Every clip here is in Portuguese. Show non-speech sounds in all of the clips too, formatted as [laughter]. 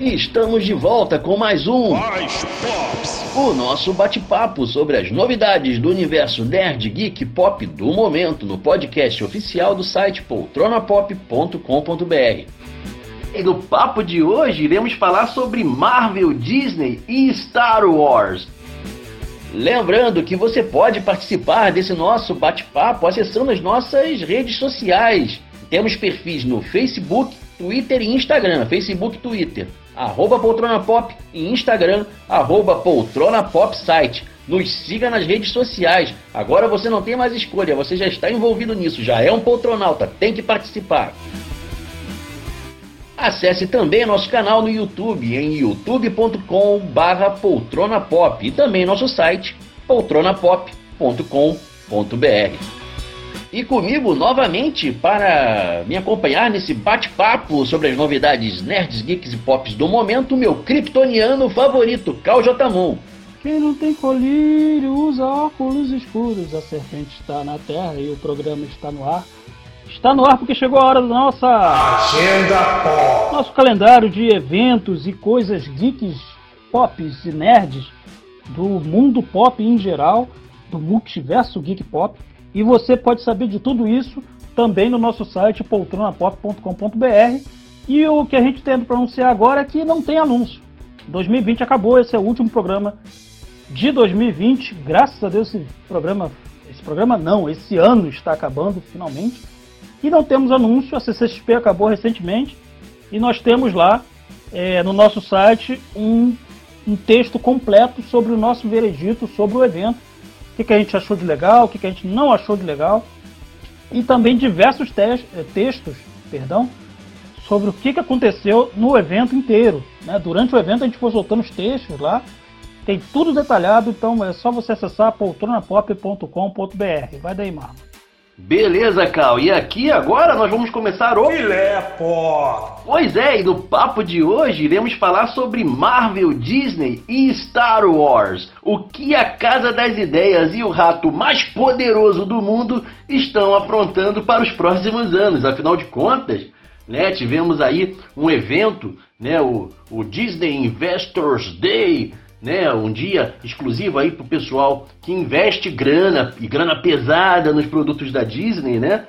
E estamos de volta com mais um o nosso bate-papo sobre as novidades do universo nerd, geek, pop do momento no podcast oficial do site poltronapop.com.br. E no papo de hoje iremos falar sobre Marvel, Disney e Star Wars. Lembrando que você pode participar desse nosso bate-papo acessando as nossas redes sociais. Temos perfis no Facebook, Twitter e Instagram. Facebook, Twitter, arroba Poltrona Pop e Instagram, arroba Poltrona Pop Site. Nos siga nas redes sociais. Agora você não tem mais escolha, você já está envolvido nisso, já é um poltronauta, tem que participar. Acesse também nosso canal no YouTube em youtube.com/barra poltronapop e também nosso site poltronapop.com.br. E comigo novamente para me acompanhar nesse bate-papo sobre as novidades nerds, geeks e pops do momento, meu kryptoniano favorito, Cal Jotamon. Quem não tem colírio usa óculos escuros. A serpente está na terra e o programa está no ar. Está no ar porque chegou a hora da nossa Agenda Pop. Nosso calendário de eventos e coisas geeks, pops e nerds do mundo pop em geral, do multiverso geek pop. E você pode saber de tudo isso também no nosso site poltronapop.com.br. E o que a gente tem para anunciar agora é que não tem anúncio. 2020 acabou, esse é o último programa de 2020. Graças a Deus esse programa, esse programa não, esse ano está acabando finalmente. E não temos anúncio, a CCXP acabou recentemente e nós temos lá é, no nosso site um, um, texto completo sobre o nosso veredito, sobre o evento, o que, que a gente achou de legal, o que, que a gente não achou de legal, e também diversos te é, textos perdão, sobre o que, que aconteceu no evento inteiro. Né? Durante o evento a gente foi soltando os textos lá, tem tudo detalhado, então é só você acessar poltronapop.com.br. Vai daí, Marlon. Beleza, Cal. E aqui agora nós vamos começar o Filé Pop. Pois é, e no papo de hoje iremos falar sobre Marvel, Disney e Star Wars. O que a Casa das Ideias e o rato mais poderoso do mundo estão aprontando para os próximos anos. Afinal de contas, né, tivemos aí um evento, né, o, o Disney Investors Day, né, um dia exclusivo aí pro pessoal que investe grana e grana pesada nos produtos da Disney, né?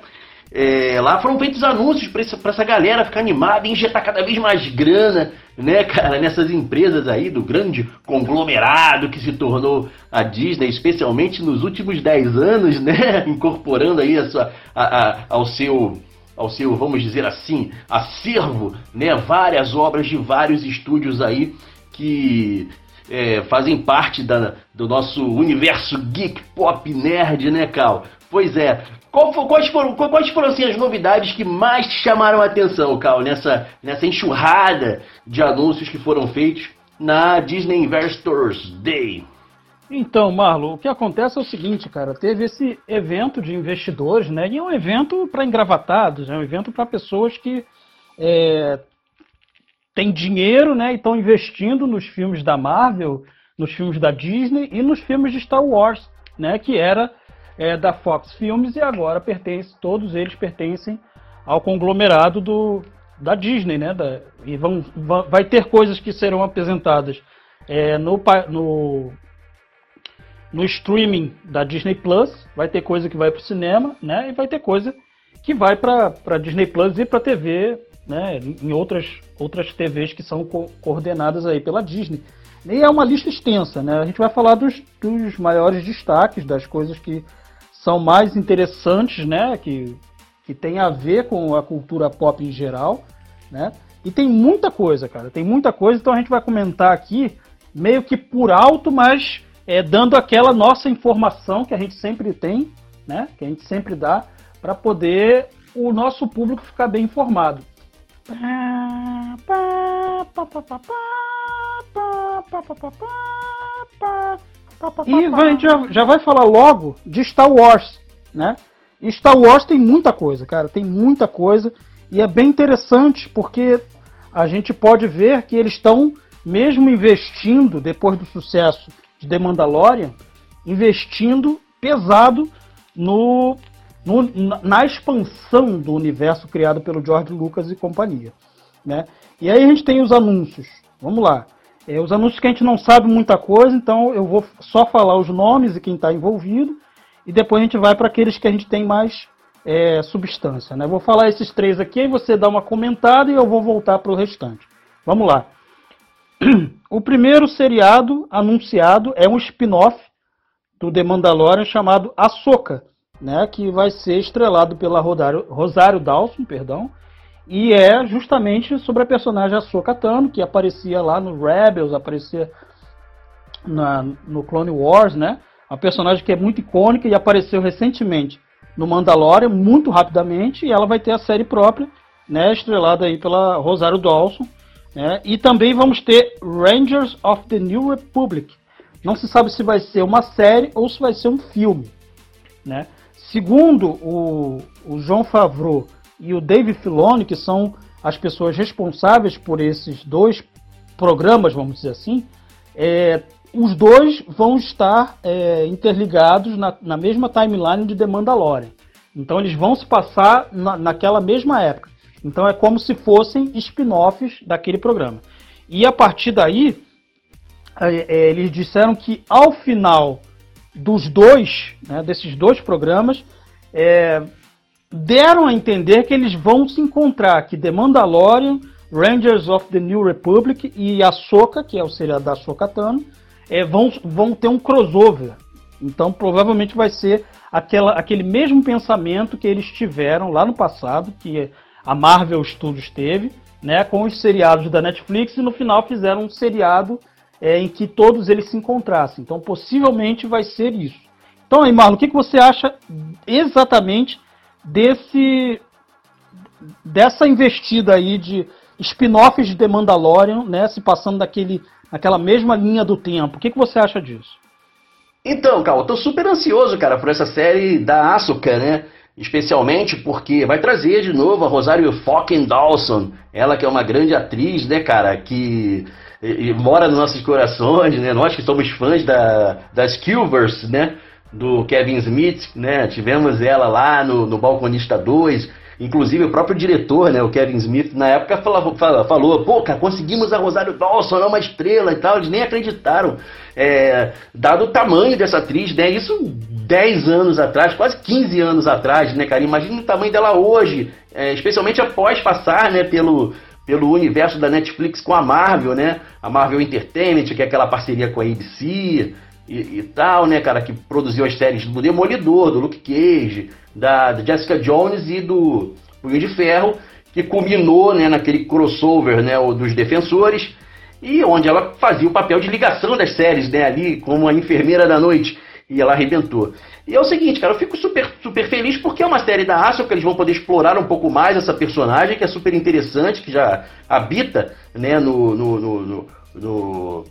É, lá foram feitos anúncios para essa, galera ficar animada e injetar cada vez mais grana, né, [laughs] cara, nessas empresas aí do grande conglomerado que se tornou a Disney, especialmente nos últimos 10 anos, né, [laughs] incorporando aí a sua, a, a, ao seu ao seu, vamos dizer assim, acervo, né, várias obras de vários estúdios aí que é, fazem parte da, do nosso universo geek, pop, nerd, né, Cal? Pois é. Quais foram, quais foram assim, as novidades que mais chamaram a atenção, Cal, nessa, nessa enxurrada de anúncios que foram feitos na Disney Investors Day? Então, Marlo, o que acontece é o seguinte, cara, teve esse evento de investidores, né? E é um evento para engravatados, é um evento para pessoas que é, têm dinheiro, né, e estão investindo nos filmes da Marvel, nos filmes da Disney e nos filmes de Star Wars, né, que era é, da Fox Filmes e agora pertence, todos eles pertencem ao conglomerado do, da Disney, né, da, e vão, vai ter coisas que serão apresentadas é, no, no, no streaming da Disney Plus, vai ter coisa que vai para o cinema, né, e vai ter coisa que vai para Disney Plus e para TV né, em outras, outras TVs que são co coordenadas aí pela Disney. E é uma lista extensa, né? A gente vai falar dos, dos maiores destaques, das coisas que são mais interessantes, né? Que, que tem a ver com a cultura pop em geral, né? E tem muita coisa, cara. Tem muita coisa, então a gente vai comentar aqui meio que por alto, mas é, dando aquela nossa informação que a gente sempre tem, né? Que a gente sempre dá para poder o nosso público ficar bem informado. E gente já, já vai falar logo de Star Wars, né? E Star Wars tem muita coisa, cara, tem muita coisa. E é bem interessante porque a gente pode ver que eles estão, mesmo investindo, depois do sucesso de The Mandalorian, investindo pesado no no, na expansão do universo criado pelo George Lucas e companhia. Né? E aí a gente tem os anúncios. Vamos lá. É, os anúncios que a gente não sabe muita coisa, então eu vou só falar os nomes e quem está envolvido, e depois a gente vai para aqueles que a gente tem mais é, substância. Né? Vou falar esses três aqui, aí você dá uma comentada e eu vou voltar para o restante. Vamos lá. [clears throat] O primeiro seriado anunciado é um spin-off do The Mandalorian chamado Ahsoka, né, que vai ser estrelado pela Rosário, Rosário Dawson, perdão, e é justamente sobre a personagem Ahsoka Tano, que aparecia lá no Rebels, aparecia na, no Clone Wars, né? Uma personagem que é muito icônica e apareceu recentemente no Mandalorian, muito rapidamente, e ela vai ter a série própria, né? Estrelada aí pela Rosário Dawson. Né? E também vamos ter Rangers of the New Republic. Não se sabe se vai ser uma série ou se vai ser um filme, né? Segundo o, o João Favreau e o Dave Filoni, que são as pessoas responsáveis por esses dois programas, vamos dizer assim, é, os dois vão estar é, interligados na, na, mesma timeline de The Mandalorian. Então eles vão se passar na, naquela mesma época. Então é como se fossem spin-offs daquele programa. E a partir daí, é, é eles disseram que ao final dos dois, né, desses dois programas, é, deram a entender que eles vão se encontrar, que The Mandalorian, Rangers of the New Republic e Ahsoka, que é o seriado da Ahsoka Tano, é, vão, vão ter um crossover. Então provavelmente vai ser aquela, aquele mesmo pensamento que eles tiveram lá no passado, que a Marvel Studios teve, né, com os seriados da Netflix, e no final fizeram um seriado é, em que todos eles se encontrassem. Então, possivelmente vai ser isso. Então, aí, Marlon, o que, que você acha exatamente desse dessa investida aí de spin-offs de The Mandalorian, né, se passando daquele, naquela mesma linha do tempo? O que, que você acha disso? Então, Cal, eu tô super ansioso, cara, por essa série da Asuka, né? Especialmente porque vai trazer de novo a Rosário fucking Dawson, ela que é uma grande atriz, né, cara, que e, e mora nos nossos corações, né? Nós que somos fãs da, das Kilvers, né? Do Kevin Smith, né? Tivemos ela lá no, no Balconista 2. Inclusive o próprio diretor, né, o Kevin Smith, na época falou, falou pô, cara, conseguimos a Rosário Dawson, é uma estrela e tal, eles nem acreditaram, é, dado o tamanho dessa atriz, né, isso 10 anos atrás, quase 15 anos atrás, né, cara, imagina o tamanho dela hoje, é, especialmente após passar, né, pelo, pelo universo da Netflix com a Marvel, né? A Marvel Entertainment, que é aquela parceria com a ABC e, e tal, né, cara, que produziu as séries do Demolidor, do Luke Cage, da, da Jessica Jones e do Punho de Ferro, que culminou, né, naquele crossover, né, dos Defensores, e onde ela fazia o papel de ligação das séries, né, ali como a enfermeira da noite, e ela arrebentou. E é o seguinte, cara, eu fico super, super feliz porque é uma série da Asio que eles vão poder explorar um pouco mais essa personagem, que é super interessante, que já habita né, no, no, no,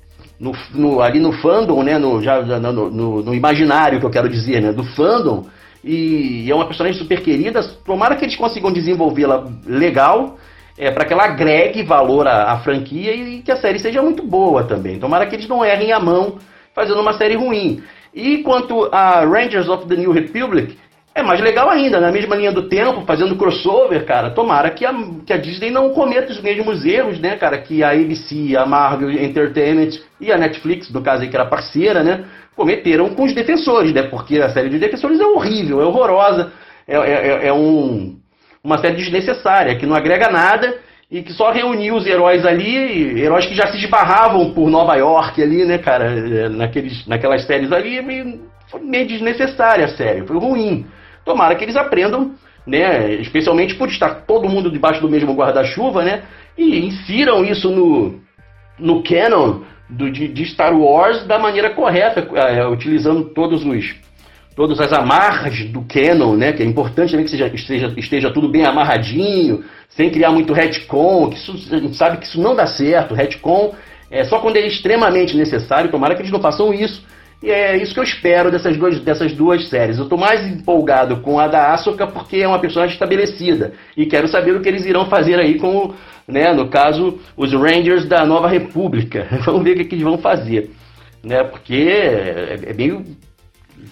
no, ali no fandom, né, no, já, no, imaginário que eu quero dizer, né, do fandom. E, e é uma personagem super querida. Tomara que eles consigam desenvolvê-la legal, é, para que ela agregue valor à, à franquia e, e que a série seja muito boa também. Tomara que eles não errem a mão fazendo uma série ruim. E quanto a Rangers of the New Republic, é mais legal ainda, na mesma linha do tempo, fazendo crossover, cara. Tomara que a, que a Disney não cometa os mesmos erros, né, cara, que a ABC, a Marvel Entertainment e a Netflix, no caso aí que era parceira, né, cometeram com os Defensores, né, porque a série de Defensores é horrível, é horrorosa, é, é, é, é um, uma série desnecessária, que não agrega nada e que só reuniu os heróis ali, heróis que já se esbarravam por Nova York ali, né, cara, é, naqueles, naquelas séries ali, meio, foi meio desnecessária a série, foi ruim. Tomara que eles aprendam, né, especialmente por estar todo mundo debaixo do mesmo guarda-chuva, né, e insiram isso no, no canon do, de, de Star Wars da maneira correta, é, utilizando todos os todas as amarras do canon, né, que é importante também que seja, esteja, esteja tudo bem amarradinho, sem criar muito retcon, que isso, a gente sabe que isso não dá certo. Retcon é só quando é extremamente necessário, tomara que eles não façam isso. E é isso que eu espero dessas duas, dessas duas séries. Eu estou mais empolgado com a da Asuka porque é uma personagem estabelecida. E quero saber o que eles irão fazer aí com, né, no caso, os Rangers da Nova República. [laughs] Vamos ver o que, que eles vão fazer. Né, porque é, é meio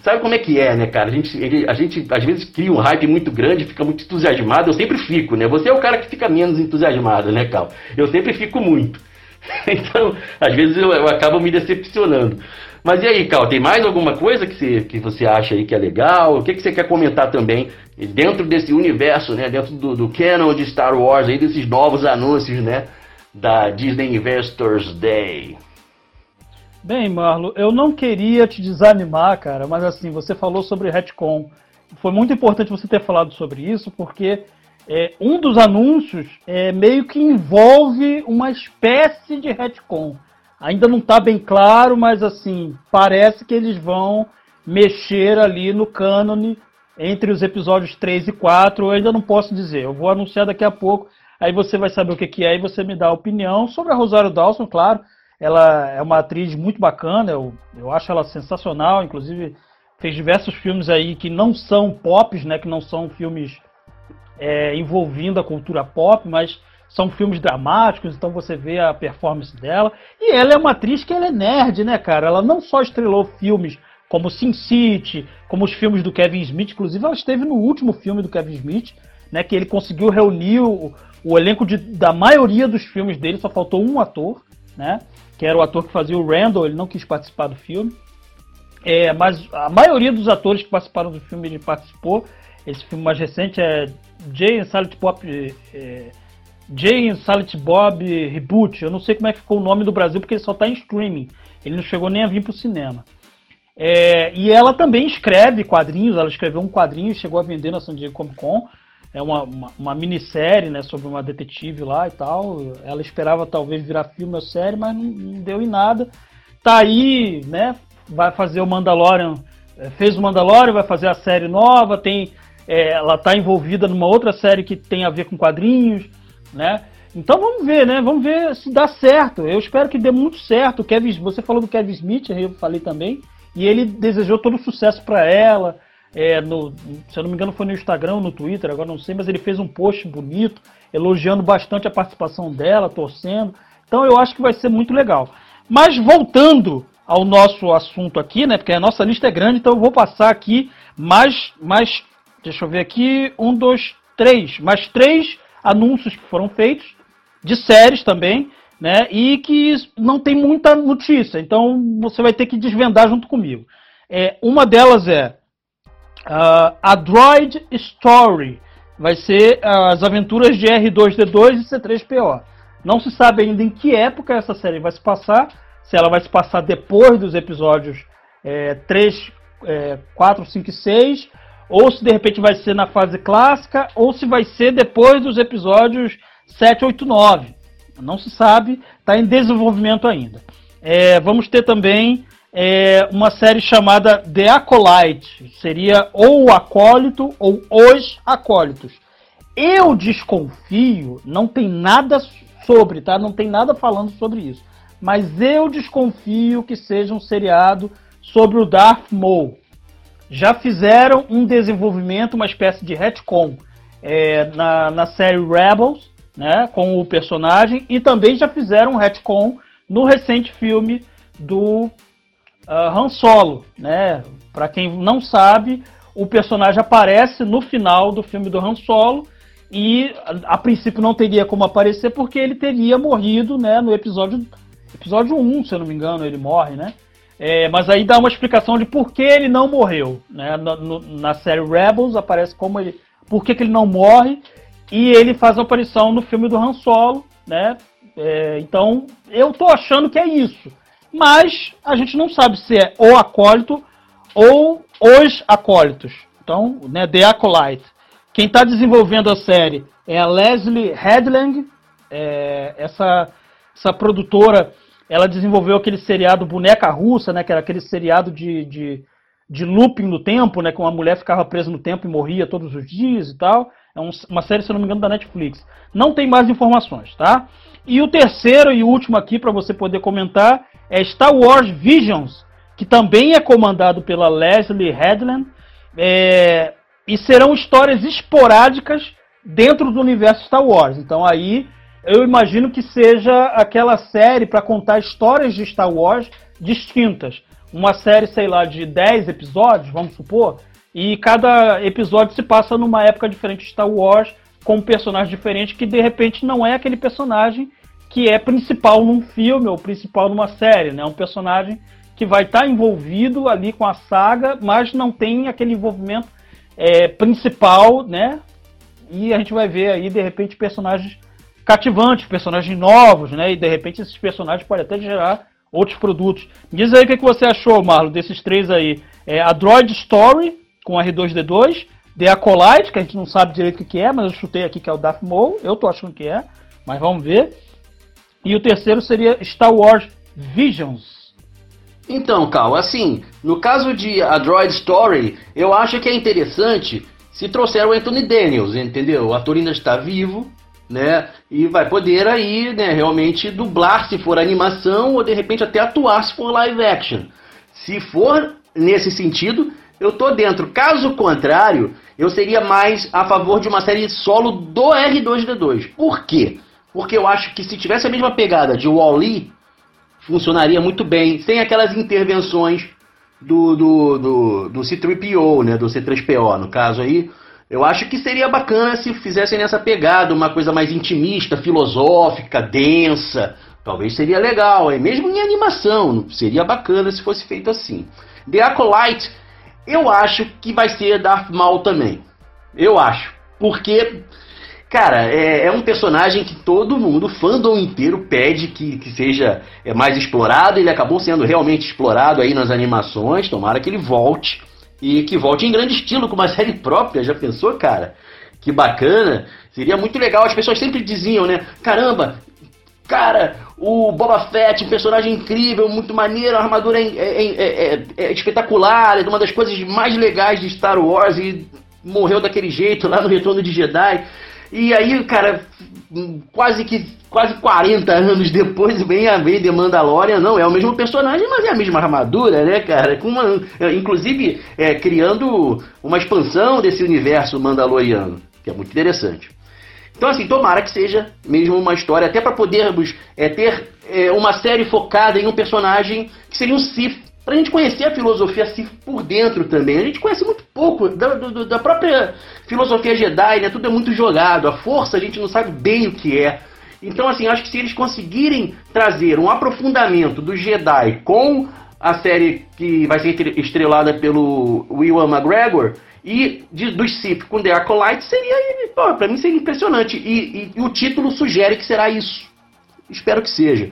sabe como é que é, né, cara? A gente, ele, a gente às vezes cria um hype muito grande, fica muito entusiasmado. Eu sempre fico, né? Você é o cara que fica menos entusiasmado, né, Cal? Eu sempre fico muito. [laughs] Então, às vezes eu, eu acabo me decepcionando. Mas e aí, Cal, tem mais alguma coisa que você, que você acha aí que é legal? O que, que você quer comentar também dentro desse universo, né? Dentro do, do canon de Star Wars, aí, desses novos anúncios, né? Da Disney Investors Day. Bem, Marlo, eu não queria te desanimar, cara, mas assim, você falou sobre retcon. Foi muito importante você ter falado sobre isso, porque é, um dos anúncios é, meio que envolve uma espécie de retcon. Ainda não está bem claro, mas assim, parece que eles vão mexer ali no cânone entre os episódios 3 e 4. Eu ainda não posso dizer, eu vou anunciar daqui a pouco, aí você vai saber o que, que é e você me dá a opinião sobre a Rosário Dawson, claro. Ela é uma atriz muito bacana, eu, eu acho ela sensacional, inclusive fez diversos filmes aí que não são pops, né, que não são filmes é, envolvendo a cultura pop, mas são filmes dramáticos, então você vê a performance dela. E ela é uma atriz que ela é nerd, né, cara? Ela não só estrelou filmes como Sin City, como os filmes do Kevin Smith, inclusive ela esteve no último filme do Kevin Smith, né, que ele conseguiu reunir o, o elenco de, da maioria dos filmes dele, só faltou um ator, né? Que era o ator que fazia o Randall, ele não quis participar do filme. É, mas a maioria dos atores que participaram do filme ele participou. Esse filme mais recente é Jay and Silent Bob, é, Jay and Silent Bob Reboot. Eu não sei como é que ficou o nome do Brasil porque ele só está em streaming. Ele não chegou nem a vir para o cinema. É, e ela também escreve quadrinhos. Ela escreveu um quadrinho chegou a vender na San Diego Comic Con é uma, uma, uma, minissérie né, sobre uma detetive lá e tal. Ela esperava talvez virar filme ou série, mas não, não deu em nada. Tá aí, né? Vai fazer o Mandalorian, é, fez o Mandalorian, vai fazer a série nova, tem. É, ela tá envolvida numa outra série que tem a ver com quadrinhos, né? Então vamos ver, né? Vamos ver se dá certo. Eu espero que dê muito certo. Kevin, você falou do Kevin Smith, eu falei também, e ele desejou todo o sucesso para ela é, no, se eu não me engano foi no Instagram ou no Twitter, agora não sei, mas ele fez um post bonito, elogiando bastante a participação dela, torcendo. Então eu acho que vai ser muito legal. Mas voltando ao nosso assunto aqui, né? Porque a nossa lista é grande, então eu vou passar aqui mais, mais deixa eu ver aqui, um, dois, três, mais três anúncios que foram feitos de séries também, né? E que não tem muita notícia. Então você vai ter que desvendar junto comigo. É, uma delas é Uh, a Droid Story vai ser as aventuras de R2D2 e C3PO. Não se sabe ainda em que época essa série vai se passar, se ela vai se passar depois dos episódios é, 3, é, 4, 5 e 6, ou se de repente vai ser na fase clássica, ou se vai ser depois dos episódios 7, 8, 9. Não se sabe, está em desenvolvimento ainda. É, vamos ter também é, uma série chamada The Acolyte. Seria ou o acólito ou os acólitos. Eu desconfio, não tem nada sobre, tá? Não tem nada falando sobre isso. Mas eu desconfio que seja um seriado sobre o Darth Maul. Já fizeram um desenvolvimento, uma espécie de retcon é, na, na série Rebels, né, com o personagem, e também já fizeram um retcon no recente filme do uh, Han Solo, né? Para quem não sabe, o personagem aparece no final do filme do Han Solo e a, a, princípio não teria como aparecer porque ele teria morrido, né, no episódio episódio 1, se eu não me engano, ele morre, né? É, mas aí dá uma explicação de por que ele não morreu, né? Na, no, na série Rebels aparece como ele, por que, que ele não morre e ele faz a aparição no filme do Han Solo, né? É, então eu tô achando que é isso mas a gente não sabe se é o acólito ou os acólitos. Então, né, The Acolyte. Quem está desenvolvendo a série é a Leslie Headland, é, essa, essa produtora, ela desenvolveu aquele seriado Boneca Russa, né, que era aquele seriado de, de, de looping no tempo, né, que uma mulher ficava presa no tempo e morria todos os dias e tal. É um, uma série, se não me engano, da Netflix. Não tem mais informações, tá? E o terceiro e último aqui para você poder comentar é Star Wars Visions, que também é comandado pela Leslie Headland, é, e serão histórias esporádicas dentro do universo Star Wars. Então aí eu imagino que seja aquela série para contar histórias de Star Wars distintas, uma série, sei lá, de 10 episódios, vamos supor, e cada episódio se passa numa época diferente de Star Wars, com um personagem diferente que de repente não é aquele personagem que é principal num filme ou principal numa série, né? Um personagem que vai estar tá envolvido ali com a saga, mas não tem aquele envolvimento é, principal, né? E a gente vai ver aí, de repente, personagens cativantes, personagens novos, né? E de repente esses personagens podem até gerar outros produtos. Diz aí o que, que você achou, Marlon, desses três aí. É, a Droid Story, com R2D2, The Acolyte, que a gente não sabe direito o que é, mas eu chutei aqui que é o Darth Maul, eu tô achando que é, mas vamos ver. E o terceiro seria Star Wars Visions. Então, Cal, assim, no caso de A Droid Story, eu acho que é interessante se trouxer o Anthony Daniels, entendeu? O ator ainda está vivo, né? E vai poder aí, né, realmente dublar se for animação ou de repente até atuar se for live action. Se for nesse sentido, eu tô dentro. Caso contrário, eu seria mais a favor de uma série solo do R2D2. Por quê? Porque eu acho que se tivesse a mesma pegada de Wall-E, funcionaria muito bem, sem aquelas intervenções do, do, do, do C3PO, né, do C3PO, no caso aí. Eu acho que seria bacana se fizessem nessa pegada, uma coisa mais intimista, filosófica, densa. Talvez seria legal, é mesmo em animação, seria bacana se fosse feito assim. The Acolyte, eu acho que vai ser Darth Maul também. Eu acho. Porque Cara, é, é, um personagem que todo mundo, fandom inteiro, pede que, que seja é, mais explorado. Ele acabou sendo realmente explorado aí nas animações. Tomara que ele volte. E que volte em grande estilo, com uma [laughs] série própria. Já pensou, cara? Que bacana. Seria muito legal. As pessoas sempre diziam, né? Caramba, cara, o Boba Fett, um personagem incrível, muito maneiro, a armadura é, é, é, é, espetacular, é uma das coisas mais legais de Star Wars e morreu daquele jeito lá no Retorno de Jedi. E aí, cara, quase que quase 40 anos depois vem a vem The Mandalorian, não é o mesmo personagem, mas é a mesma armadura, né, cara? Com uma, inclusive é, criando uma expansão desse universo mandaloriano, que é muito interessante. Então, assim, tomara que seja mesmo uma história, até para podermos é, ter é, uma série focada em um personagem que seria um Sith para a gente conhecer a filosofia assim por dentro também. A gente conhece muito pouco da, do, da própria filosofia Jedi, né? Tudo é muito jogado. A força a gente não sabe bem o que é. Então, assim, acho que se eles conseguirem trazer um aprofundamento do Jedi com a série que vai ser estrelada pelo Will McGregor e de, dos Sith com The Acolyte, seria, para mim, seria impressionante. E, e, e o título sugere que será isso. Espero que seja.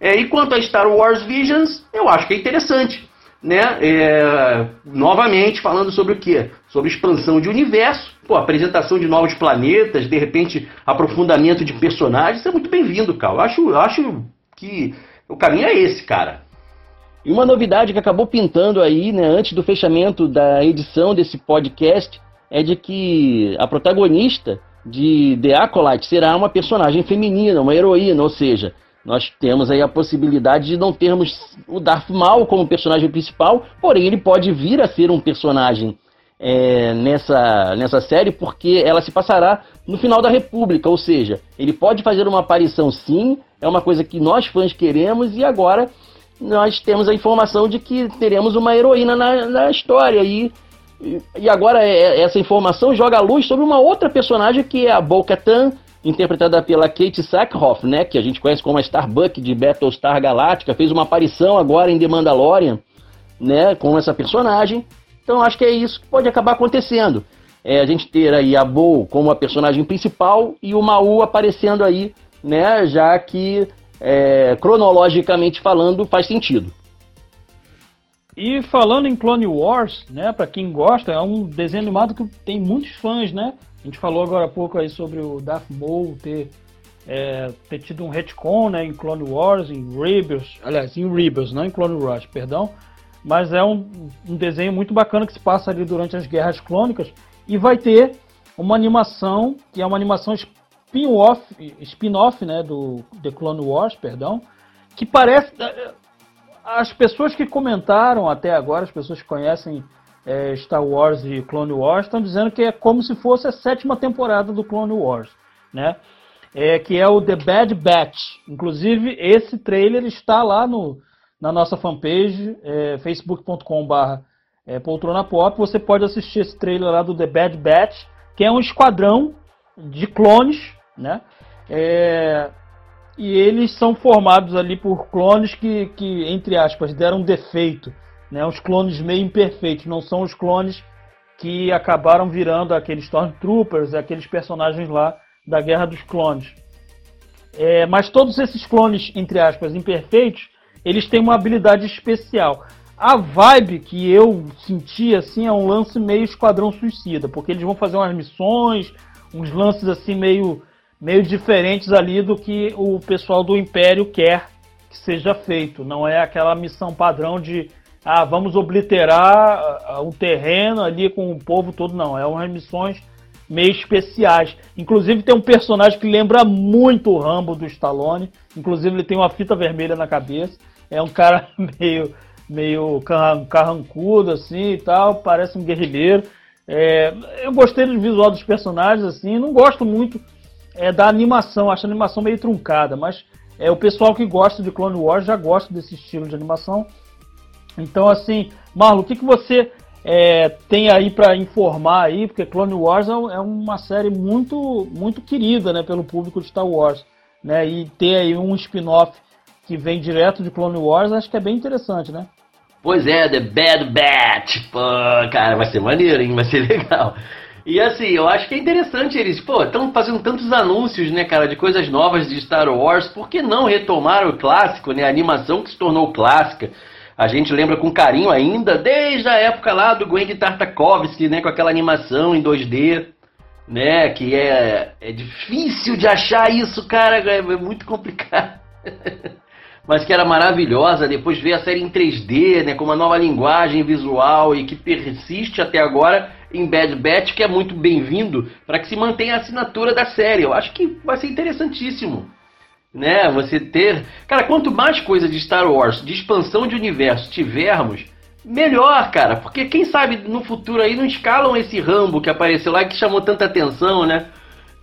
É, e quanto a Star Wars Visions, eu acho que é interessante. Né? É, novamente falando sobre o que? Sobre expansão de universo, pô, apresentação de novos planetas, de repente aprofundamento de personagens, é muito bem-vindo, cara. Eu acho, eu acho que o caminho é esse, cara. E uma novidade que acabou pintando aí, né, antes do fechamento da edição desse podcast, é de que a protagonista de The Acolyte será uma personagem feminina, uma heroína, ou seja, nós temos aí a possibilidade de não termos o Darth Maul como personagem principal, porém ele pode vir a ser um personagem é, nessa, nessa série, porque ela se passará no final da República, ou seja, ele pode fazer uma aparição sim, é uma coisa que nós fãs queremos, e agora nós temos a informação de que teremos uma heroína na, na história, e, e agora é, essa informação joga luz sobre uma outra personagem que é a Bo-Katan, interpretada pela Kate Sackhoff, né, que a gente conhece como a Starbuck de Battlestar Galactica, fez uma aparição agora em The Mandalorian, né, com essa personagem. Então acho que é isso que pode acabar acontecendo. É a gente ter aí a Bo como a personagem principal e o Maul aparecendo aí, né, já que é, cronologicamente falando faz sentido. E falando em Clone Wars, né, para quem gosta, é um desenho animado que tem muitos fãs, né? Gente falou agora há pouco aí sobre o Darth Maul ter, é, ter tido um retcon né, em Clone Wars, em Rebels, aliás, em Rebels, não em Clone Wars, perdão. Mas é um, um desenho muito bacana que se passa ali durante as Guerras Clônicas e vai ter uma animação que é uma animação spin-off, spin-off, né, do The Clone Wars, perdão, que parece é, as pessoas que comentaram até agora, as pessoas que conhecem é, Star Wars e Clone Wars estão dizendo que é como se fosse a sétima temporada do Clone Wars, né? É, que é o The Bad Batch. Inclusive, esse trailer está lá no, na nossa fanpage, é, facebook.com.br é, Poltrona Pop, você pode assistir esse trailer lá do The Bad Batch, que é um esquadrão de clones, né? É, e eles são formados ali por clones que, que, entre aspas, deram defeito, né? Os clones meio imperfeitos, não são os clones que acabaram virando aqueles Stormtroopers, aqueles personagens lá da Guerra dos Clones. É, mas todos esses clones, entre aspas, imperfeitos, eles têm uma habilidade especial. A vibe que eu senti assim é um lance meio Esquadrão Suicida, porque eles vão fazer umas missões, uns lances assim meio meio diferentes ali do que o pessoal do Império quer que seja feito. Não é aquela missão padrão de ah, vamos obliterar o terreno ali com o povo todo, não. É umas missões meio especiais. Inclusive tem um personagem que lembra muito o Rambo do Stallone. Inclusive ele tem uma fita vermelha na cabeça. É um cara [laughs] meio meio carrancudo assim e tal, parece um guerrilheiro. É, eu gostei do visual dos personagens assim, não gosto muito é, da animação, acho a animação meio truncada, mas é o pessoal que gosta de Clone Wars já gosta desse estilo de animação. Então assim, Marlon, o que, que você é, tem aí para informar aí, porque Clone Wars é, é uma série muito muito querida, né, pelo público de Star Wars, né? E ter aí um spin-off que vem direto de Clone Wars, acho que é bem interessante, né? Pois é, The Bad Batch. Pô, cara, vai ser maneiro, hein? Vai ser [laughs] legal. E assim, eu acho que é interessante eles, pô, estão fazendo tantos anúncios, né, cara, de coisas novas de Star Wars, por que não retomar o clássico, né, a animação que se tornou clássica? A gente lembra com carinho ainda, desde a época lá do Gwen Tartakovsky, né, com aquela animação em 2D, né, que é, é difícil de achar isso, cara, é, é muito complicado. [laughs] mas que era maravilhosa. Depois veio a série em 3D, né, com uma nova linguagem visual e que persiste até agora em Bad Batch, que é muito bem-vindo para que se mantenha a assinatura da série. Eu acho que vai ser interessantíssimo. Né, você ter. Cara, quanto mais coisa de Star Wars, de expansão de universo tivermos, melhor, cara. Porque quem sabe no futuro aí não escalam esse Rambo que apareceu lá que chamou tanta atenção, né?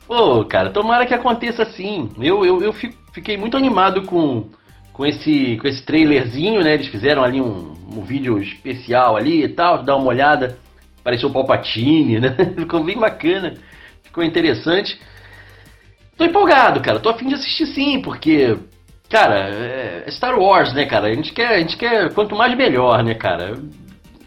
Pô, cara, tomara que aconteça assim. Eu, eu, eu fiquei muito animado com com esse, com esse trailerzinho, né? Eles fizeram ali um, um vídeo especial ali e tal, dá uma olhada. Pareceu o Palpatine, né? [laughs] Ficou bem bacana, ficou interessante. Tô empolgado, cara. Tô afim de assistir sim, porque, cara, é Star Wars, né, cara? A gente quer, a gente quer quanto mais melhor, né, cara?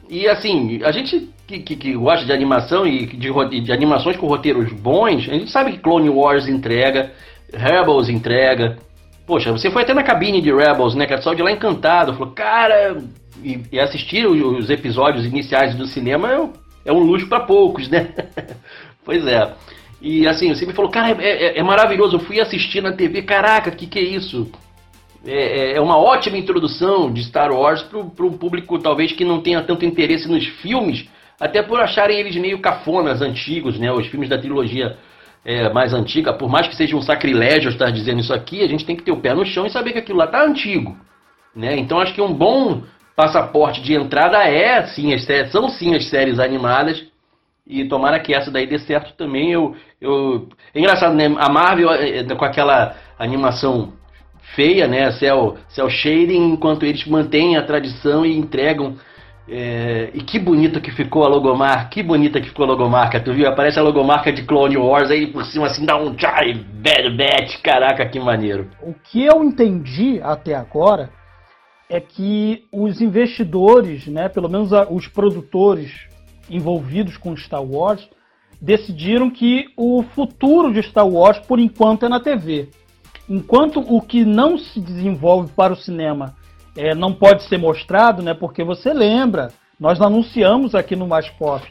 E assim, a gente que, que, que gosta de animação e de, de animações com roteiros bons, a gente sabe que Clone Wars entrega, Rebels entrega, Poxa, você foi até na cabine de Rebels, né? Que é de lá encantado. Falou, cara. E, e assistir os episódios iniciais do cinema é, é um luxo para poucos, né? [laughs] pois é. E assim, você me falou, cara, é, é, é, maravilhoso. Eu fui assistir na TV, caraca, que que é isso? É, é, é uma ótima introdução de Star Wars para um público talvez que não tenha tanto interesse nos filmes, até por acharem eles meio cafonas antigos, né? Os filmes da trilogia é, mais antiga, por mais que seja um sacrilégio estar dizendo isso aqui, a gente tem que ter o pé no chão e saber que aquilo lá está antigo. Né? Então acho que um bom passaporte de entrada é sim as são sim as séries animadas. E tomara que essa daí dê certo também. Eu, eu... É engraçado, né? A Marvel é, é, com aquela animação feia, né? Cell, cell shading, enquanto eles mantêm a tradição e entregam é, e que bonita que ficou a logomarca, que bonita que ficou a logomarca, tu viu? Aparece a logomarca de Clone Wars aí por cima assim, dá um chai, bad bat, caraca, que maneiro. O que eu entendi até agora é que os investidores, né, pelo menos os produtores envolvidos com Star Wars, decidiram que o futuro de Star Wars, por enquanto, é na TV. Enquanto o que não se desenvolve para o cinema é, não pode ser mostrado, né? Porque você lembra, nós anunciamos aqui no Mais Pop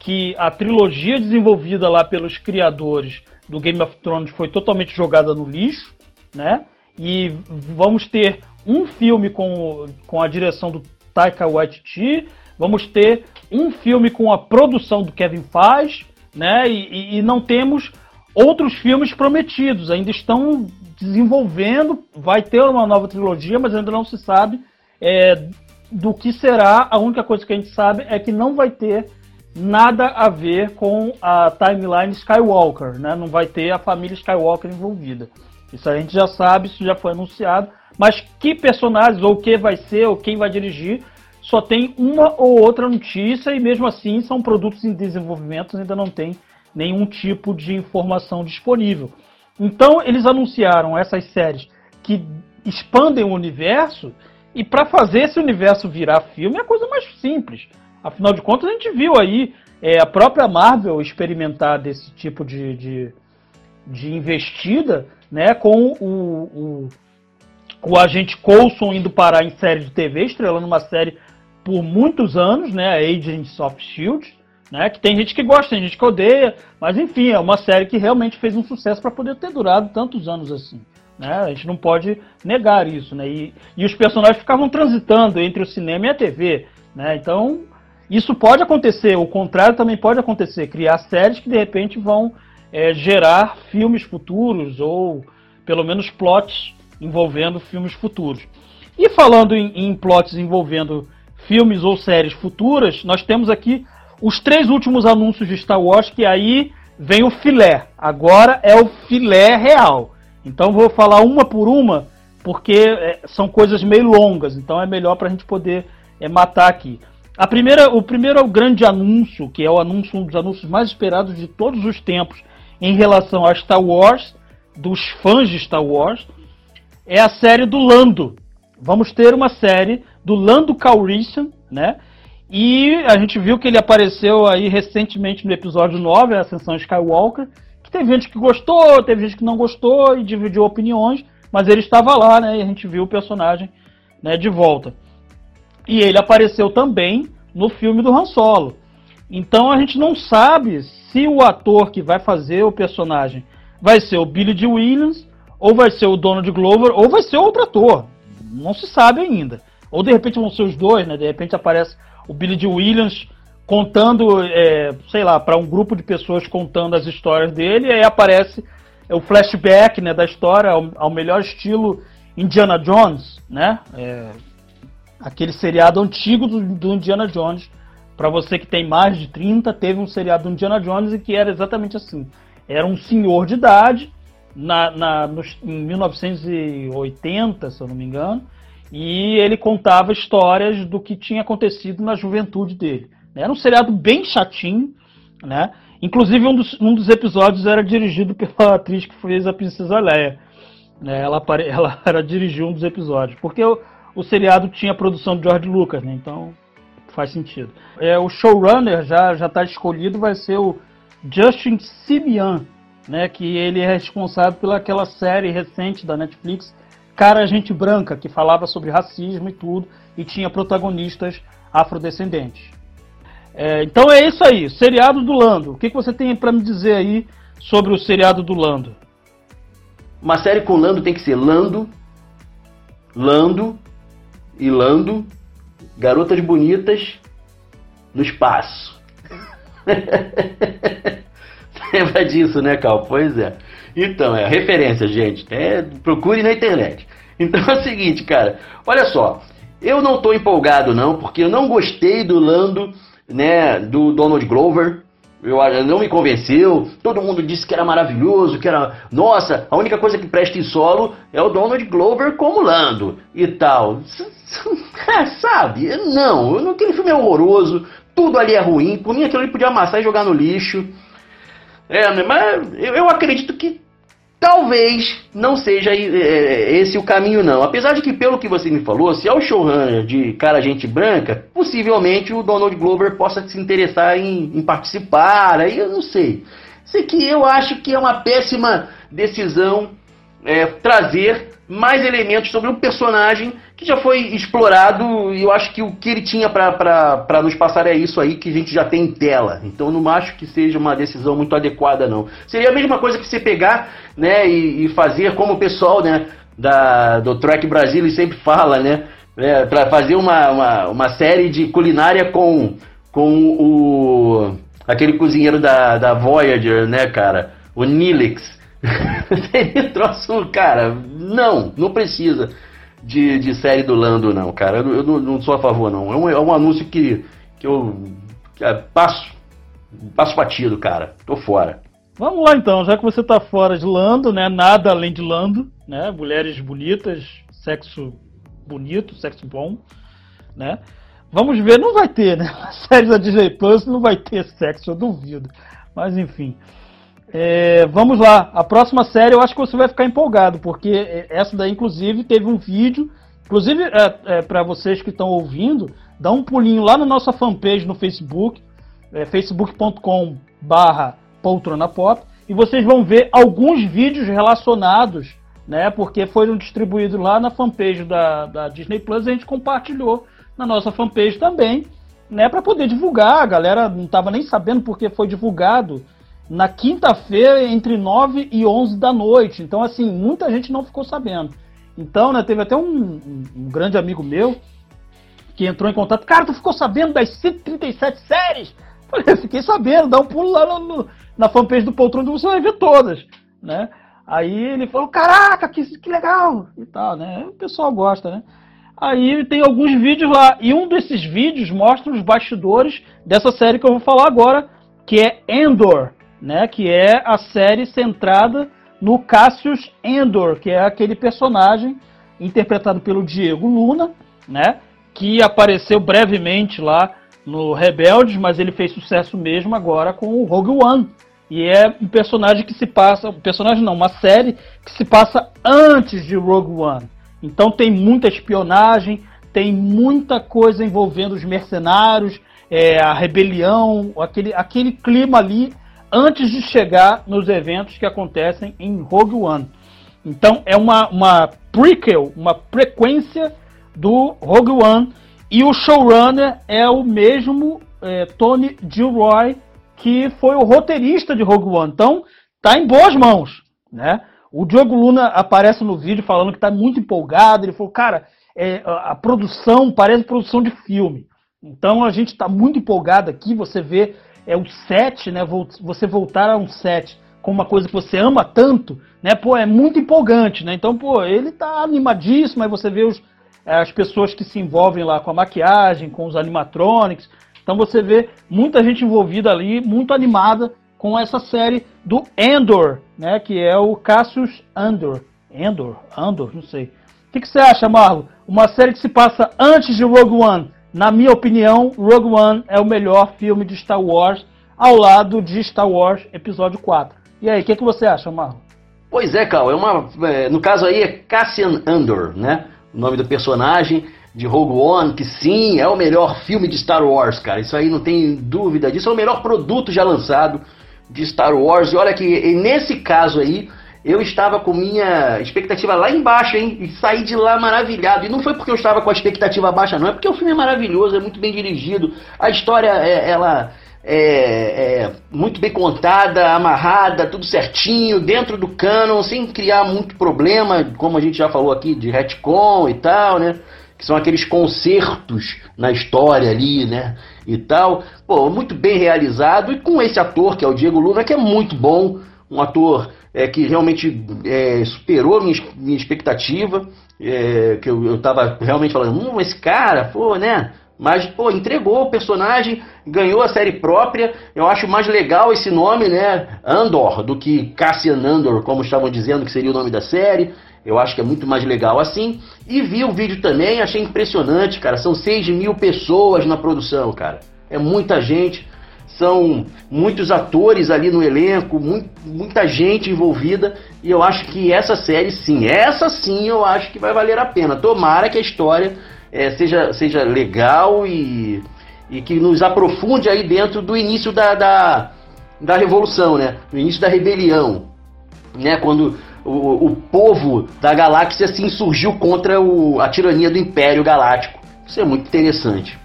que a trilogia desenvolvida lá pelos criadores do Game of Thrones foi totalmente jogada no lixo, né? E vamos ter um filme com, com a direção do Taika Waititi, vamos ter um filme com a produção do Kevin Feige, né? E, e, e não temos outros filmes prometidos, ainda estão desenvolvendo, vai ter uma nova trilogia, mas ainda não se sabe é, do que será. A única coisa que a gente sabe é que não vai ter nada a ver com a timeline Skywalker, né? Não vai ter a família Skywalker envolvida. Isso a gente já sabe, isso já foi anunciado. Mas que personagens, ou o que vai ser, ou quem vai dirigir, só tem uma ou outra notícia e mesmo assim são produtos em desenvolvimento, ainda não tem nenhum tipo de informação disponível. Então eles anunciaram essas séries que expandem o universo e para fazer esse universo virar filme é a coisa mais simples. Afinal de contas a gente viu aí é, a própria Marvel experimentar desse tipo de, de, de investida, né, com o, o, o agente Coulson indo parar em série de TV, estrelando uma série por muitos anos, né, Agents of Shield, né, que tem gente que gosta, tem gente que odeia, mas enfim, é uma série que realmente fez um sucesso para poder ter durado tantos anos assim. Né? A gente não pode negar isso, né? E, e os personagens ficavam transitando entre o cinema e a TV, né? Então isso pode acontecer, o contrário também pode acontecer, criar séries que de repente vão é, gerar filmes futuros ou pelo menos plots envolvendo filmes futuros. E falando em, em plots envolvendo filmes ou séries futuras, nós temos aqui os três últimos anúncios de Star Wars, que aí vem o filé. Agora é o filé real. Então vou falar uma por uma, porque é, são coisas meio longas, então é melhor para a gente poder é, matar aqui. A primeira, o primeiro é o grande anúncio, que é o anúncio, um dos anúncios mais esperados de todos os tempos em relação a Star Wars, dos fãs de Star Wars, é a série do Lando. Vamos ter uma série do Lando Calrissian, né? E a gente viu que ele apareceu aí recentemente no episódio 9, a Ascensão Skywalker, que teve gente que gostou, teve gente que não gostou e dividiu opiniões, mas ele estava lá, né? E a gente viu o personagem né, de volta. E ele apareceu também no filme do Han Solo. Então a gente não sabe se o ator que vai fazer o personagem vai ser o Billy D. Williams, ou vai ser o Donald Glover, ou vai ser outro ator. Não se sabe ainda. Ou de repente vão ser os dois, né? De repente aparece o Billy D. Williams contando, é, sei lá, para um grupo de pessoas contando as histórias dele, e aí aparece o flashback né, da história ao, ao melhor estilo Indiana Jones, né? É, aquele seriado antigo do, do Indiana Jones. Para você que tem mais de 30, teve um seriado do Indiana Jones e que era exatamente assim. Era um senhor de idade, na, na, nos, em 1980, se eu não me engano, e ele contava histórias do que tinha acontecido na juventude dele. Era um seriado bem chatinho, né? Inclusive, um dos, um dos episódios era dirigido pela [laughs] atriz que fez a Princesa Leia. Né? Ela, [laughs] ela era dirigiu um dos episódios. Porque o, o seriado tinha produção de George Lucas, né? Então faz sentido. É, o showrunner já já está escolhido, vai ser o Justin Simeon, né? Que ele é responsável pelaquela série recente da Netflix, Cara Gente Branca, que falava sobre racismo e tudo, e tinha protagonistas afrodescendentes. É, então é isso aí, seriado do Lando. O que, que você tem para me dizer aí sobre o seriado do Lando? Uma série com Lando tem que ser Lando, Lando e Lando, garotas bonitas no espaço. [laughs] Lembra disso, né, Cal? Pois é. Então, é referência, gente. É, procure na internet. [laughs] Então é o seguinte, cara. Olha só. Eu não tô empolgado, não, porque eu não gostei do Lando né, do Donald Glover. Eu, não me convenceu. Todo mundo disse que era maravilhoso, que era. Nossa, a única coisa que presta em solo é o Donald Glover como Lando e tal. [laughs] Sabe? Não, aquele filme é horroroso. Tudo ali é ruim. Por mim, aquilo ali podia amassar e jogar no lixo. É, mas eu acredito que Talvez não seja é, é, esse o caminho, não. Apesar de que, pelo que você me falou, se é o showrunner de cara gente branca, possivelmente o Donald Glover possa se interessar em, em participar. Aí eu não sei. Isso aqui eu acho que é uma péssima decisão é, trazer mais elementos sobre um personagem que já foi explorado e eu acho que o que ele tinha para nos passar é isso aí que a gente já tem em tela. Então não acho que seja uma decisão muito adequada não. Seria a mesma coisa que você pegar né, e, e fazer como o pessoal né, da, do Trek Brasil sempre fala, né? É, para fazer uma, uma, uma série de culinária com, com o aquele cozinheiro da, da Voyager, né, cara? O Nilix. [laughs] Seria troço, cara, não, não precisa de, de série do Lando, não, cara. Eu, eu não, não, sou a favor, não. É um, é um anúncio que, que eu que, é, passo, passo batido, cara. Tô fora. Vamos lá então, já que você tá fora de Lando, né? Nada além de Lando, né? Mulheres bonitas, sexo bonito, sexo bom, né? Vamos ver, não vai ter, né? [laughs] A série da Disney Plus não vai ter sexo, eu duvido. Mas enfim. É, vamos lá, a próxima série eu acho que você vai ficar empolgado, porque essa daí, inclusive, teve um vídeo. Inclusive, é, é, para vocês que estão ouvindo, dá um pulinho lá na nossa fanpage no Facebook, é, facebook.com/barra poltrona pop, e vocês vão ver alguns vídeos relacionados, né? Porque foram distribuídos lá na fanpage da, da Disney Plus, e a gente compartilhou na nossa fanpage também, né? Para poder divulgar. A galera não estava nem sabendo porque foi divulgado na quinta-feira entre 9 e 11 da noite. Então, assim, muita gente não ficou sabendo. Então, né, teve até um, um, um grande amigo meu que entrou em contato. Cara, tu ficou sabendo das 137 séries? Falei, fiquei sabendo, dá um pulo lá no, no, na fanpage do Poltrona você vai ver todas, né? Aí ele falou, caraca, que, que legal e tal, né? O pessoal gosta, né? Aí tem alguns vídeos lá, e um desses vídeos mostra os bastidores dessa série que eu vou falar agora, que é Endor, né? Que é a série centrada no Cassius Endor, que é aquele personagem interpretado pelo Diego Luna, né? Que apareceu brevemente lá no Rebeldes, mas ele fez sucesso mesmo agora com o Rogue One, e é um personagem que se passa. Um personagem não, uma série que se passa antes de Rogue One. Então tem muita espionagem, tem muita coisa envolvendo os mercenários, é, a rebelião, aquele, aquele clima ali antes de chegar nos eventos que acontecem em Rogue One. Então é uma, uma prequel, uma frequência do Rogue One. E o showrunner é o mesmo é, Tony Gilroy, que foi o roteirista de Rogue One. Então, tá em boas mãos, né? O Diogo Luna aparece no vídeo falando que está muito empolgado. Ele falou, cara, é, a produção parece produção de filme. Então a gente está muito empolgado aqui. Você vê é o set, né? Você voltar a um set com uma coisa que você ama tanto, né? Pô, é muito empolgante, né? Então, pô, ele tá animadíssimo. Aí você vê os, as pessoas que se envolvem lá com a maquiagem, com os animatronics. Então você vê muita gente envolvida ali, muito animada com essa série do Endor, né? Que é o Cassius Andor. Endor? Andor? Não sei. O que, que você acha, Marlon? Uma série que se passa antes de Rogue One. Na minha opinião, Rogue One é o melhor filme de Star Wars ao lado de Star Wars Episódio 4. E aí, o que, que você acha, Marlon? Pois é, Cal, é uma, é, no caso aí é Cassian Andor, né? O nome do personagem de Rogue One, que sim, é o melhor filme de Star Wars, cara. Isso aí não tem dúvida disso. É o melhor produto já lançado de Star Wars. E olha que nesse caso aí, eu estava com minha expectativa lá embaixo, hein? E saí de lá maravilhado. E não foi porque eu estava com a expectativa baixa, não. É porque o filme é maravilhoso, é muito bem dirigido. A história, é, ela é, é, muito bem contada, amarrada, tudo certinho, dentro do canon, sem criar muito problema, como a gente já falou aqui, de retcon e tal, né? que são aqueles concertos na história ali, né? E tal. Pô, muito bem realizado. E com esse ator, que é o Diego Luna, que é muito bom, um ator é, que realmente é, superou minha, minha expectativa. É, que eu, eu tava realmente falando, hum, esse cara, pô, né? Mas, pô, entregou o personagem, ganhou a série própria. Eu acho mais legal esse nome, né? Andor, do que Cassian Andor, como estavam dizendo que seria o nome da série. Eu acho que é muito mais legal assim. E vi o vídeo também, achei impressionante, cara. São 6 mil pessoas na produção, cara. É muita gente. São muitos atores ali no elenco, muito, muita gente envolvida. E eu acho que essa série, sim, essa sim eu acho que vai valer a pena. Tomara que a história é, seja, seja legal e, e que nos aprofunde aí dentro do início da, da, da revolução, né? No início da rebelião. Né? Quando o, o povo da galáxia se insurgiu contra o, a tirania do Império Galáctico. Isso é muito interessante.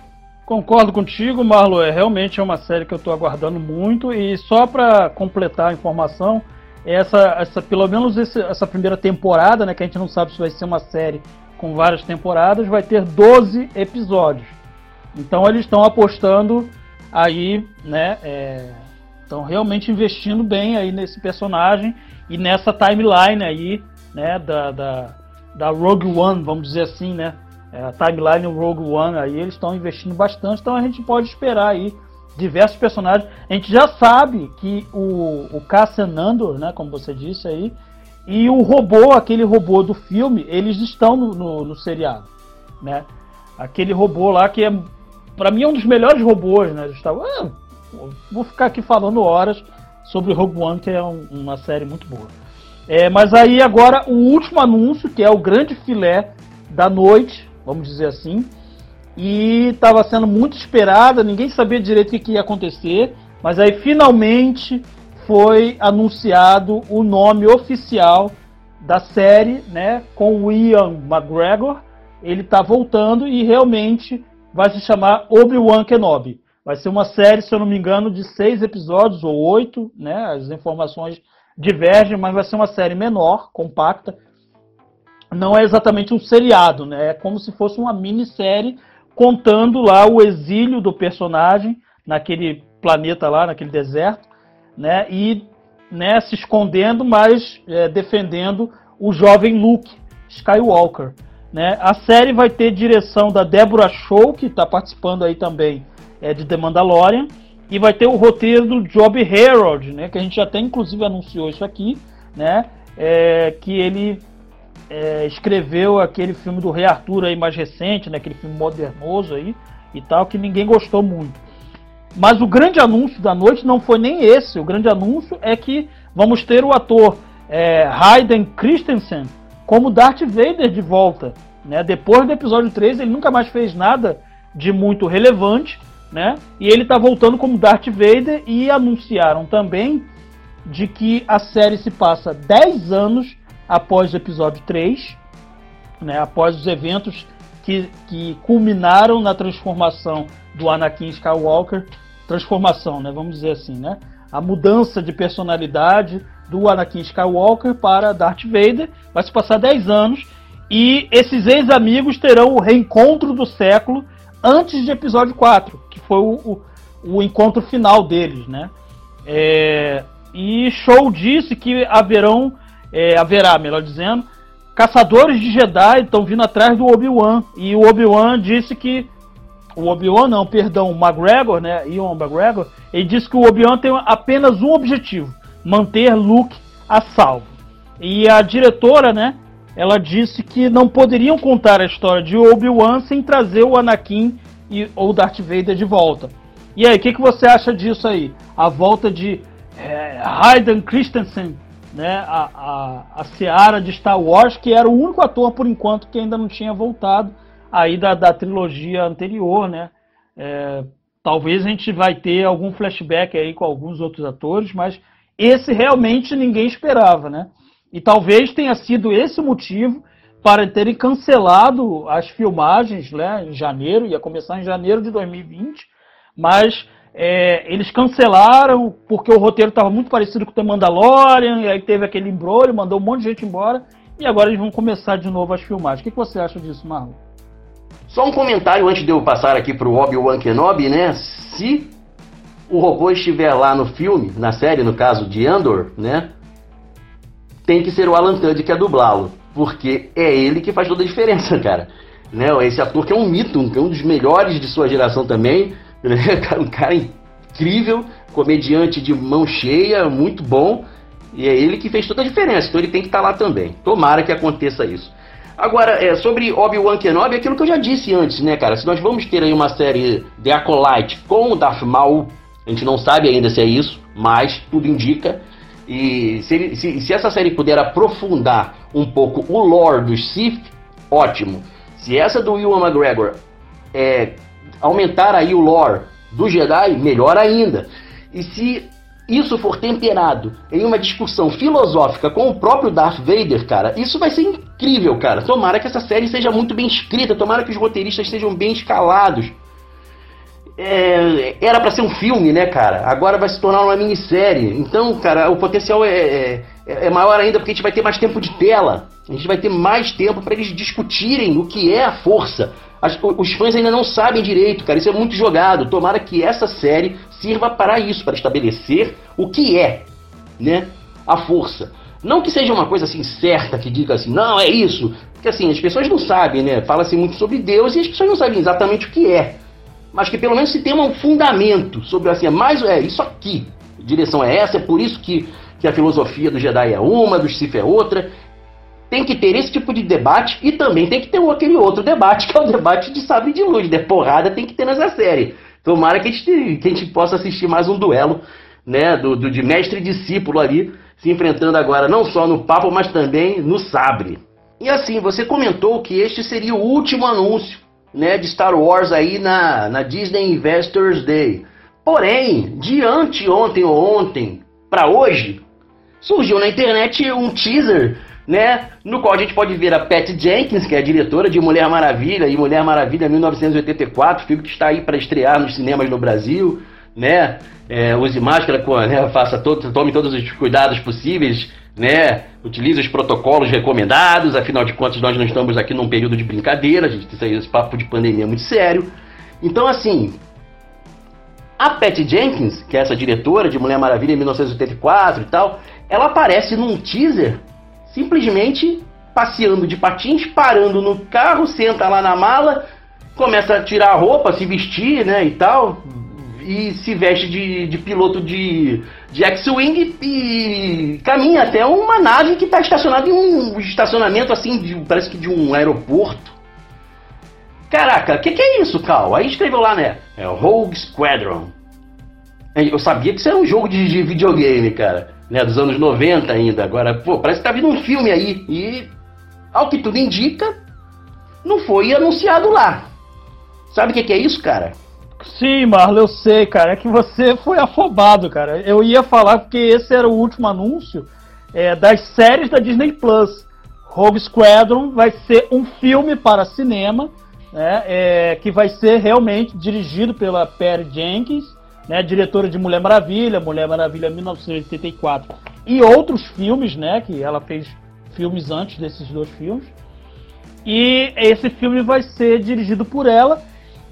Concordo contigo, Marlo. É realmente é uma série que eu estou aguardando muito. E só para completar a informação, essa, essa pelo menos esse, essa primeira temporada, né, que a gente não sabe se vai ser uma série com várias temporadas, vai ter 12 episódios. Então eles estão apostando aí, né? Estão é, realmente investindo bem aí nesse personagem e nessa timeline aí, né, da, da, da Rogue One, vamos dizer assim, né, é, a timeline Rogue One aí, eles estão investindo bastante, então a gente pode esperar aí diversos personagens. A gente já sabe que o, o Cassian Nandor, né, como você disse aí, e o robô, aquele robô do filme, eles estão no, no, no seriado, né? Aquele robô lá que é, para mim, é um dos melhores robôs, né? Estava, ah, vou ficar aqui falando horas sobre Rogue One, que é um, uma série muito boa. É, mas aí agora o último anúncio, que é o grande filé da noite, vamos dizer assim, e estava sendo muito esperada, ninguém sabia direito o que, ia acontecer, mas aí finalmente foi anunciado o nome oficial da série, né, com o Ian McGregor. Ele está voltando e realmente vai se chamar Obi-Wan Kenobi. Vai ser uma série, se eu não me engano, de seis episódios ou oito, né? As informações divergem, mas vai ser uma série menor, compacta. Não é exatamente um seriado, né? É como se fosse uma minissérie contando lá o exílio do personagem naquele planeta lá, naquele deserto, né? E né, se escondendo, mas é, defendendo o jovem Luke Skywalker. Né? A série vai ter direção da Deborah Shaw, que está participando aí também é, de The Mandalorian. E vai ter o roteiro do Job Harold, né? Que a gente até inclusive anunciou isso aqui, né? É, que ele é, escreveu aquele filme do Rei Arthur aí mais recente, né? Aquele filme modernoso aí e tal, que ninguém gostou muito. Mas o grande anúncio da noite não foi nem esse. O grande anúncio é que vamos ter o ator é, Hayden Christensen como Darth Vader de volta. Né? Depois do episódio 3, ele nunca mais fez nada de muito relevante né? E ele está voltando como Darth Vader e anunciaram também de que a série se passa 10 anos após o episódio 3, né? Após os eventos que, que culminaram na transformação do Anakin Skywalker, transformação, né? Vamos dizer assim, né? A mudança de personalidade do Anakin Skywalker para Darth Vader vai se passar 10 anos e esses ex-amigos terão o reencontro do século antes de episódio 4, que foi o, o, o encontro final deles, né? É, e Show disse que haverão, é, haverá, melhor dizendo, caçadores de Jedi estão vindo atrás do Obi-Wan. E o Obi-Wan disse que. O Obi-Wan, não, perdão, o McGregor, né? Ian McGregor, ele disse que o Obi-Wan tem apenas um objetivo: manter Luke a salvo. E a diretora, né? ela disse que não poderiam contar a história de Obi-Wan sem trazer o Anakin e, ou Darth Vader de volta. E aí, o que, que você acha disso aí? A volta de é, Hayden Christensen, né, a, a, a Seara de Star Wars, que era o único ator, por enquanto, que ainda não tinha voltado aí da, da trilogia anterior, né? É, talvez a gente vai ter algum flashback aí com alguns outros atores, mas esse realmente ninguém esperava, né? E talvez tenha sido esse o motivo para terem cancelado as filmagens né, em janeiro, ia começar em janeiro de 2020, mas é, eles cancelaram porque o roteiro estava muito parecido com o The Mandalorian, e aí teve aquele embrulho, mandou um monte de gente embora, e agora eles vão começar de novo as filmagens. O que, que você acha disso, Marlon? Só um comentário antes de eu passar aqui para o Obi-Wan Kenobi, né? Se o robô estiver lá no filme, na série, no caso de Andor, né? tem que ser o Alan Tudyk a dublá-lo, porque é ele que faz toda a diferença, [laughs] cara. Né? Esse ator que é um mito, um, um dos melhores de sua geração também? [laughs] um cara incrível, comediante de mão cheia, muito bom, e é ele que fez toda a diferença, então ele tem que estar tá lá também. Tomara que aconteça isso. Agora, é, sobre Obi-Wan Kenobi, aquilo que eu já disse antes, né, cara? Se nós vamos ter aí uma série The Acolyte com o Darth Maul, a gente não sabe ainda se é isso, mas tudo indica. E se, ele, se, se, essa série puder aprofundar um pouco o lore dos Sith, ótimo. Se essa do Ewan McGregor é, aumentar aí o lore do Jedi, melhor ainda. E se isso for temperado em uma discussão filosófica com o próprio Darth Vader, cara, isso vai ser incrível, cara. Tomara que essa série seja muito bem escrita, tomara que os roteiristas sejam bem escalados é, era para ser um filme, né, cara? Agora vai se tornar uma minissérie. Então, cara, o potencial é, é, é, maior ainda porque a gente vai ter mais tempo de tela. A gente vai ter mais tempo para eles discutirem o que é a força. As, os fãs ainda não sabem direito, cara. Isso é muito jogado. Tomara que essa série sirva para isso, para estabelecer o que é, né, a força. Não que seja uma coisa assim certa que diga assim, não, é isso. Porque assim, as pessoas não sabem, né? Fala-se muito sobre Deus e as pessoas não sabem exatamente o que é. mas que pelo menos se tenha um fundamento sobre assim, é mais é isso aqui, a direção é essa, é por isso que, que a filosofia do Jedi é uma, do Sith é outra. Tem que ter esse tipo de debate e também tem que ter aquele outro debate, [laughs] que é o debate de sabre de luz, né? Porrada tem que ter nessa série. Tomara que a gente, que a gente possa assistir mais um duelo, né? Do, do de mestre e discípulo ali, se enfrentando agora não só no papo, mas também no sabre. E assim, você comentou que este seria o último anúncio né, de Star Wars aí na, na Disney Investors Day. Porém, de anteontem ou ontem para hoje, surgiu na internet um teaser, né, no qual a gente pode ver a Pat Jenkins, que é a diretora de Mulher Maravilha e Mulher Maravilha 1984, filme que está aí para estrear nos cinemas no Brasil, né? É, use máscara, né, faça todo, tome todos os cuidados possíveis né? Utiliza os protocolos recomendados, afinal de contas nós não estamos aqui num período de brincadeira, a gente tem esse papo de pandemia muito sério. Então, assim, a Pat Jenkins, que é essa diretora de Mulher Maravilha em 1984 e tal, ela aparece num teaser simplesmente passeando de patins, parando no carro, senta lá na mala, começa a tirar a roupa, se vestir, né, e tal, e se veste de, de piloto de, de X-Wing e caminha até uma nave que está estacionada em um estacionamento assim, de, parece que de um aeroporto. Caraca, o que, que, é isso, Cal? Aí escreveu lá, né? É Rogue Squadron. Eu sabia que isso era um jogo de, de videogame, cara. Né, dos anos 90 ainda. Agora, pô, parece que tá vindo um filme aí. E, ao que tudo indica, não foi anunciado lá. Sabe o que, que é isso, cara? Sim, Marlon, eu sei, cara. É que você foi afobado, cara. Eu ia falar porque esse era o último anúncio é, das séries da Disney Plus. Rogue Squadron vai ser um filme para cinema, né, é, que vai ser realmente dirigido pela Perry Jenkins, né, diretora de Mulher Maravilha, Mulher Maravilha 1984, e outros filmes, né, que ela fez filmes antes desses dois filmes. E esse filme vai ser dirigido por ela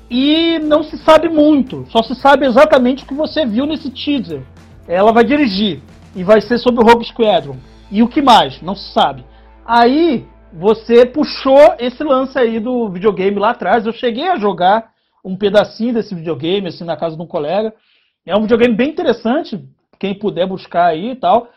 e não se sabe muito, só se sabe exatamente o que você viu nesse teaser. Ela vai dirigir e vai ser sobre o Rogue Squadron. E o que mais? Não se sabe. Aí você puxou esse lance aí do videogame lá atrás. Eu cheguei a jogar um pedacinho desse videogame assim na casa de um colega. É um videogame bem interessante, quem puder buscar aí e tal.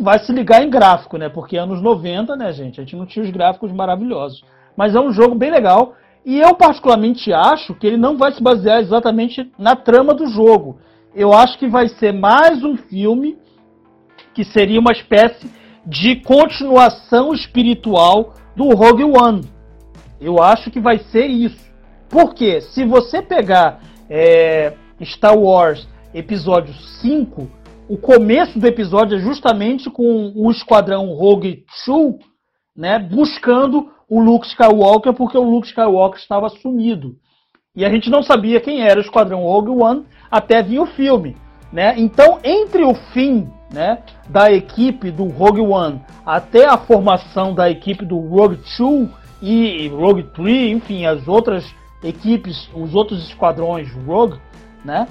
Vai se ligar em gráfico, né? Porque anos 90, né, gente? A gente não tinha os gráficos maravilhosos. Mas é um jogo bem legal. E eu particularmente acho que ele não vai se basear exatamente na trama do jogo. Eu acho que vai ser mais um filme que seria uma espécie de continuação espiritual do Rogue One. Eu acho que vai ser isso. Porque se você pegar é, Star Wars Episódio 5, o começo do episódio é justamente com o esquadrão Rogue Two né, buscando o Luke Skywalker porque o Luke Skywalker estava sumido. E a gente não sabia quem era o Esquadrão Rogue One até vir o filme. Né? Então, entre o fim né, da equipe do Rogue One até a formação da equipe do Rogue 2 e Rogue 3, enfim, as outras equipes, os outros esquadrões Rogue, né,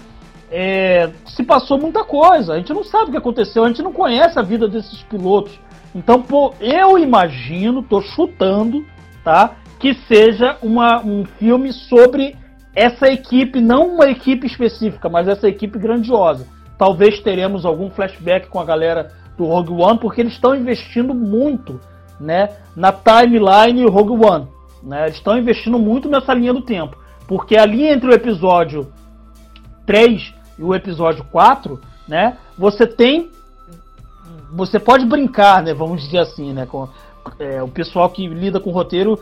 é, se passou muita coisa. A gente não sabe o que aconteceu, a gente não conhece a vida desses pilotos. Então, pô, eu imagino, tô chutando, tá? Que seja uma, um filme sobre essa equipe, não uma equipe específica, mas essa equipe grandiosa. Talvez teremos algum flashback com a galera do Rogue One, porque eles estão investindo muito, né, na timeline Rogue One, né? Eles estão investindo muito nessa linha do tempo, porque a linha entre o episódio 3 e o episódio 4, né, você tem você pode brincar, né? Vamos dizer assim, né? Com, é, o pessoal que lida com roteiro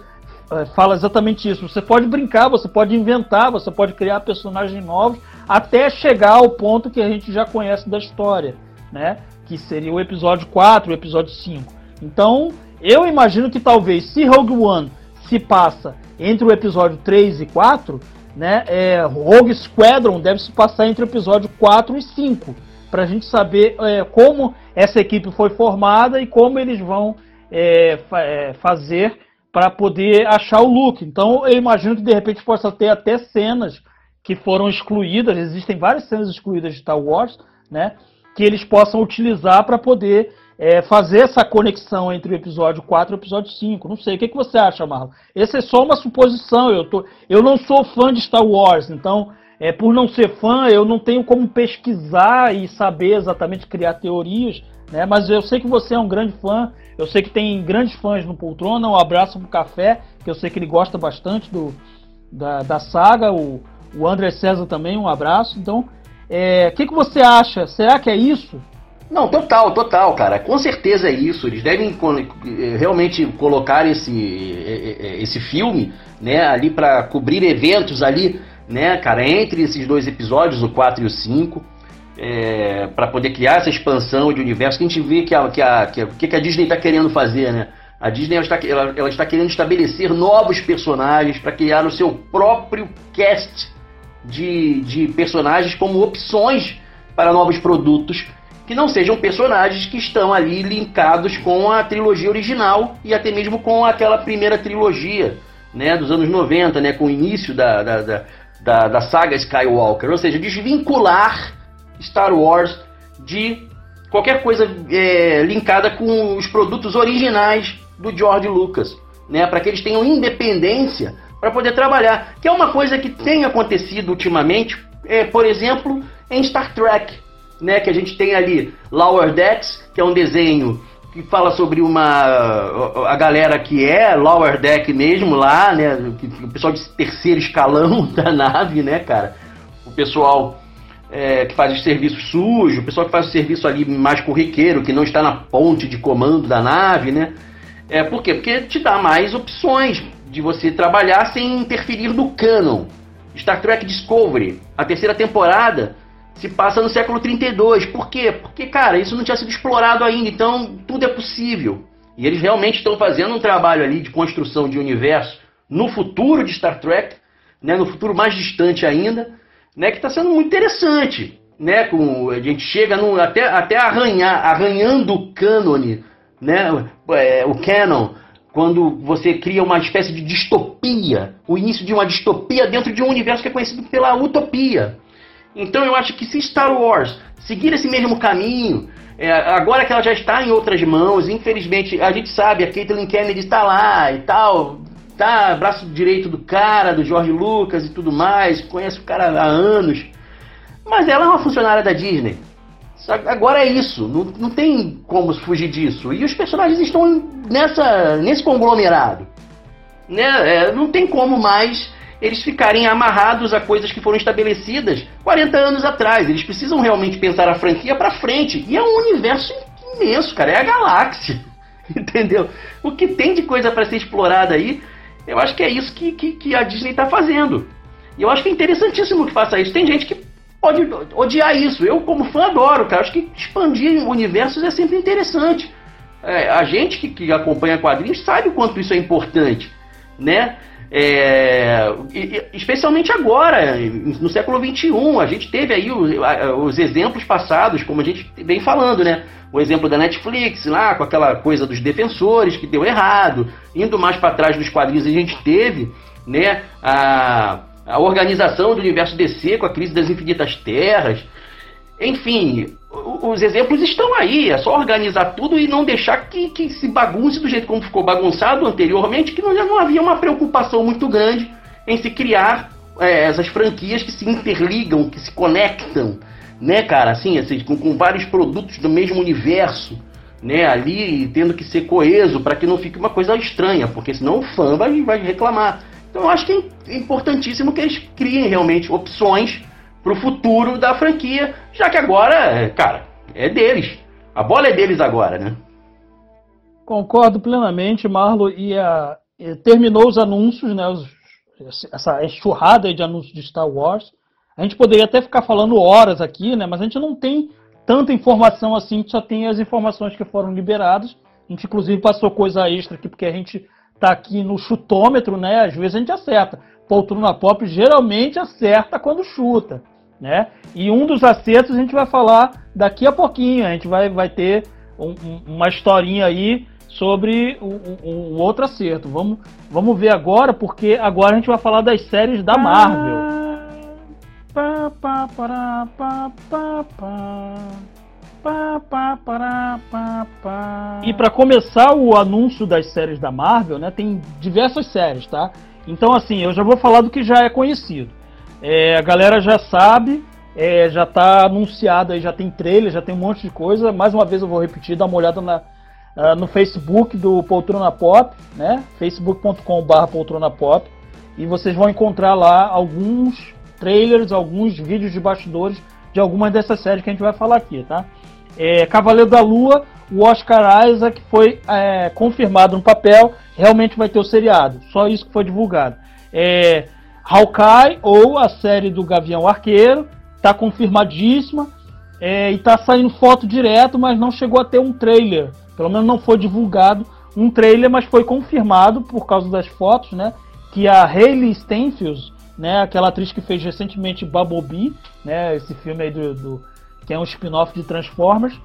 é, fala exatamente isso. Você pode brincar, você pode inventar, você pode criar personagens novos, até chegar ao ponto que a gente já conhece da história, né? Que seria o episódio 4, o episódio 5. Então, eu imagino que talvez se Rogue One se passa entre o episódio 3 e 4, né? É, Rogue Squadron deve se passar entre o episódio 4 e 5 para a gente saber é, como essa equipe foi formada e como eles vão é, fa é, fazer para poder achar o Luke. Então eu imagino que de repente possa ter até cenas que foram excluídas, existem várias cenas excluídas de Star Wars, né? Que eles possam utilizar para poder é, fazer essa conexão entre o episódio 4 e o episódio 5. Não sei, o que, que você acha, Marlon? Essa é só uma suposição, eu, tô, eu não sou fã de Star Wars, então é, por não ser fã, eu não tenho como pesquisar e saber exatamente criar teorias, né? Mas eu sei que você é um grande fã, eu sei que tem grandes fãs no Poltrona, um abraço pro Café, que eu sei que ele gosta bastante do, da, da saga, o, o André César também, um abraço. Então, o é, que, que você acha? Será que é isso? Não, total, total, cara. Com certeza é isso. Eles devem eh, realmente colocar esse, eh, eh, esse filme né, ali para cobrir eventos ali, né, cara, entre esses dois episódios, o 4 e o 5, é, para poder criar essa expansão de universo que a gente vê que a, que a, que a, que a Disney está querendo fazer, né? A Disney ela está, ela, ela está querendo estabelecer novos personagens para criar o seu próprio cast de, de personagens como opções para novos produtos que não sejam personagens que estão ali linkados com a trilogia original e até mesmo com aquela primeira trilogia né, dos anos 90, né, com o início da, da, da, da, saga Skywalker. Ou seja, desvincular Star Wars de qualquer coisa é, linkada com os produtos originais do George Lucas, né, para que eles tenham independência para poder trabalhar, que é uma coisa que tem acontecido ultimamente, é, por exemplo, em Star Trek né, que a gente tem ali Lower Decks, que é um desenho que fala sobre uma a galera que é Lower Deck mesmo lá, né, o pessoal de terceiro escalão [laughs] da nave, né, cara, o pessoal é, que faz os serviços sujos, o pessoal que faz o serviço ali mais corriqueiro, que não está na ponte de comando da nave, né? É, por quê? Porque te dá mais opções de você trabalhar sem interferir no canon. Star Trek Discovery, a terceira temporada, se passa no século 32. Por quê? Porque, cara, isso não tinha sido explorado ainda, então tudo é possível. E eles realmente estão fazendo um trabalho ali de construção de universo no futuro de Star Trek, né, no futuro mais distante ainda, né, que está sendo muito interessante. Né, com, a gente chega até, até arranhar, arranhando o cânone, né, é, o canon, quando você cria uma espécie de distopia, o início de uma distopia dentro de um universo que é conhecido pela utopia. Então eu acho que se Star Wars seguir esse mesmo caminho, é, agora que ela já está em outras mãos, infelizmente a gente sabe, a Caitlyn Kennedy está lá e tal, tá braço direito do cara, do George Lucas e tudo mais, conhece o cara há anos, mas ela é uma funcionária da Disney. Agora é isso, não, não tem como fugir disso. E os personagens estão nessa, nesse conglomerado. Né? É, não tem como mais eles ficarem amarrados a coisas que foram estabelecidas 40 anos atrás. Eles precisam realmente pensar a franquia para frente. E é um universo imenso, cara. É a galáxia. [laughs] Entendeu? O que tem de coisa para ser explorada aí, eu acho que é isso que, que, que a Disney está fazendo. E eu acho que é interessantíssimo que faça isso. Tem gente que pode odiar isso. Eu, como fã, adoro, cara. Acho que expandir universos é sempre interessante. É, a gente que, que acompanha quadrinhos sabe o quanto isso é importante, né? É, especialmente agora, no século XXI, a gente teve aí os exemplos passados, como a gente vem falando, né? O exemplo da Netflix, lá com aquela coisa dos defensores que deu errado, indo mais para trás dos quadrinhos, a gente teve né, a, a organização do universo DC com a crise das infinitas terras. Enfim, os exemplos estão aí, é só organizar tudo e não deixar que, que se bagunce do jeito como ficou bagunçado anteriormente, que não, não havia uma preocupação muito grande em se criar é, essas franquias que se interligam, que se conectam, né, cara, assim, assim com, com vários produtos do mesmo universo, né, ali tendo que ser coeso para que não fique uma coisa estranha, porque senão o fã vai, vai reclamar. Então eu acho que é importantíssimo que eles criem realmente opções pro futuro da franquia, já que agora, cara, é deles. A bola é deles agora, né? Concordo plenamente, Marlo. E, a, e terminou os anúncios, né? Os, essa enxurrada de anúncios de Star Wars. A gente poderia até ficar falando horas aqui, né? Mas a gente não tem tanta informação assim, só tem as informações que foram liberadas. A gente, inclusive, passou coisa extra aqui, porque a gente tá aqui no chutômetro, né? Às vezes a gente acerta. Poltrona Pop geralmente acerta quando chuta. Né? E um dos acertos a gente vai falar daqui a pouquinho. A gente vai, vai ter um, um, uma historinha aí sobre o, o, o, outro acerto. Vamos, vamos ver agora, porque agora a gente vai falar das séries da Marvel. E para começar o anúncio das séries da Marvel, né, tem diversas séries, tá? Então assim, eu já vou falar do que já é conhecido. É, a galera já sabe, é, já está anunciado aí, já tem trailer, já tem um monte de coisa. Mais uma vez eu vou repetir, dá uma olhada na, uh, no Facebook do Poltrona Pop, né? facebook.com.br Poltrona Pop. E vocês vão encontrar lá alguns trailers, alguns vídeos de bastidores de algumas dessas séries que a gente vai falar aqui, tá? É, Cavaleiro da Lua, o Oscar Isaac foi é, confirmado no papel, realmente vai ter o seriado. Só isso que foi divulgado. É, Hawkeye, ou a série do Gavião Arqueiro, está confirmadíssima. É, e está saindo foto direto, mas não chegou a ter um trailer. Pelo menos não foi divulgado um trailer, mas foi confirmado por causa das fotos, né? Que a Hayley Steinfeld, né? Aquela atriz que fez recentemente Bumblebee, né? Esse filme aí do, do que é um spin-off de Transformers.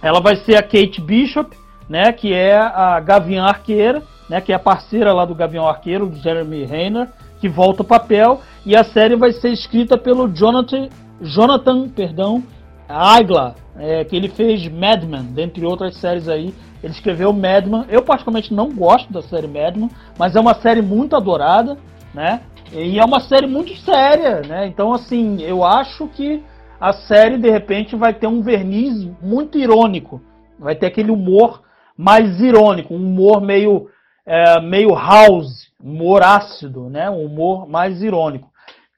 Ela vai ser a Kate Bishop, né? Que é a Gavião Arqueira, né? Que é a parceira lá do Gavião Arqueiro, do Jeremy Renner que volta ao papel e a série vai ser escrita pelo Jonathan, Jonathan perdão, Aigla, é, que ele fez Mad Men, dentre outras séries aí. Ele escreveu Mad Men. Eu particularmente não gosto da série Mad Men, mas é uma série muito adorada, né? E é uma série muito séria, né? Então assim, eu acho que a série de repente vai ter um verniz muito irônico, vai ter aquele humor mais irônico, um humor meio é, meio house, humor ácido, né? um humor mais irônico.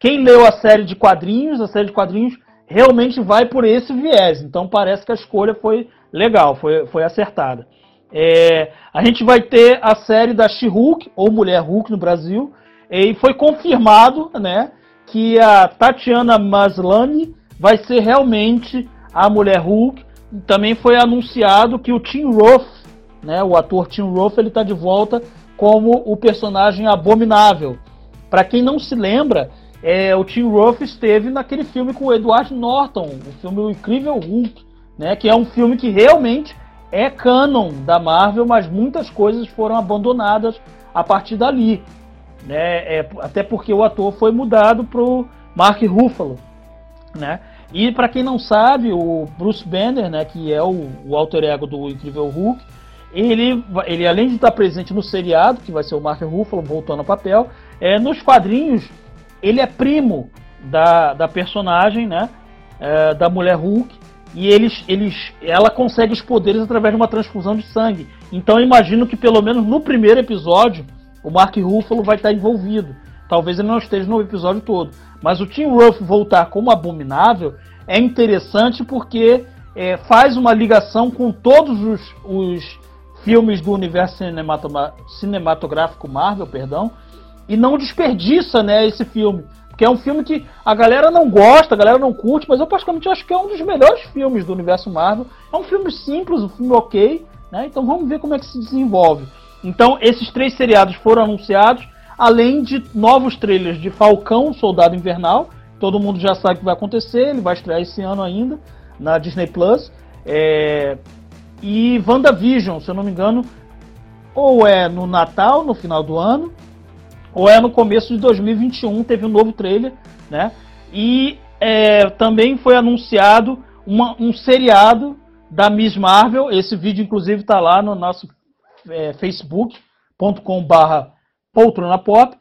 Quem leu a série de quadrinhos, a série de quadrinhos realmente vai por esse viés. Então parece que a escolha foi legal, foi, foi acertada. É, a gente vai ter a série da She-Hulk, ou Mulher Hulk no Brasil, e foi confirmado né, que a Tatiana Maslany vai ser realmente a Mulher Hulk. Também foi anunciado que o Tim Roth né? O ator Tim Roth ele está de volta como o personagem abominável. Para quem não se lembra, é, o Tim Roth esteve naquele filme com o Edward Norton, o filme O Incrível Hulk, né? Que é um filme que realmente é canon da Marvel, mas muitas coisas foram abandonadas a partir dali. Né? É, até porque o ator foi mudado para o Mark Ruffalo. Né? E para quem não sabe, o Bruce Banner, né, que é o, o alter ego do Incrível Hulk, ele, ele além de estar presente no seriado, que vai ser o Mark Ruffalo voltando ao papel, é, nos quadrinhos ele é primo da, da personagem, né, é, da mulher Hulk, e eles, eles, ela consegue os poderes através de uma transfusão de sangue. Então eu imagino que pelo menos no primeiro episódio o Mark Ruffalo vai estar envolvido. Talvez ele não esteja no episódio todo. Mas o Tim Ruff voltar como abominável é interessante porque é, faz uma ligação com todos os, os filmes do universo cinematográfico Marvel, perdão, e não desperdiça, né, esse filme. Porque é um filme que a galera não gosta, a galera não curte, mas eu particularmente acho que é um dos melhores filmes do universo Marvel. É um filme simples, um filme ok, né? Então vamos ver como é que se desenvolve. Então esses três seriados foram anunciados, além de novos trailers de Falcão, Soldado Invernal. Todo mundo já sabe o que vai acontecer, ele vai estrear esse ano ainda na Disney Plus. É, e WandaVision, se eu não me engano, ou é no Natal, no final do ano, ou é no começo de 2021, teve um novo trailer, né? E é, também foi anunciado uma, um seriado da Miss Marvel. Esse vídeo, inclusive, está lá no nosso é, facebook.com/barra poltrona pop.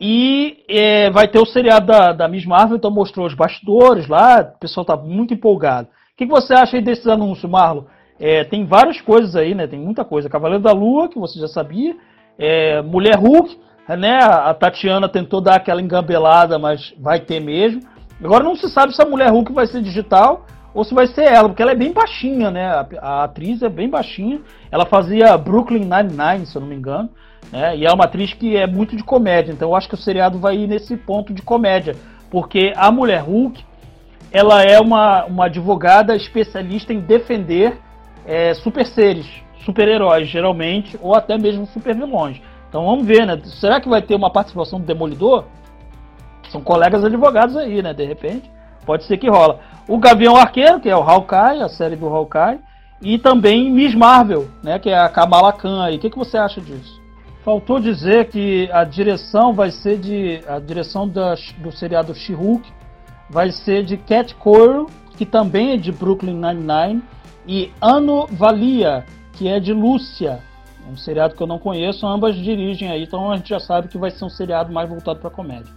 E é, vai ter o seriado da, da Miss Marvel, então mostrou os bastidores lá, o pessoal está muito empolgado. O que, que você acha aí desses anúncios, Marlon? É, tem várias coisas aí, né? Tem muita coisa. Cavaleiro da Lua, que você já sabia. É, Mulher Hulk, né? A Tatiana tentou dar aquela engambelada, mas vai ter mesmo. Agora não se sabe se a Mulher Hulk vai ser digital ou se vai ser ela, porque ela é bem baixinha, né? A, a atriz é bem baixinha. Ela fazia Brooklyn Nine-Nine, se eu não me engano. Né? E é uma atriz que é muito de comédia. Então eu acho que o seriado vai ir nesse ponto de comédia. Porque a Mulher Hulk, ela é uma, uma advogada especialista em defender é, super seres, super-heróis, geralmente, ou até mesmo super-vilões. Então vamos ver, né? Será que vai ter uma participação do Demolidor? São colegas advogados aí, né? De repente, pode ser que rola. O Gavião Arqueiro, que é o Hawkeye, a série do Hawkeye, e também Miss Marvel, né? Que é a Kamala Khan aí. O que, que você acha disso? Faltou dizer que a direção vai ser de. A direção da, do seriado She-Hulk vai ser de Cat Coyle, que também é de Brooklyn Nine-Nine e Ano Valia, que é de Lúcia, um seriado que eu não conheço, ambas dirigem aí, então a gente já sabe que vai ser um seriado mais voltado para comédia.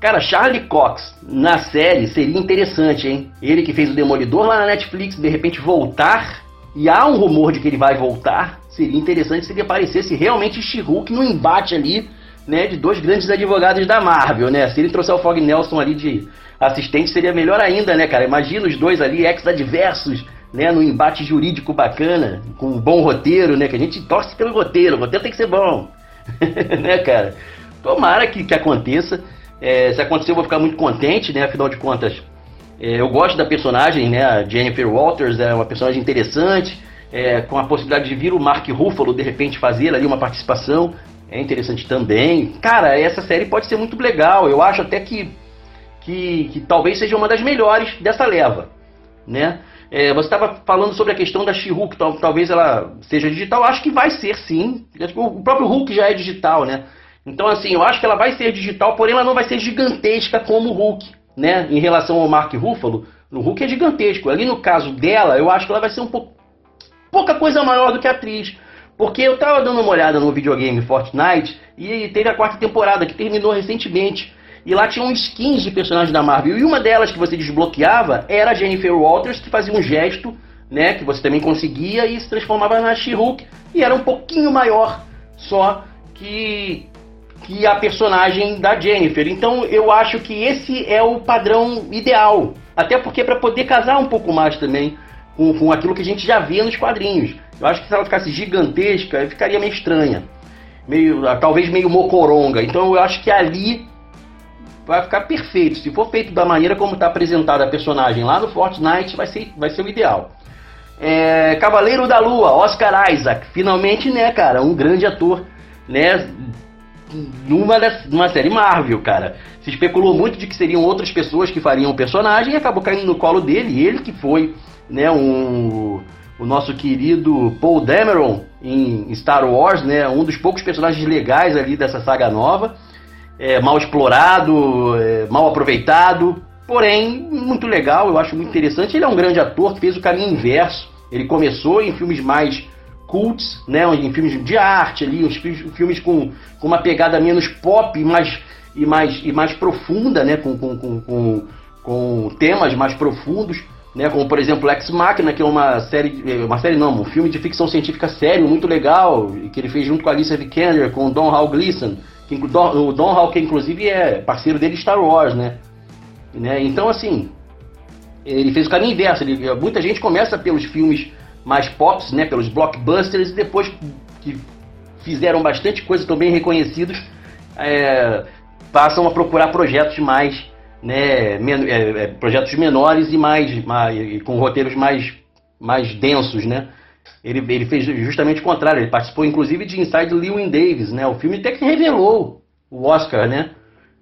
Cara, Charlie Cox na série seria interessante, hein? Ele que fez o Demolidor lá na Netflix, de repente voltar, e há um rumor de que ele vai voltar, seria interessante se ele aparecesse realmente She-Hulk no embate ali, né, de dois grandes advogados da Marvel, né? Se ele trouxer o Fog Nelson ali de assistente, seria melhor ainda, né, cara? Imagina os dois ali, ex-adversos, né, no embate jurídico bacana, com um bom roteiro, né, que a gente torce pelo roteiro, o roteiro tem que ser bom, [laughs] né, cara? Tomara que, que aconteça. É, se acontecer, eu vou ficar muito contente, né? Afinal de contas, é, eu gosto da personagem, né? A Jennifer Walters é uma personagem interessante, é, com a possibilidade de vir o Mark Ruffalo de repente fazer ali uma participação. É interessante também. Cara, essa série pode ser muito legal. Eu acho até que, que, que talvez seja uma das melhores dessa leva, né? É, você estava falando sobre a questão da She-Hulk, tal, talvez ela seja digital. Acho que vai ser sim. O próprio Hulk já é digital, né? Então, assim, eu acho que ela vai ser digital, porém ela não vai ser gigantesca como o Hulk, né? Em relação ao Mark Ruffalo, o Hulk é gigantesco. Ali no caso dela, eu acho que ela vai ser um pouco pouca coisa maior do que a atriz. Porque eu tava dando uma olhada no videogame Fortnite e teve a quarta temporada que terminou recentemente. E lá tinham skins de personagens da Marvel. E uma delas que você desbloqueava era a Jennifer Walters, que fazia um gesto, né? Que você também conseguia e se transformava na She-Hulk. E era um pouquinho maior só que, que a personagem da Jennifer. Então eu acho que esse é o padrão ideal. Até porque para poder casar um pouco mais também com, com aquilo que a gente já vê nos quadrinhos. Eu acho que se ela ficasse gigantesca, ficaria meio estranha. Meio, talvez meio mocoronga. Então eu acho que ali vai ficar perfeito. Se for feito da maneira como está apresentada a personagem lá no Fortnite, vai ser, vai ser o ideal. É, Cavaleiro da Lua, Oscar Isaac. Finalmente, né, cara, um grande ator, né, numa, numa série Marvel, cara. Se especulou muito de que seriam outras pessoas que fariam o personagem e acabou caindo no colo dele. Ele que foi, né, um, o nosso querido Paul Dameron em Star Wars, né, um dos poucos personagens legais ali dessa saga nova. É, mal explorado, é, mal aproveitado, porém muito legal, eu acho muito interessante. Ele é um grande ator que fez o caminho inverso. Ele começou em filmes mais cults, né, em filmes de arte ali, os filmes com, com uma pegada menos pop mais, e, mais, e mais profunda, né, com, com, com, com, com temas mais profundos, né, como por exemplo Ex Machina, que é uma série, é, uma série não, um filme de ficção científica sério, muito legal, que ele fez junto com a Alicia Vikander, com o Don Hall Gleason, que, o Don que inclusive é parceiro dele de Star Wars, né, né, então assim, ele fez o caminho inverso, ele, muita gente começa pelos filmes mais pops, né, pelos blockbusters, e depois que fizeram bastante coisa, estão bem reconhecidos, é, passam a procurar projetos mais, né, men é, projetos menores e mais, mais, com roteiros mais, mais densos, né. Ele, ele fez justamente o contrário, ele participou inclusive de Inside Llewyn Davis, né, o filme até que revelou o Oscar, né,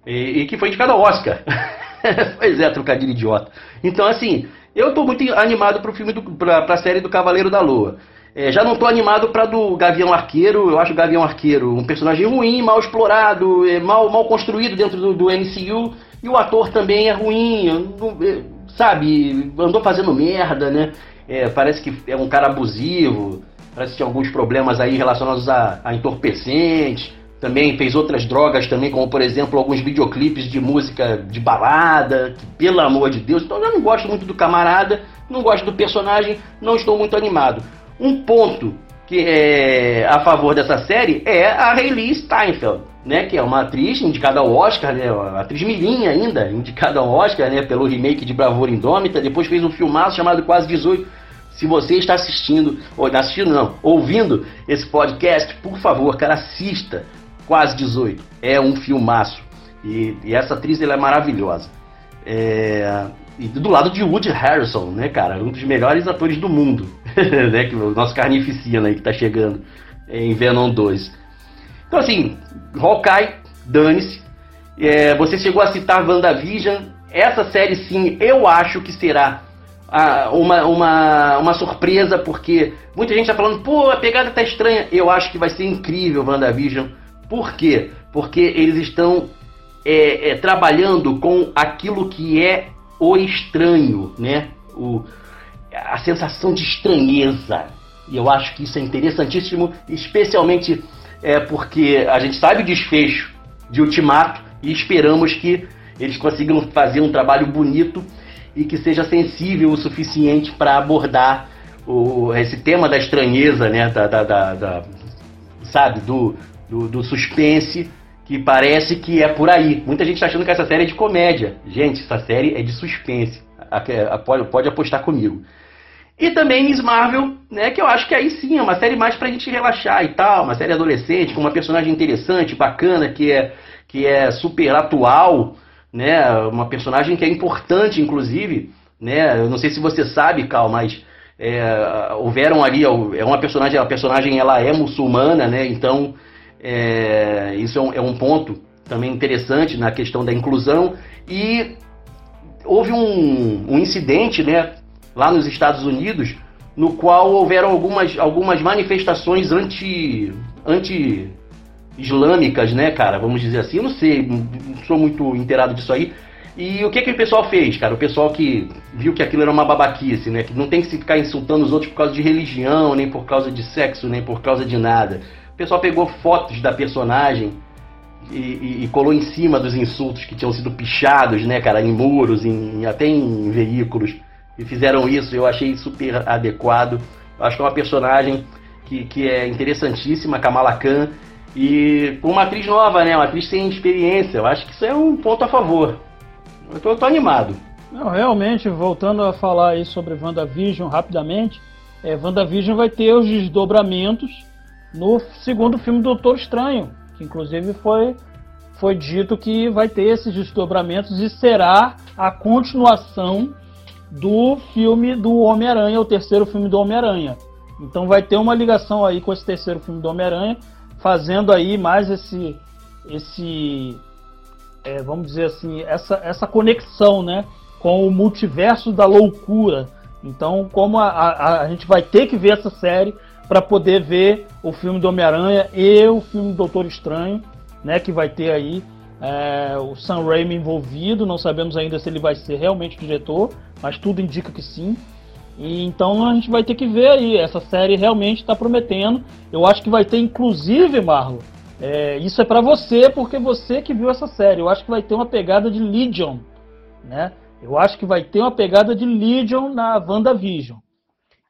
e, e que foi indicado ao Oscar. [laughs] pois é, trocadilho idiota. Então, assim, eu estou muito animado para o filme, para a série do Cavaleiro da Lua. É, já não estou animado para do Gavião Arqueiro. Eu acho o Gavião Arqueiro um personagem ruim, mal explorado, é, mal, mal construído dentro do, do MCU. E o ator também é ruim, é, sabe? Andou fazendo merda, né? É, parece que é um cara abusivo. Parece que tinha alguns problemas aí relacionados a, a entorpecentes. Também fez outras drogas também, como por exemplo alguns videoclipes de música de balada, que, pelo amor de Deus. Então eu não gosto muito do camarada, não gosto do personagem, não estou muito animado. Um ponto que é a favor dessa série é a Hayley Steinfeld, né, que é uma atriz indicada ao Oscar, né, atriz mirim ainda, indicada ao Oscar, né, pelo remake de Bravura Indômita, depois fez um filmaço chamado Quase 18. Se você está assistindo, ou assistindo não, ouvindo esse podcast, por favor, cara, assista quase 18. É um filmaço. E, e essa atriz ela é maravilhosa. É, e do lado de Woody Harrison, né, cara? Um dos melhores atores do mundo. [laughs] né, que o nosso carnificina aí que tá chegando em Venom 2. Então, assim, Hawkeye, dane-se. É, você chegou a citar WandaVision. Essa série, sim, eu acho que será ah, uma, uma, uma surpresa, porque muita gente tá falando, pô, a pegada tá estranha. Eu acho que vai ser incrível WandaVision por quê? Porque eles estão é, é, trabalhando com aquilo que é o estranho, né? O, a sensação de estranheza. E eu acho que isso é interessantíssimo, especialmente é, porque a gente sabe o desfecho de Ultimato e esperamos que eles consigam fazer um trabalho bonito e que seja sensível o suficiente para abordar o, esse tema da estranheza, né? Da, da, da, da sabe, do, do, do, suspense, que parece que é por aí. Muita gente está achando que essa série é de comédia. Gente, essa série é de suspense. A, a, pode, pode apostar comigo. E também Miss Marvel, né, que eu acho que aí sim é uma série mais pra gente relaxar e tal, uma série adolescente, com uma personagem interessante, bacana, que é, que é super atual, né, uma personagem que é importante, inclusive, né, eu não sei se você sabe, Cal, mas é, houveram ali, é uma personagem, a personagem ela é muçulmana, né, então é, isso é um, é um ponto também interessante na questão da inclusão, e houve um, um incidente, né, lá nos Estados Unidos, no qual houveram algumas, algumas manifestações anti, anti islâmicas, né, cara? Vamos dizer assim. Eu não sei, não sou muito inteirado disso aí. E o que que o pessoal fez, cara? O pessoal que viu que aquilo era uma babaquice, né? Que não tem que se ficar insultando os outros por causa de religião, nem por causa de sexo, nem por causa de nada. O pessoal pegou fotos da personagem e, e, e colou em cima dos insultos que tinham sido pichados, né, cara? Em muros, em, até em veículos e fizeram isso, eu achei super adequado. Eu acho que é uma personagem que, que é interessantíssima, Kamala Khan, e com uma atriz nova, né? Uma atriz sem experiência. Eu acho que isso é um ponto a favor. Eu tô, eu tô animado. Não, realmente, voltando a falar aí sobre WandaVision rapidamente, é, WandaVision vai ter os desdobramentos no segundo filme do Doutor Estranho, que inclusive foi, foi dito que vai ter esses desdobramentos e será a continuação do filme do Homem-Aranha, o terceiro filme do Homem-Aranha. Então vai ter uma ligação aí com esse terceiro filme do Homem-Aranha, fazendo aí mais esse, esse é, vamos dizer assim, essa, essa conexão, né, com o multiverso da loucura. Então, como a, a, a gente vai ter que ver essa série para poder ver o filme do Homem-Aranha e o filme do Doutor Estranho, né, que vai ter aí é, o Sam Raimi envolvido, não sabemos ainda se ele vai ser realmente diretor, mas tudo indica que sim. E então a gente vai ter que ver aí, essa série realmente está prometendo. Eu acho que vai ter inclusive, Marlon, é, isso é para você, porque você que viu essa série. Eu acho que vai ter uma pegada de Legion, né? Eu acho que vai ter uma pegada de Legion na WandaVision.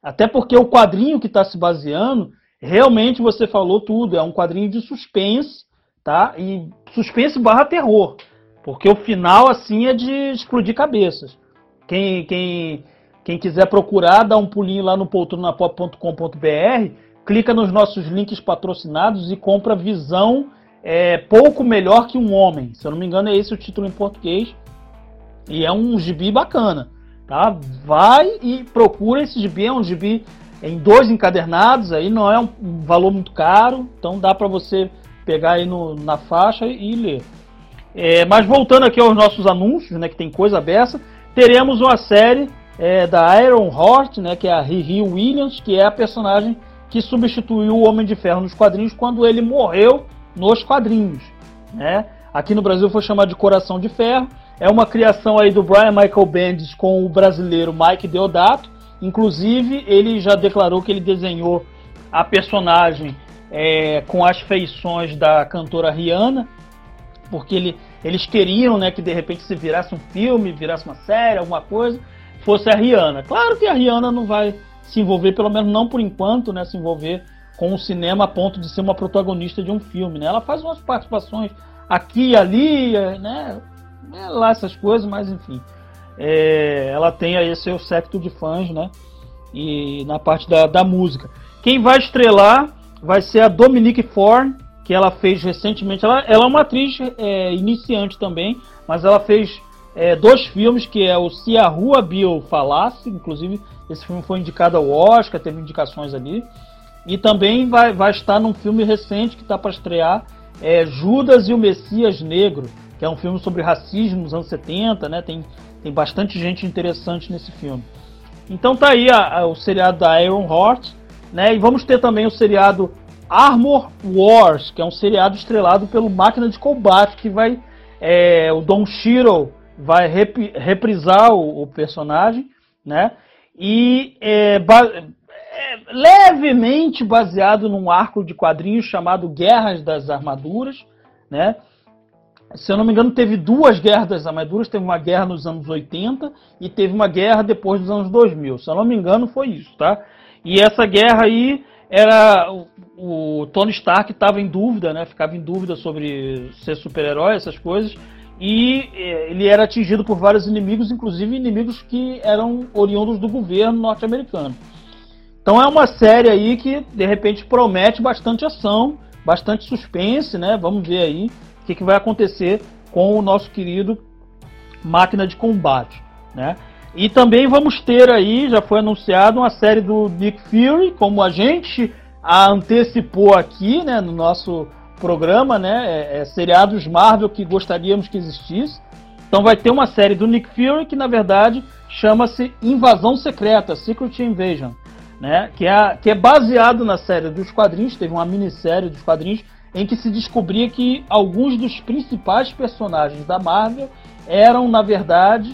Até porque o quadrinho que está se baseando, realmente você falou tudo, é um quadrinho de suspense, tá? E suspense barra terror. Porque o final, assim, é de explodir cabeças. Quem, quem, quem quiser procurar, dá um pulinho lá no poltronapop.com.br, clica nos nossos links patrocinados e compra Visão é, Pouco Melhor que um Homem. Se eu não me engano, é esse o título em português. E é um gibi bacana. Tá? Vai e procura esse gibi. É um gibi em dois encadernados, aí não é um valor muito caro, então dá para você pegar aí no, na faixa e ler. É, mas voltando aqui aos nossos anúncios, né, que tem coisa aberta, teremos uma série é, da Iron Heart, né, que é a Riri Williams, que é a personagem que substituiu o Homem de Ferro nos quadrinhos quando ele morreu nos quadrinhos. Né? Aqui no Brasil foi chamado de Coração de Ferro. É uma criação aí do Brian Michael Bendis com o brasileiro Mike Deodato. Inclusive, ele já declarou que ele desenhou a personagem é, com as feições da cantora Rihanna, porque ele, eles queriam né, que de repente se virasse um filme, virasse uma série, alguma coisa, fosse a Rihanna. Claro que a Rihanna não vai se envolver, pelo menos não por enquanto, né, se envolver com o cinema a ponto de ser uma protagonista de um filme. Né? Ela faz umas participações aqui e ali, né, né lá essas coisas, mas enfim. É, ela tem aí seu secto de fãs, né? E na parte da, da música. Quem vai estrelar vai ser a Dominique Forn, que ela fez recentemente. Ela, ela é uma atriz é, iniciante também, mas ela fez é, dois filmes, que é o Se a Rua Bill Falasse, inclusive esse filme foi indicado ao Oscar, teve indicações ali. E também vai, vai estar num filme recente que está para estrear, é Judas e o Messias Negro, que é um filme sobre racismo nos anos 70, né? Tem, tem bastante gente interessante nesse filme. Então tá aí a, a, o seriado da Iron Heart, né? E vamos ter também o seriado Armor Wars, que é um seriado estrelado pelo Máquina de Combate, que vai. É, o Don Shiro vai rep, reprisar o, o, personagem, né? E é, é, levemente baseado num arco de quadrinhos chamado Guerras das Armaduras, né? se eu não me engano, teve duas guerras das armaduras. Teve uma guerra nos anos 80 e teve uma guerra depois dos anos 2000. Se eu não me engano, foi isso, tá? E essa guerra aí era o, Tony Stark estava em dúvida, né? Ficava em dúvida sobre ser super-herói, essas coisas. E eh, ele era atingido por vários inimigos, inclusive inimigos que eram oriundos do governo norte-americano. Então é uma série aí que de repente promete bastante ação, bastante suspense, né? Vamos ver aí o que, que vai acontecer com o nosso querido máquina de combate, né? E também vamos ter aí, já foi anunciado, uma série do Nick Fury, como a gente antecipou aqui, né, no nosso programa, né, é, é, seriados Marvel que gostaríamos que existisse. Então vai ter uma série do Nick Fury que na verdade chama-se Invasão Secreta, Secret Invasion, né, que é, que é baseado na série dos quadrinhos, teve uma minissérie dos quadrinhos em que se descobria que alguns dos principais personagens da Marvel eram na verdade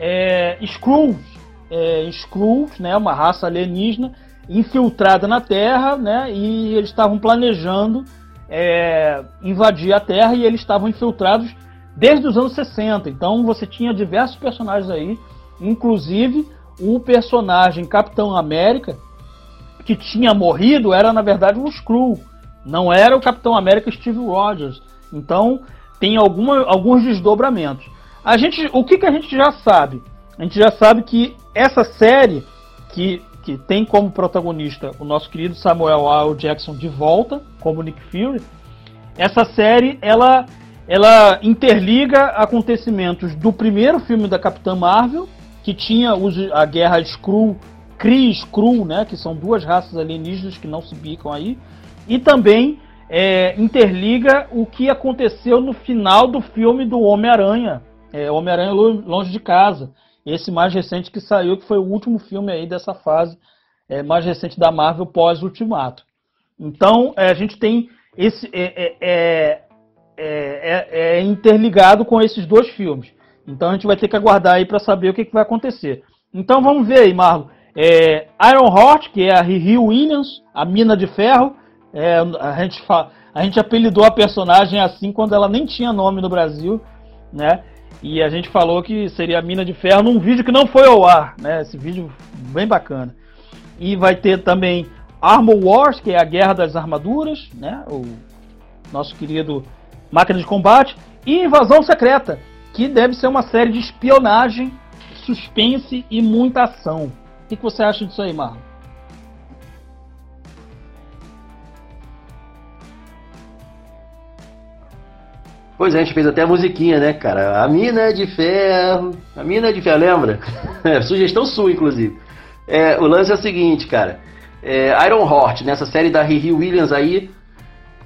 é, Skrulls, é, Skrulls, né, uma raça alienígena infiltrada na Terra, né, e eles estavam planejando é, invadir a Terra e eles estavam infiltrados desde os anos 60. Então você tinha diversos personagens aí, inclusive o personagem Capitão América que tinha morrido era na verdade um Skrull, não era o Capitão América Steve Rogers. Então tem alguma, alguns desdobramentos. A gente, o que, que a gente já sabe? A gente já sabe que essa série, que, que tem como protagonista o nosso querido Samuel L. Jackson de volta, como Nick Fury, essa série ela, ela interliga acontecimentos do primeiro filme da Capitã Marvel, que tinha a guerra Skrull, Kree Skrull, né, que são duas raças alienígenas que não se bicam aí, e também é, interliga o que aconteceu no final do filme do Homem-Aranha, é, Homem-Aranha Longe de Casa. Esse mais recente que saiu, que foi o último filme aí dessa fase é, mais recente da Marvel pós-Ultimato. Então, é, a gente tem esse. É é, é, é, é, interligado com esses dois filmes. Então a gente vai ter que aguardar aí para saber o que, que, vai acontecer. Então vamos ver aí, Marlon. Iron Heart, que é a Riri Williams, a Mina de Ferro. a, gente a gente apelidou a personagem assim quando ela nem tinha nome no Brasil, né? E a gente falou que seria a mina de ferro num vídeo que não foi ao ar, né? Esse vídeo bem bacana. E vai ter também Armor Wars, que é a guerra das armaduras, né? O nosso querido máquina de combate. E Invasão Secreta, que deve ser uma série de espionagem, suspense e muita ação. O que, você acha disso aí, Marlon? Pois é, a gente fez até a musiquinha, né, cara? A mina é de ferro. A mina é de ferro, lembra? [laughs] Sugestão sua, inclusive. É, o lance é o seguinte, cara. É, Iron Heart, nessa série da Riri Williams aí,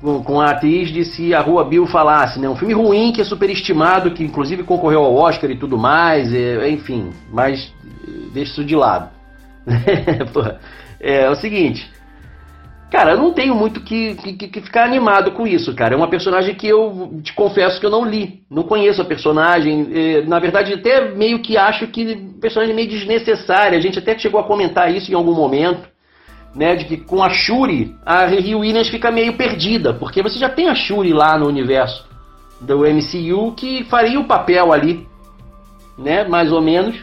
com, com, a atriz de Se a Rua Bill Falasse, né? Um filme ruim, que é superestimado, que inclusive concorreu ao Oscar e tudo mais, é, enfim, mas deixa isso de lado. [laughs] é, é o seguinte, Cara, eu não tenho muito que, que, que, ficar animado com isso, cara. É uma personagem que eu te confesso que eu não li. Não conheço a personagem. É, na verdade, até meio que acho que personagem meio desnecessária. A gente até chegou a comentar isso em algum momento. Né, de que com a Shuri, a Riri Williams fica meio perdida, porque você já tem a Shuri lá no universo do MCU que faria o papel ali, né, mais ou menos,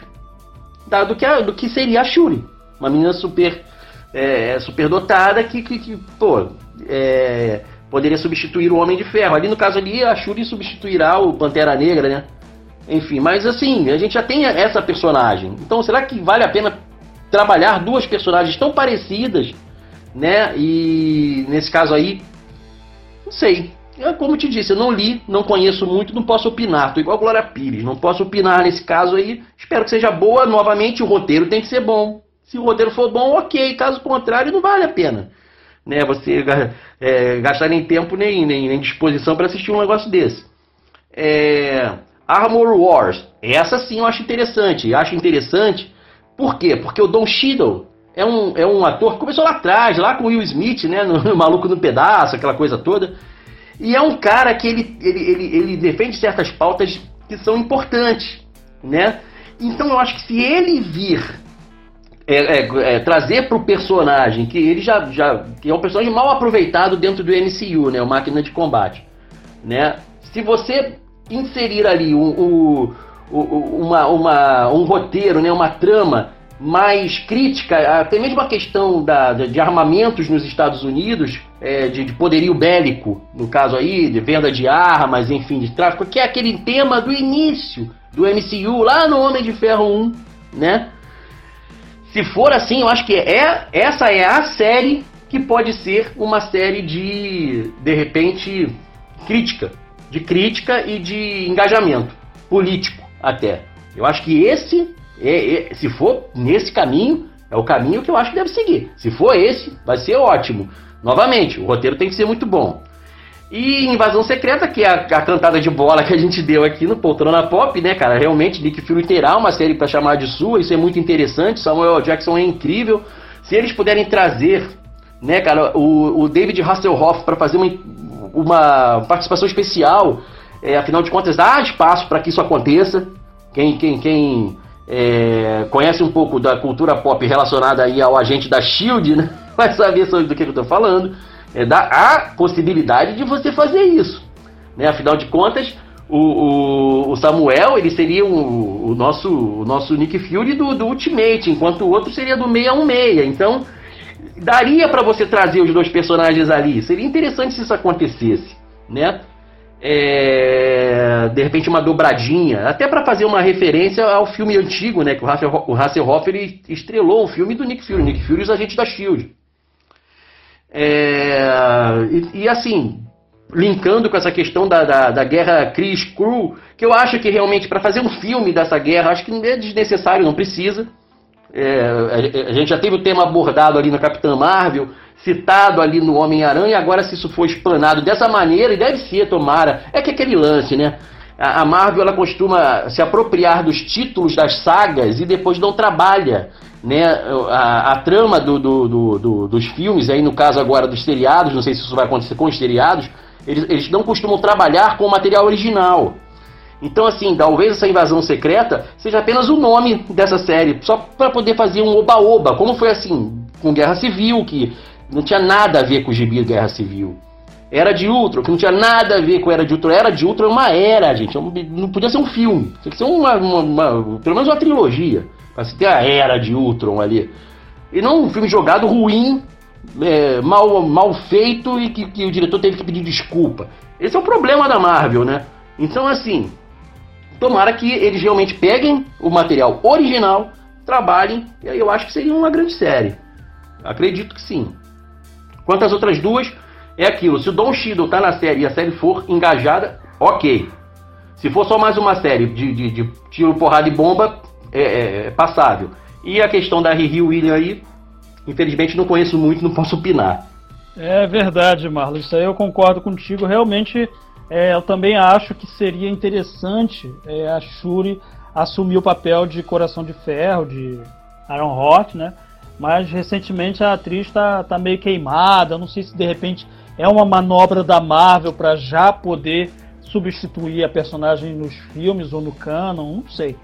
do que, a, do que seria a Shuri. Uma menina super é, é, superdotada que, que, que pô, é, poderia substituir o Homem de Ferro. Ali no caso ali, a Shuri substituirá o Pantera Negra, né? Enfim, mas assim, a gente já tem essa personagem. Então, será que vale a pena trabalhar duas personagens tão parecidas, né? E nesse caso aí, não sei. Eu, como te disse, eu não li, não conheço muito, não posso opinar. Tô igual a Glória Pires, não posso opinar nesse caso aí. Espero que seja boa. Novamente, o roteiro tem que ser bom. Se o roteiro for bom, ok. Caso contrário, não vale a pena. Né, você é, gastar nem tempo nem, nem, nem disposição para assistir um negócio desse. É, Armor Wars. Essa sim eu acho interessante. Acho interessante. Por quê? Porque o Don Cheadle é um, é um ator que começou lá atrás, lá com o Will Smith, né? No, [laughs] no Maluco no Pedaço, aquela coisa toda. E é um cara que ele, ele, ele, ele defende certas pautas que são importantes, né? Então eu acho que se ele vir é, é, é, trazer para o personagem, que ele já, já que é um personagem mal aproveitado dentro do MCU, né, o Máquina de Combate, né? se você inserir ali o, o, uma, uma, um roteiro, né, uma trama mais crítica, até mesmo a questão da, de armamentos nos Estados Unidos, é, de, de, poderio bélico, no caso aí, de venda de armas, enfim, de tráfico, que é aquele tema do início do MCU, lá no Homem de Ferro 1, né? Se for assim, eu acho que é essa é a série que pode ser uma série de, de repente, crítica. De crítica e de engajamento político até. Eu acho que esse, é, é, se for nesse caminho, é o caminho que eu acho que deve seguir. Se for esse, vai ser ótimo. Novamente, o roteiro tem que ser muito bom. E Invasão Secreta, que é a, a, cantada de bola que a gente deu aqui no Poltrona Pop, né, cara? Realmente, Nick Fury terá uma série para chamar de sua, isso é muito interessante. Samuel Jackson é incrível. Se eles puderem trazer, né, cara, o, o David Hasselhoff para fazer uma, uma participação especial, é, afinal de contas, há espaço para que isso aconteça. Quem, quem, quem é, conhece um pouco da cultura pop relacionada aí ao agente da Shield, né, [laughs] vai saber sobre do que eu estou falando é, dá a possibilidade de você fazer isso. Né? Afinal de contas, o, o, o Samuel ele seria o, o, nosso, o nosso Nick Fury do, do Ultimate, enquanto o outro seria do 616. Então, daria para você trazer os dois personagens ali. Seria interessante se isso acontecesse, né? É, de repente uma dobradinha, até para fazer uma referência ao filme antigo, né? Que o Hasselhoff ele estrelou um filme do Nick Fury, Nick Fury e os Agentes da Shield. É, e, e, assim, linkando com essa questão da, da, da guerra Chris Crew, que eu acho que realmente para fazer um filme dessa guerra, acho que é desnecessário, não precisa. É, a gente já teve o tema abordado ali no Capitã Marvel, citado ali no Homem-Aranha, agora se isso for explanado dessa maneira, e deve ser, tomara, é que aquele lance, né? A Marvel ela costuma se apropriar dos títulos das sagas e depois não trabalha né, a, a trama do, do, do, dos filmes, aí no caso agora dos seriados, não sei se isso vai acontecer com os seriados, eles, eles não costumam trabalhar com o material original. Então, assim, talvez essa invasão secreta seja apenas o nome dessa série, só para poder fazer um oba-oba, como foi assim com Guerra Civil, que não tinha nada a ver com o gibi Guerra Civil. Era de Ultron, que não tinha nada a ver com Era de Ultron. Era de Ultron é uma era, gente. É não podia ser um filme. Tinha que ser uma, uma, uma pelo menos uma trilogia. Pra se ter a era de Ultron ali. E não um filme jogado ruim, é, mal, mal feito e que, que, o diretor teve que pedir desculpa. Esse é o problema da Marvel, né? Então, assim, tomara que eles realmente peguem o material original, trabalhem, e aí eu acho que seria uma grande série. Acredito que sim. Quanto às outras duas, é aquilo. Se o Don Cheadle tá na série e a série for engajada, ok. Se for só mais uma série de, de, de tiro, porrada e bomba, é, é, é passável. E a questão da Riri William aí, infelizmente não conheço muito, não posso opinar. É verdade, Marlon. Isso aí eu concordo contigo. Realmente, é, eu também acho que seria interessante é, a Shuri assumir o papel de Coração de Ferro, de Aaron Hort, né? Mas recentemente a atriz está tá meio queimada. Não sei se de repente é uma manobra da Marvel para já poder substituir a personagem nos filmes ou no canon, não sei.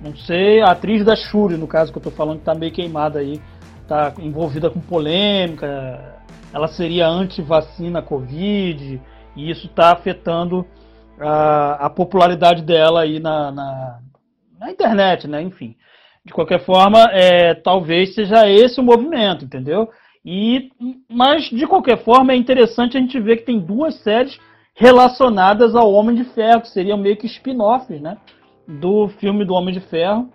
Não sei, a atriz da Shuri, no caso que eu tô falando, que tá meio queimada aí, tá envolvida com polêmica, ela seria anti-vacina Covid, e isso tá afetando a, a popularidade dela aí na, na, na, internet, né? Enfim. De qualquer forma, é, talvez seja esse o movimento, entendeu? E, mas, de qualquer forma, é interessante a gente ver que tem duas séries relacionadas ao Homem de Ferro, que seriam meio que spin-offs, né? do filme do Homem de Ferro,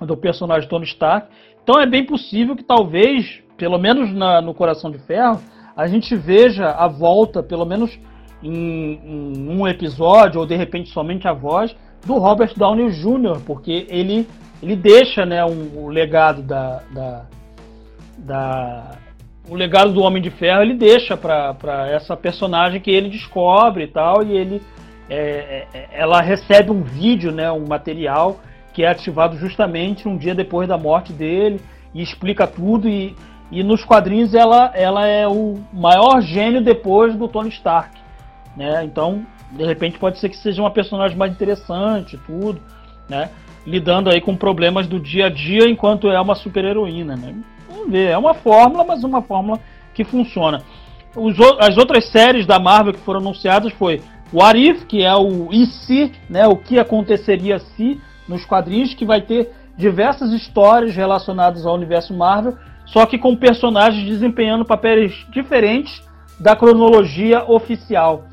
do personagem Tony Stark. Então é bem possível que talvez, pelo menos na, no Coração de Ferro, a gente veja a volta, pelo menos em, em, um episódio, ou de repente somente a voz, do Robert Downey Jr., porque ele, ele deixa né, um, o legado da, da, da, o legado do Homem de Ferro ele deixa para essa personagem que ele descobre e tal, e ele é, é, ela recebe um vídeo, né, um material que é ativado justamente um dia depois da morte dele e explica tudo e, e nos quadrinhos ela, ela é o maior gênio depois do Tony Stark, né? Então, de repente pode ser que seja uma personagem mais interessante, tudo, né? Lidando aí com problemas do dia a dia enquanto é uma super heroína, né? Vamos ver, é uma fórmula, mas uma fórmula que funciona. Os, as outras séries da Marvel que foram anunciadas foi o Arif, que é o e se, né, o que aconteceria se nos quadrinhos, que vai ter diversas histórias relacionadas ao universo Marvel, só que com personagens desempenhando papéis diferentes da cronologia oficial.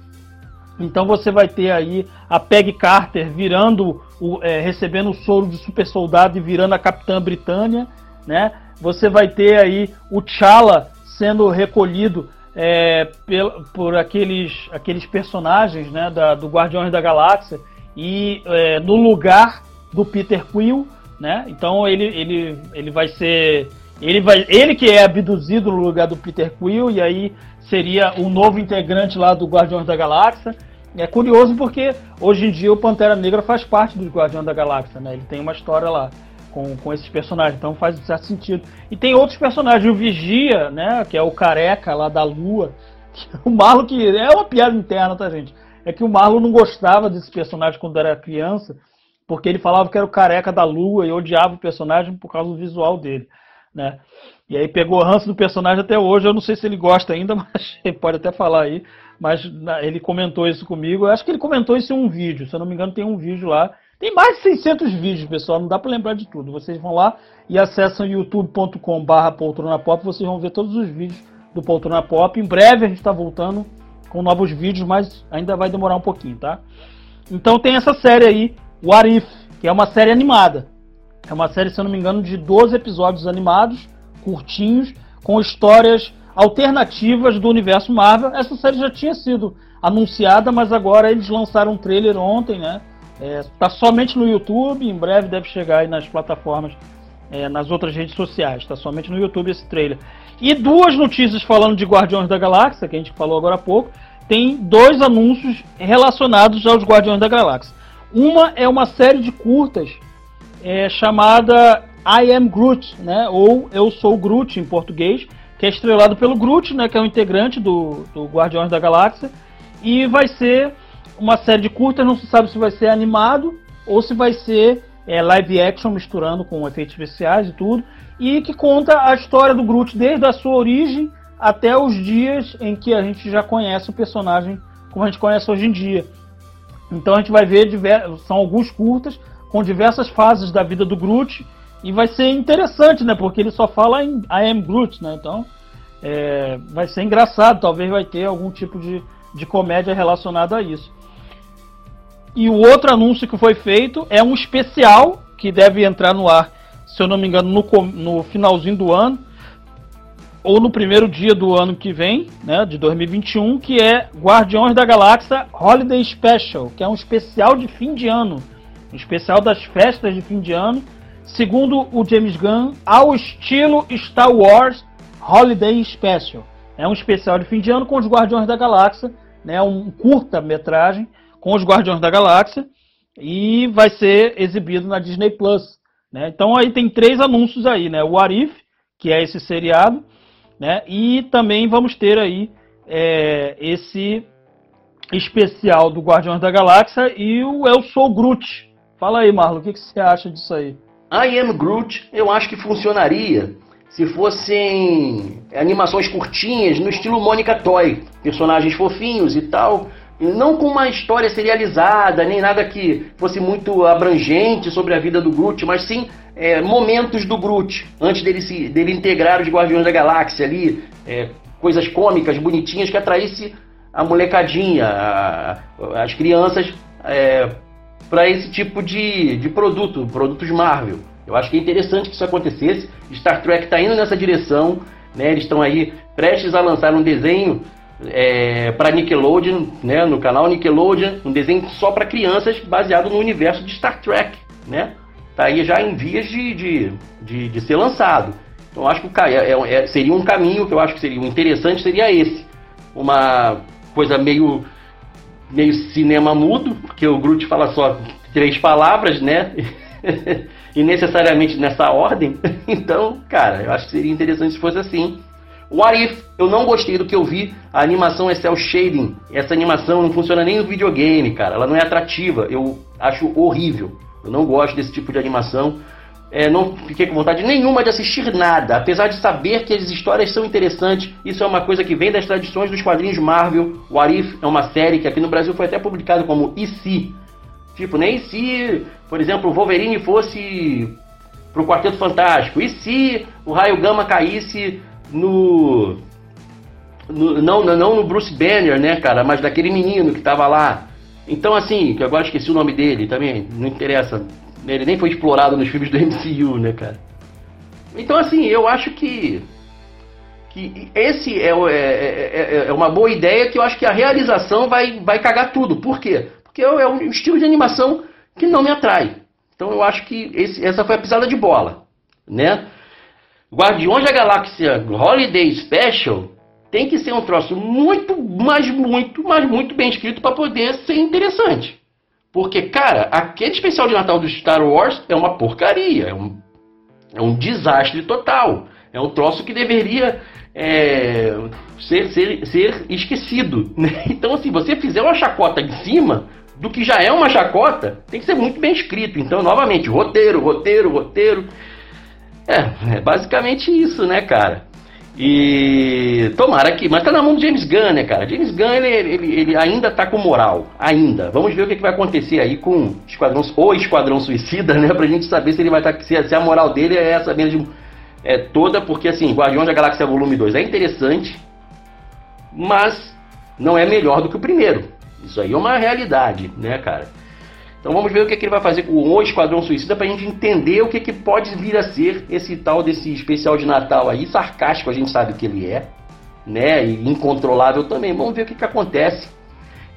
Então você vai ter aí a Peg Carter virando, o, é, recebendo o soro de super soldado e virando a Capitã Britânia, né? Você vai ter aí o T'Challa sendo recolhido é, por, por aqueles, aqueles personagens né, da, do Guardiões da Galáxia e é, no lugar do Peter Quill, né? Então ele, ele, ele vai ser ele vai ele que é abduzido no lugar do Peter Quill e aí seria o novo integrante lá do Guardiões da Galáxia. É curioso porque hoje em dia o Pantera Negra faz parte dos Guardiões da Galáxia, né? Ele tem uma história lá com, com esses personagens, então faz certo sentido. E tem outros personagens, o Vigia, né? Que é o careca lá da Lua. [laughs] O Marlon que é uma piada interna, tá gente? É que o Marlon não gostava desse personagem quando era criança, porque ele falava que era o careca da Lua e odiava o personagem por causa do visual dele, né? E aí pegou o ranço do personagem até hoje. Eu não sei se ele gosta ainda, [laughs] mas ele pode até falar aí. Mas ele comentou isso comigo. Eu acho que ele comentou isso em um vídeo. Se eu não me engano, tem um vídeo lá. Tem mais de 600 vídeos, pessoal. Não dá para lembrar de tudo. Vocês vão lá e acessam youtube.com/barra poltrona pop. Vocês vão ver todos os vídeos do Poltrona Pop. Em breve a gente está voltando com novos vídeos, mas ainda vai demorar um pouquinho, tá? Então tem essa série aí, What If, que é uma série animada. É uma série, se eu não me engano, de 12 episódios animados curtinhos, com histórias alternativas do universo Marvel. Essa série já tinha sido anunciada, mas agora eles lançaram um trailer ontem, né? Está é, somente no YouTube, em breve deve chegar aí nas plataformas, é, nas outras redes sociais. Está somente no YouTube esse trailer. E duas notícias falando de Guardiões da Galáxia, que a gente falou agora há pouco. Tem dois anúncios relacionados aos Guardiões da Galáxia. Uma é uma série de curtas é, chamada I Am Groot, né? Ou Eu Sou Groot em português, que é estrelado pelo Groot, né? Que é um integrante do, do Guardiões da Galáxia. E vai ser uma série de curtas, não se sabe se vai ser animado ou se vai ser é, live action misturando com efeitos especiais e tudo. E que conta a história do Groot desde a sua origem até os dias em que a gente já conhece o personagem como a gente conhece hoje em dia. Então a gente vai ver, são alguns curtas com diversas fases da vida do Groot e vai ser interessante, né? Porque ele só fala em I am Groot, né? Então é, vai ser engraçado. Talvez vai ter algum tipo de, de comédia relacionada a isso. E o outro anúncio que foi feito é um especial que deve entrar no ar, se eu não me engano, no, no finalzinho do ano ou no primeiro dia do ano que vem, né, de 2021, que é Guardiões da Galáxia Holiday Special, que é um especial de fim de ano, um especial das festas de fim de ano segundo o James Gunn, ao estilo Star Wars Holiday Special. É um especial de fim de ano com os Guardiões da Galáxia, né, um curta-metragem com os Guardiões da Galáxia e vai ser exibido na Disney Plus. Né? Então aí tem três anúncios aí, né? O Arif, que é esse seriado, né? E também vamos ter aí é, esse especial do Guardiões da Galáxia e o Eu Sou Groot. Fala aí, Marlon, o que, que você acha disso aí? I Am Groot eu acho que funcionaria se fossem animações curtinhas no estilo Mônica Toy, personagens fofinhos e tal, não com uma história serializada, nem nada que fosse muito abrangente sobre a vida do Groot, mas sim é, momentos do Groot, antes dele, se, dele integrar os Guardiões da Galáxia ali, é, coisas cômicas, bonitinhas, que atraísse a molecadinha, a, as crianças é, para esse tipo de, de produto, produtos Marvel. Eu acho que é interessante que isso acontecesse. Star Trek está indo nessa direção, né? Eles estão aí prestes a lançar um desenho é, para Nickelodeon, né? No canal Nickelodeon, um desenho só para crianças, baseado no universo de Star Trek, né? Tá aí já em vias de, de, de, de ser lançado. Então acho que é, é, seria um caminho que eu acho que seria interessante seria esse, uma coisa meio meio cinema mudo, porque o Groot fala só três palavras, né? [laughs] e necessariamente nessa ordem. [laughs] Então, cara, eu acho que seria interessante se fosse assim. O Arif, eu não gostei do que eu vi. A animação é cel shading. Essa animação não funciona nem no videogame, cara. Ela não é atrativa. Eu acho horrível. Eu não gosto desse tipo de animação. é, não fiquei com vontade nenhuma de assistir nada, apesar de saber que as histórias são interessantes. Isso é uma coisa que vem das tradições dos quadrinhos Marvel. O Arif é uma série que aqui no Brasil foi até publicado como E se? Tipo, nem se, por exemplo, o Wolverine fosse pro Quarteto Fantástico? E se o raio gama caísse no, no não, não no Bruce Banner, né, cara, mas daquele menino que tava lá. Então, assim, que agora esqueci o nome dele também, não interessa ele nem foi explorado nos filmes do [laughs] MCU, né, cara? Então, assim, eu acho que que esse é, é, é, é, uma boa ideia que eu acho que a realização vai, vai cagar tudo. Por quê? Porque é um estilo de animação que não me atrai. Então eu acho que esse, essa foi a pisada de bola, né? Guardiões da Galáxia Holiday Special tem que ser um troço muito, mas muito, mas muito bem escrito para poder ser interessante. Porque, cara, aquele especial de Natal do Star Wars é uma porcaria, é um, é um desastre total. É um troço que deveria é, ser, ser, ser esquecido. [laughs] Né? Então, assim, você fizer uma chacota em cima do que já é uma chacota, tem que ser muito bem escrito. Então, novamente, roteiro, roteiro, roteiro. É, é basicamente isso, né, cara? E tomara que. Mas tá na mão do James Gunn, né, cara? James Gunn, ele, ele, ele ainda tá com moral. Ainda. Vamos ver o que, que vai acontecer aí com Esquadrão, o Esquadrão Suicida, né? [laughs] Pra gente saber se ele vai estar. Tá, se, se a moral dele é essa mesmo. É toda, porque assim, Guardiões da Galáxia Volume 2 é interessante, mas não é melhor do que o primeiro. Isso aí é uma realidade, né, cara? Então vamos ver o que, é que ele vai fazer com o Esquadrão Suicida para a gente entender o que, é que pode vir a ser esse tal desse especial de Natal aí, sarcástico a gente sabe que ele é, né, e incontrolável também. Vamos ver o que, que acontece.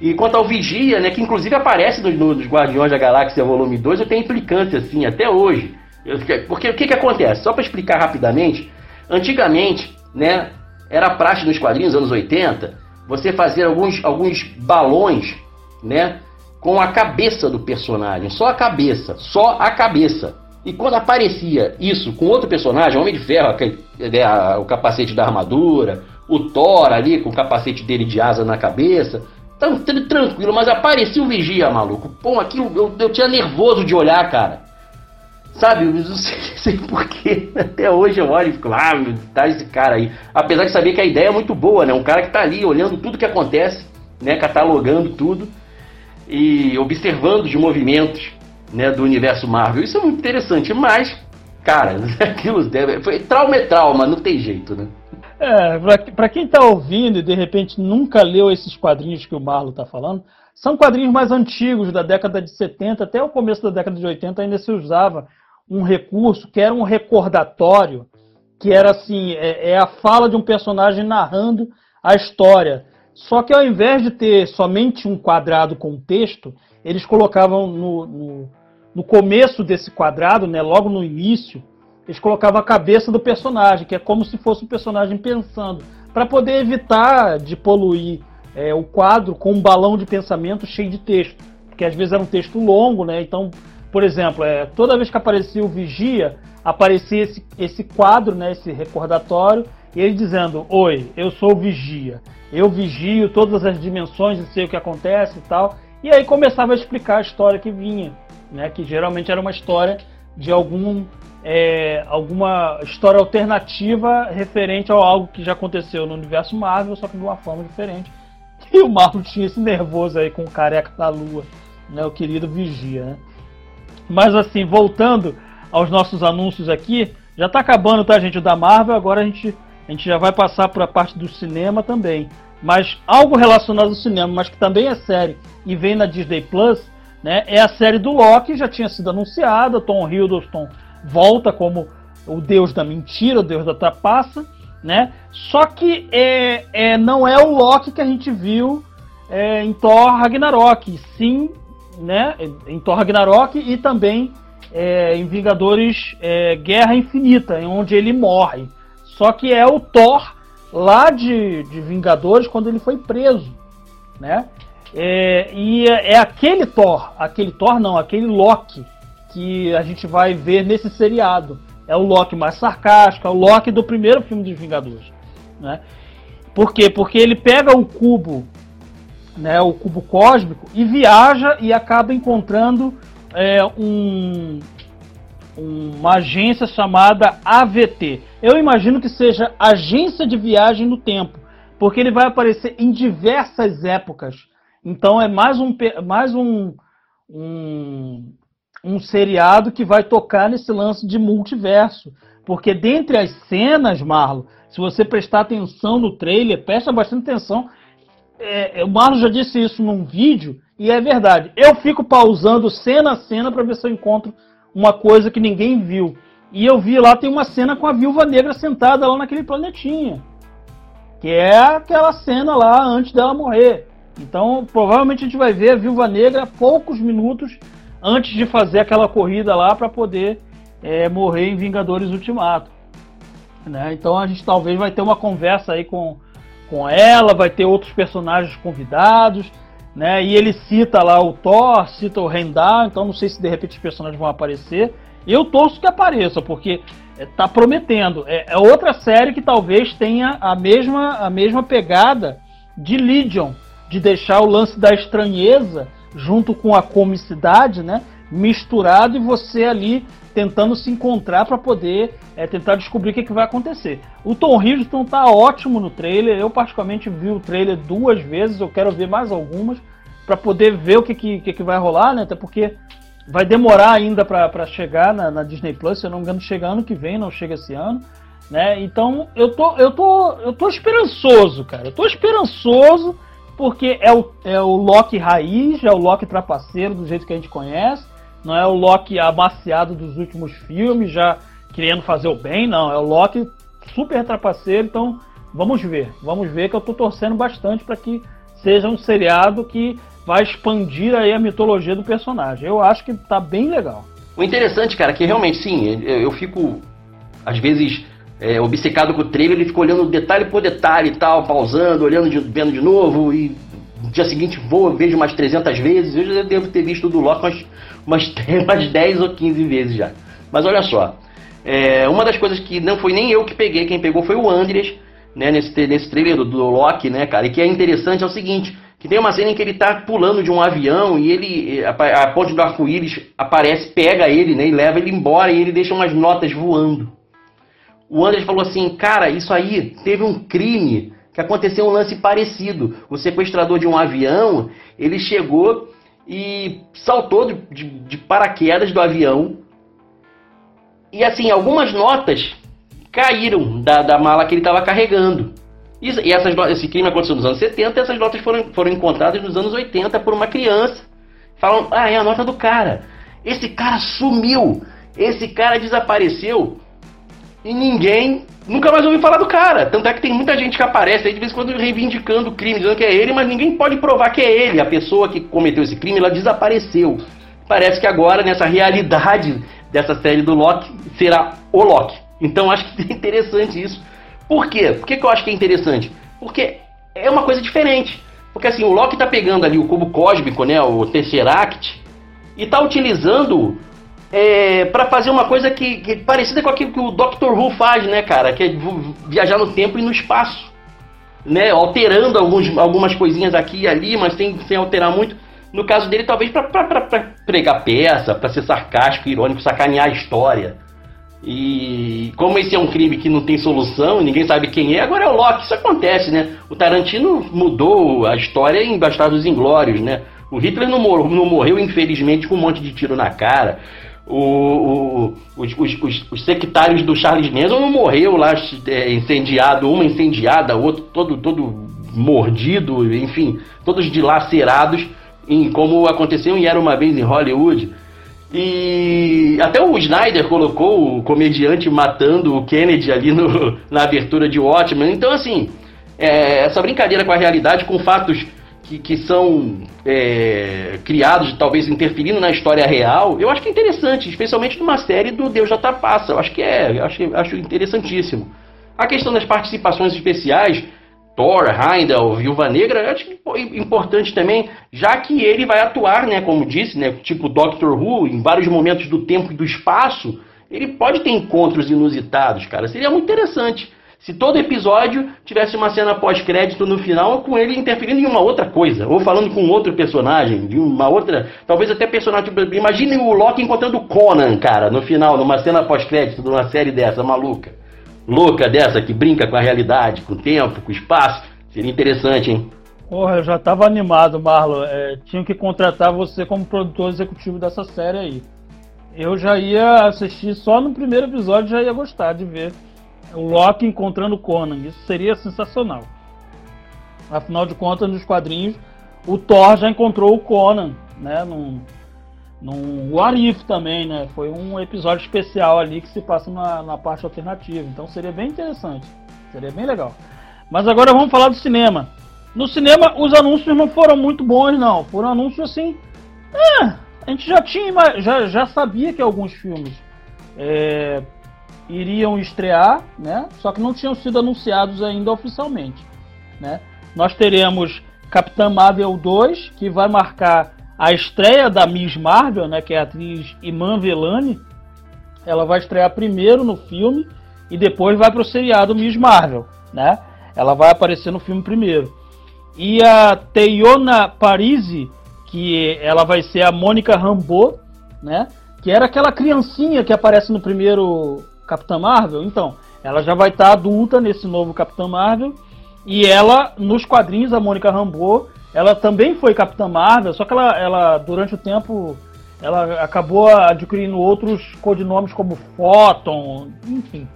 E quanto ao Vigia, né, que inclusive aparece nos, nos Guardiões da Galáxia Volume 2, eu tenho implicância assim até hoje. Eu, porque o que, que acontece? Só para explicar rapidamente, antigamente, né, era praxe nos quadrinhos, anos 80, você fazer alguns, alguns balões, né, com a cabeça do personagem, só a cabeça, só a cabeça. E quando aparecia isso com outro personagem, Homem de Ferro, né, o capacete da armadura, o Thor ali com o capacete dele de asa na cabeça, tão, tranquilo, mas aparecia o Vigia, maluco. Pô, aquilo eu, eu tinha nervoso de olhar, cara. Sabe, eu não [laughs] sei, sei porquê. Até hoje eu olho e fico, ah, tá esse cara aí. Apesar de saber que a ideia é muito boa, né? Um cara que tá ali olhando tudo que acontece, né? Catalogando tudo e observando os movimentos né, do universo Marvel. Isso é muito interessante, mas, cara, [laughs] aquilo deve, foi trauma é trauma, não tem jeito, né? É, para quem está ouvindo e de repente nunca leu esses quadrinhos que o Marlo está falando, são quadrinhos mais antigos, da década de 70 até o começo da década de 80 ainda se usava um recurso que era um recordatório, que era assim, é, é a fala de um personagem narrando a história. Só que ao invés de ter somente um quadrado com texto, eles colocavam no, no, no começo desse quadrado, né, logo no início, eles colocavam a cabeça do personagem, que é como se fosse o personagem pensando, para poder evitar de poluir é, o quadro com um balão de pensamento cheio de texto, porque às vezes era um texto longo, né? Então, por exemplo, é, toda vez que aparecia o vigia, aparecia esse, esse quadro, né, esse recordatório, e ele dizendo: Oi, eu sou o vigia eu vigio todas as dimensões e sei o que acontece e tal. E aí começava a explicar a história que vinha, né? Que geralmente era uma história de algum é, alguma história alternativa referente a algo que já aconteceu no universo Marvel, só que de uma forma diferente. [laughs] E o Marvel tinha esse nervoso aí com o careca da lua, né? O querido Vigia, né? Mas assim, voltando aos nossos anúncios aqui, já está acabando, tá, gente, o da Marvel, agora a gente a gente já vai passar para a parte do cinema também. Mas algo relacionado ao cinema, mas que também é série e vem na Disney Plus, né, é a série do Loki, já tinha sido anunciada. Tom Hiddleston volta como o deus da mentira, o deus da trapaça, né? Só que é, é, não é o Loki que a gente viu é, em Thor Ragnarok, sim, né? Em Thor Ragnarok e também é, em Vingadores é, Guerra Infinita, onde ele morre. Só que é o Thor lá de, de Vingadores quando ele foi preso, né? É, e é, é aquele Thor, aquele Thor não, aquele Loki que a gente vai ver nesse seriado. É o Loki mais sarcástico, é o Loki do primeiro filme dos Vingadores, né? Por quê? Porque ele pega o cubo, né, o cubo cósmico e viaja e acaba encontrando é, um, uma agência chamada AVT. Eu imagino que seja Agência de Viagem no Tempo, porque ele vai aparecer em diversas épocas. Então é mais um, mais um, um, um seriado que vai tocar nesse lance de multiverso. Porque dentre as cenas, Marlo, se você prestar atenção no trailer, presta bastante atenção. É, o Marlo já disse isso num vídeo, e é verdade. Eu fico pausando cena a cena para ver se eu encontro uma coisa que ninguém viu. E eu vi lá, tem uma cena com a viúva negra sentada lá naquele planetinha. Que é aquela cena lá antes dela morrer. Então, provavelmente a gente vai ver a viúva negra poucos minutos antes de fazer aquela corrida lá para poder é, morrer em Vingadores Ultimato. Né? Então a gente talvez vai ter uma conversa aí com, com ela, vai ter outros personagens convidados, né? E ele cita lá o Thor, cita o Heimdall, então não sei se de repente os personagens vão aparecer. Eu torço que apareça, porque está prometendo. É, é, outra série que talvez tenha a mesma, a mesma pegada de Legion, de deixar o lance da estranheza junto com a comicidade, né? Misturado e você ali tentando se encontrar para poder é, tentar descobrir o que, que, vai acontecer. O Tom Hiddleston tá ótimo no trailer. Eu particularmente vi o trailer duas vezes. Eu quero ver mais algumas para poder ver o que, que, que, vai rolar, né? Até porque vai demorar ainda para chegar na, na, Disney Plus. Se eu não me engano, chega ano que vem, não chega esse ano. Né? Então eu tô, eu tô, eu tô esperançoso, cara. Eu tô esperançoso porque é o, é o Loki raiz, é o Loki trapaceiro do jeito que a gente conhece. Não é o Loki amaciado dos últimos filmes, já querendo fazer o bem, não. É o Loki super trapaceiro, então vamos ver. Vamos ver que eu tô torcendo bastante para que seja um seriado que vai expandir aí a mitologia do personagem. Eu acho que tá bem legal. O interessante, cara, é que realmente sim, eu fico às vezes é, obcecado com o trailer, ele fica olhando detalhe por detalhe e tal, pausando, olhando, de, vendo de novo e no dia seguinte vou, vejo umas 300 vezes. Eu já devo ter visto do Loki umas, umas, umas 10 ou 15 vezes já. Mas olha só, é, uma das coisas que não foi nem eu que peguei, quem pegou foi o Andres, né, nesse, nesse trailer do, do Loki, né, cara, e que é interessante é o seguinte, que tem uma cena em que ele tá pulando de um avião e ele, a, a ponte do arco-íris aparece, pega ele, né, e leva ele embora e ele deixa umas notas voando. O Andres falou assim, cara, isso aí teve um crime que aconteceu um lance parecido. O sequestrador de um avião, ele chegou e saltou de, de, de paraquedas do avião. E assim, algumas notas caíram da, da mala que ele estava carregando. E, e essas, esse crime aconteceu nos anos 70 e essas notas foram, foram encontradas nos anos 80 por uma criança. Falam, ah, é a nota do cara. Esse cara sumiu. Esse cara desapareceu. E ninguém nunca mais ouviu falar do cara. Tanto é que tem muita gente que aparece aí de vez em quando reivindicando o crime, dizendo que é ele, mas ninguém pode provar que é ele. A pessoa que cometeu esse crime, ela desapareceu. Parece que agora, nessa realidade dessa série do Loki, será o Loki. Então acho que [laughs] é interessante isso. Por quê? Por que, que eu acho que é interessante? Porque é uma coisa diferente. Porque assim, o Loki tá pegando ali o cubo cósmico, né, o Tesseract, e tá utilizando é, para fazer uma coisa que, que parecida com aquilo que o Doctor Who faz, né, cara? Que é viajar no tempo e no espaço. Né, alterando alguns, algumas coisinhas aqui e ali, mas sem, sem alterar muito. No caso dele, talvez para pregar peça, para ser sarcástico, irônico, sacanear a história. E como esse é um crime que não tem solução, ninguém sabe quem é, agora é o Loki. Isso acontece, né? O Tarantino mudou a história em Bastardos Inglórios, né? O Hitler não, mor não morreu, infelizmente, com um monte de tiro na cara o, o, os, os, os, sectários do Charles Manson morreu lá é, incendiado, uma incendiada, outro todo, todo mordido, enfim, todos dilacerados, em, como aconteceu em Era Uma Vez em Hollywood. E até o Snyder colocou o comediante matando o Kennedy ali no, [laughs] na abertura de Watchmen. Então, assim, é, essa brincadeira com a realidade, com fatos que, que são é, criados, talvez interferindo na história real, eu acho que é interessante, especialmente numa série do Deus tá passa. Eu acho que é, acho, acho interessantíssimo. A questão das participações especiais, Thor, Heimdall, Viúva Negra, acho importante também, já que ele vai atuar, né, como disse, né, tipo Doctor Who, em vários momentos do tempo e do espaço, ele pode ter encontros inusitados, cara. Seria muito interessante. Se todo episódio tivesse uma cena pós-crédito no final com ele interferindo em uma outra coisa, ou falando com outro personagem, de uma outra, talvez até personagem. Imagine o Loki encontrando o Conan, cara, no final, numa cena pós-crédito de uma série dessa, maluca. Louca dessa, que brinca com a realidade, com o tempo, com o espaço. Seria interessante, hein? Porra, eu já tava animado, Marlon. É, tinha que contratar você como produtor executivo dessa série aí. Eu já ia assistir só no primeiro episódio, já ia gostar de ver o Loki encontrando Conan. Isso seria sensacional. Afinal de contas, nos quadrinhos, o Thor já encontrou o Conan, né? Num, num What If também, né? Foi um episódio especial ali que se passa na, na parte alternativa. Então seria bem interessante. Seria bem legal. Mas agora vamos falar do cinema. No cinema, os anúncios não foram muito bons, não. Foram anúncios assim. É, a gente já tinha, já, já sabia que alguns filmes é, iriam estrear, né? Só que não tinham sido anunciados ainda oficialmente, né? Nós teremos Capitã Marvel 2, que vai marcar a estreia da Miss Marvel, né, que é a atriz Iman Velani. Ela vai estrear primeiro no filme e depois vai para o seriado Miss Marvel, né? Ela vai aparecer no filme primeiro. E a Teyona Parisi, que ela vai ser a Mônica Rambeau, né? Que era aquela criancinha que aparece no primeiro Capitã Marvel, então, ela já vai estar tá adulta nesse novo Capitã Marvel. E ela, nos quadrinhos, a Mônica Rambeau, ela também foi Capitã Marvel, só que ela, ela durante o tempo, ela acabou adquirindo outros codinomes como Photon, enfim.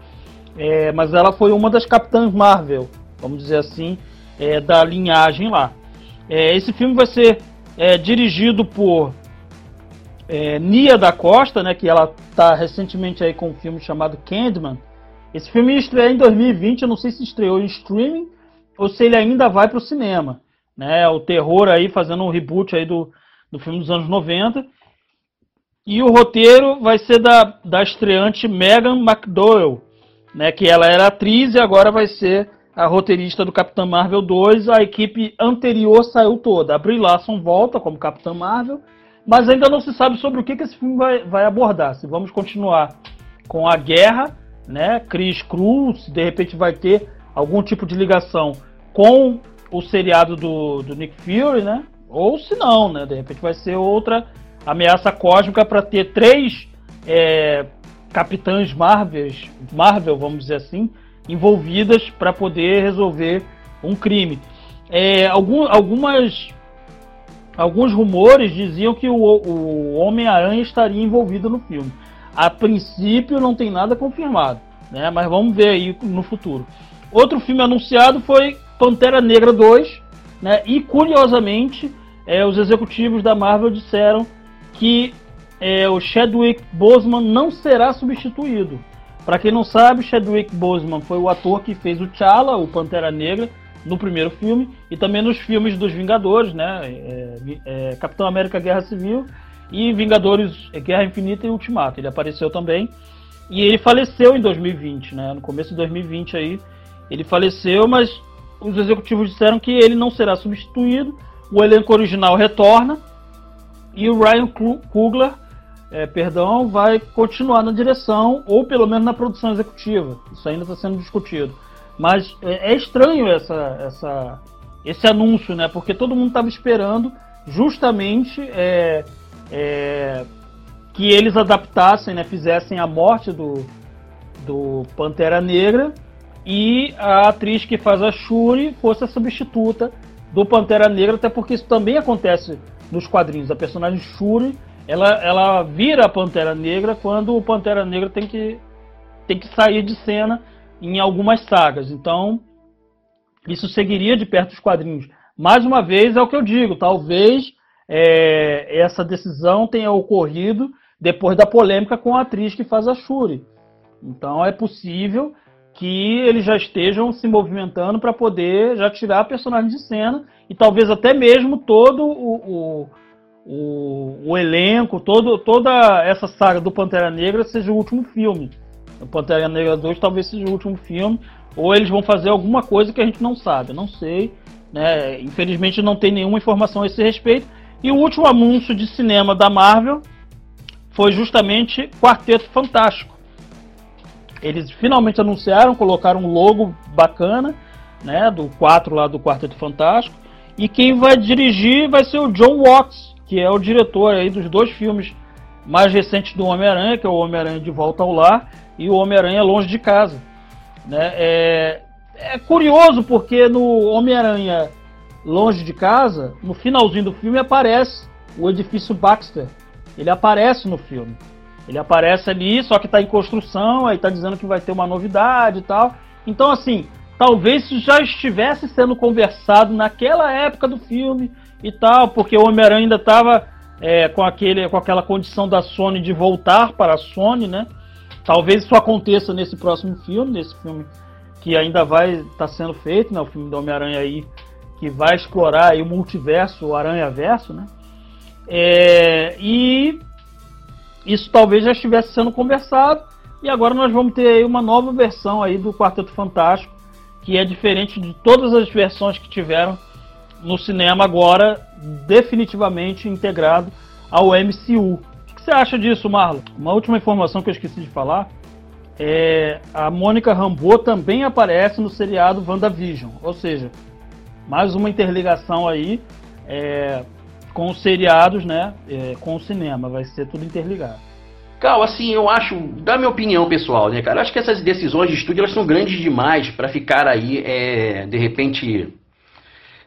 É, mas ela foi uma das Capitãs Marvel, vamos dizer assim, é, da linhagem lá. É, esse filme vai ser é, dirigido por é, Nia da Costa, né, que ela está recentemente aí com um filme chamado Candyman. Esse filme estreou em 2020, eu não sei se estreou em streaming ou se ele ainda vai para o cinema. Né, o terror aí fazendo um reboot aí do, do filme dos anos 90. E o roteiro vai ser da, da estreante Megan McDowell, né, que ela era atriz e agora vai ser a roteirista do Capitão Marvel 2. A equipe anterior saiu toda. A Brie Larson volta como Capitã Marvel mas ainda não se sabe sobre o que, que esse filme vai, vai abordar. Se vamos continuar com a guerra, né? Chris Cruz, de repente vai ter algum tipo de ligação com o seriado do, do Nick Fury, né? Ou se não, né? De repente vai ser outra ameaça cósmica para ter três é, capitães Marvels, Marvel, vamos dizer assim, envolvidas para poder resolver um crime. É, algum, algumas alguns rumores diziam que o, o Homem-Aranha estaria envolvido no filme. A princípio não tem nada confirmado, né? Mas vamos ver aí no futuro. Outro filme anunciado foi Pantera Negra 2, né? E curiosamente, é, os executivos da Marvel disseram que é, o Chadwick Boseman não será substituído. Para quem não sabe, Chadwick Boseman foi o ator que fez o T'Challa, o Pantera Negra, no primeiro filme e também nos filmes dos Vingadores, né? É, é, Capitão América Guerra Civil e Vingadores Guerra Infinita e Ultimato. Ele apareceu também e ele faleceu em 2020, né? No começo de 2020 aí ele faleceu, mas os executivos disseram que ele não será substituído. O elenco original retorna e o Ryan Coogler, é, perdão, vai continuar na direção ou pelo menos na produção executiva. Isso ainda está sendo discutido. Mas é, é estranho essa, essa, esse anúncio, né? Porque todo mundo estava esperando justamente é, é, que eles adaptassem, né? Fizessem a morte do, do Pantera Negra e a atriz que faz a Shuri fosse a substituta do Pantera Negra, até porque isso também acontece nos quadrinhos. A personagem Shuri, ela, ela vira a Pantera Negra quando o Pantera Negra tem que, tem que sair de cena em algumas sagas. Então, isso seguiria de perto os quadrinhos. Mais uma vez, é o que eu digo, talvez é, essa decisão tenha ocorrido depois da polêmica com a atriz que faz a Shuri. Então, é possível que eles já estejam se movimentando para poder já tirar a personagem de cena e talvez até mesmo todo o, o, o, o elenco, todo, toda essa saga do Pantera Negra seja o último filme. O Pantera Negra 2 talvez seja o último filme, ou eles vão fazer alguma coisa que a gente não sabe, não sei. Né? Infelizmente não tem nenhuma informação a esse respeito. E o último anúncio de cinema da Marvel foi justamente Quarteto Fantástico. Eles finalmente anunciaram, colocaram um logo bacana, né, do 4 lá do Quarteto Fantástico. E quem vai dirigir vai ser o John Watts, que é o diretor aí dos dois filmes mais recentes do Homem-Aranha, que é o Homem-Aranha de Volta ao Lar e o Homem-Aranha Longe de Casa. Né? É, é curioso porque no Homem-Aranha Longe de Casa, no finalzinho do filme aparece o edifício Baxter. Ele aparece no filme. Ele aparece ali, só que está em construção, aí está dizendo que vai ter uma novidade e tal. Então, assim, talvez isso já estivesse sendo conversado naquela época do filme e tal, porque o Homem-Aranha ainda estava é, com, aquele, com aquela condição da Sony de voltar para a Sony, né? Talvez isso aconteça nesse próximo filme, nesse filme que ainda vai estar tá sendo feito, né? O filme do Homem-Aranha aí, que vai explorar aí o multiverso, o Aranha-Verso, né? É, e isso talvez já estivesse sendo conversado, e agora nós vamos ter aí uma nova versão aí do Quarteto Fantástico, que é diferente de todas as versões que tiveram no cinema agora, definitivamente integrado ao MCU. O que você acha disso, Marlon? Uma última informação que eu esqueci de falar é a Mônica Rambeau também aparece no seriado WandaVision, ou seja, mais uma interligação aí é, com os seriados, né, é, com o cinema, vai ser tudo interligado. Cal, assim, eu acho, da minha opinião pessoal, né, cara, acho que essas decisões de estúdio elas são grandes demais para ficar aí, é, de repente,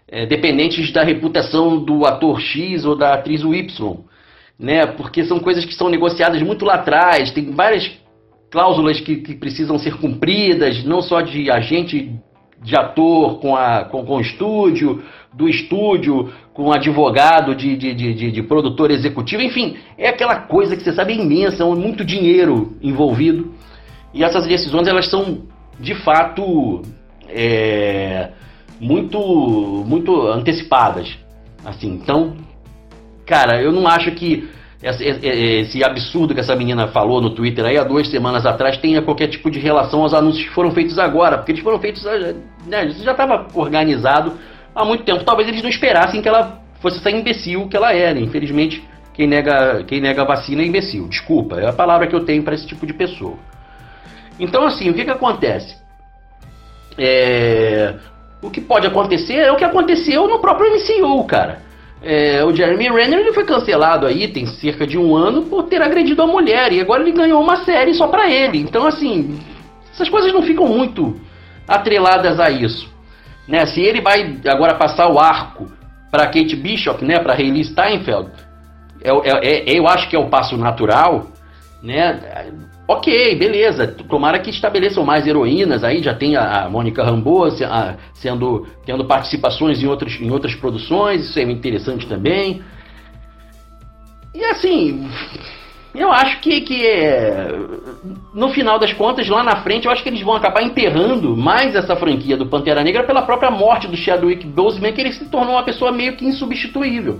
é, dependentes da reputação do ator X ou da atriz Y, né, porque são coisas que são negociadas muito lá atrás, tem várias cláusulas que, que precisam ser cumpridas, não só de agente de ator com, a, com, com o estúdio, do estúdio com advogado de, de, de, de, produtor executivo, enfim, é aquela coisa que você sabe é imensa, é muito dinheiro envolvido. E essas decisões elas são de fato é, muito muito antecipadas. Assim, então, cara, eu não acho que esse absurdo que essa menina falou no Twitter aí há duas semanas atrás tenha qualquer tipo de relação aos anúncios que foram feitos agora, porque eles foram feitos, né, isso já estava organizado há muito tempo. Talvez eles não esperassem que ela fosse essa imbecil que ela é, né? Infelizmente, quem nega, quem nega vacina é imbecil. Desculpa, é a palavra que eu tenho para esse tipo de pessoa. Então, assim, o que, que acontece? É... O que pode acontecer é o que aconteceu no próprio MCU, cara. É, o Jeremy Renner ele foi cancelado aí, tem cerca de um ano, por ter agredido a mulher. E agora ele ganhou uma série só pra ele. Então, assim, essas coisas não ficam muito atreladas a isso. Né? Se ele vai agora passar o arco para Kate Bishop, né, para Hayley Steinfeld, é, é, é, eu acho que é o passo natural, né? Ok, beleza. Tomara que estabeleçam mais heroínas. Aí já tem a, Mônica Rambeau sendo tendo participações em outras, em outras produções. Isso é interessante também. E assim, eu acho que, que é, no final das contas, lá na frente, eu acho que eles vão acabar enterrando mais essa franquia do Pantera Negra pela própria morte do Chadwick Boseman, que ele se tornou uma pessoa meio que insubstituível.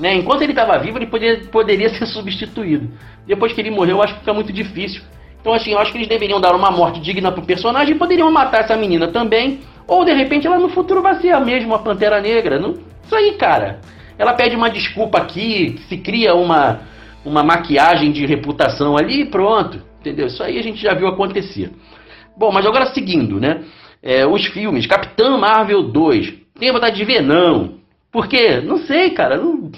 Né? Enquanto ele estava vivo, ele poderia, poderia [laughs] ser substituído. Depois que ele morreu, eu acho que fica muito difícil. Então, assim, eu acho que eles deveriam dar uma morte digna pro personagem e poderiam matar essa menina também. Ou, de repente, ela no futuro vai ser a mesma Pantera Negra. Não... Isso aí, cara. Ela pede uma desculpa aqui, se cria uma uma maquiagem de reputação ali e pronto. Entendeu? Isso aí a gente já viu acontecer. Bom, mas agora seguindo, né? É, os filmes, Capitã Marvel 2. Tem vontade de ver? Não. Por quê? Não sei, cara. Não...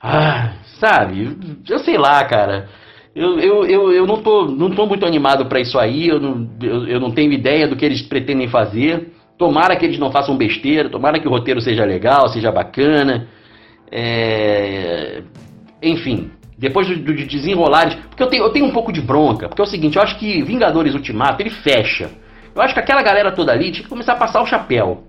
Ah, sabe? Eu sei lá, cara. Eu, eu, eu, eu não, tô, não tô muito animado para isso aí. Eu não, eu, eu não tenho ideia do que eles pretendem fazer. Tomara que eles não façam besteira. Tomara que o roteiro seja legal, seja bacana. É, enfim, depois do, de desenrolar. Porque eu tenho, eu tenho um pouco de bronca. Porque é o seguinte, eu acho que Vingadores Ultimato ele fecha. Eu acho que aquela galera toda ali tinha que começar a passar o chapéu.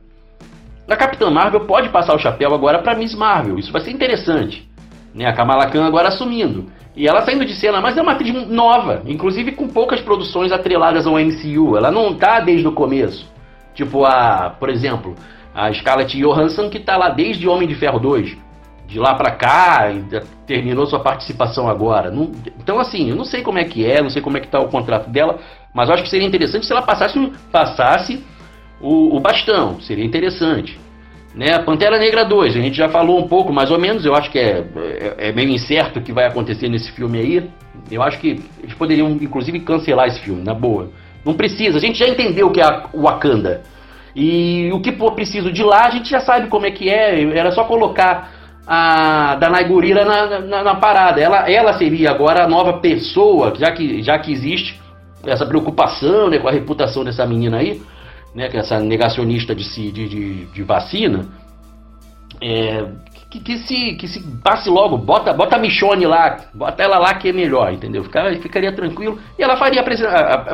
A Capitã Marvel pode passar o chapéu agora para Miss Marvel. Isso vai ser interessante. Né? A Kamala Khan agora assumindo. E ela saindo de cena, mas é uma atriz nova, inclusive com poucas produções atreladas ao MCU. Ela não tá desde o começo. Tipo a, por exemplo, a Scarlett Johansson que tá lá desde Homem de Ferro 2 de lá para cá, terminou sua participação agora. Não, então, assim, eu não sei como é que é, não sei como é que tá o contrato dela, mas eu acho que seria interessante se ela passasse, passasse o, o bastão, seria interessante. Né? Pantera Negra 2, a gente já falou um pouco, mais ou menos, eu acho que é, é, é meio incerto o que vai acontecer nesse filme aí, Eu acho que eles poderiam, inclusive, cancelar esse filme, na boa. Não precisa, a gente já entendeu o que é o Wakanda. E o que for preciso de lá, a gente já sabe como é que é. Era só colocar a Danai Gurira na, na, na, parada. Ela, ela seria agora a nova pessoa, já que, já que existe essa preocupação né, com a reputação dessa menina aí, né, que essa negacionista de, de, de, de vacina. É, que, que, se, que se passe logo, bota, bota a Michone lá, bota ela lá que é melhor, entendeu? Ficaria, ficaria tranquilo. E ela faria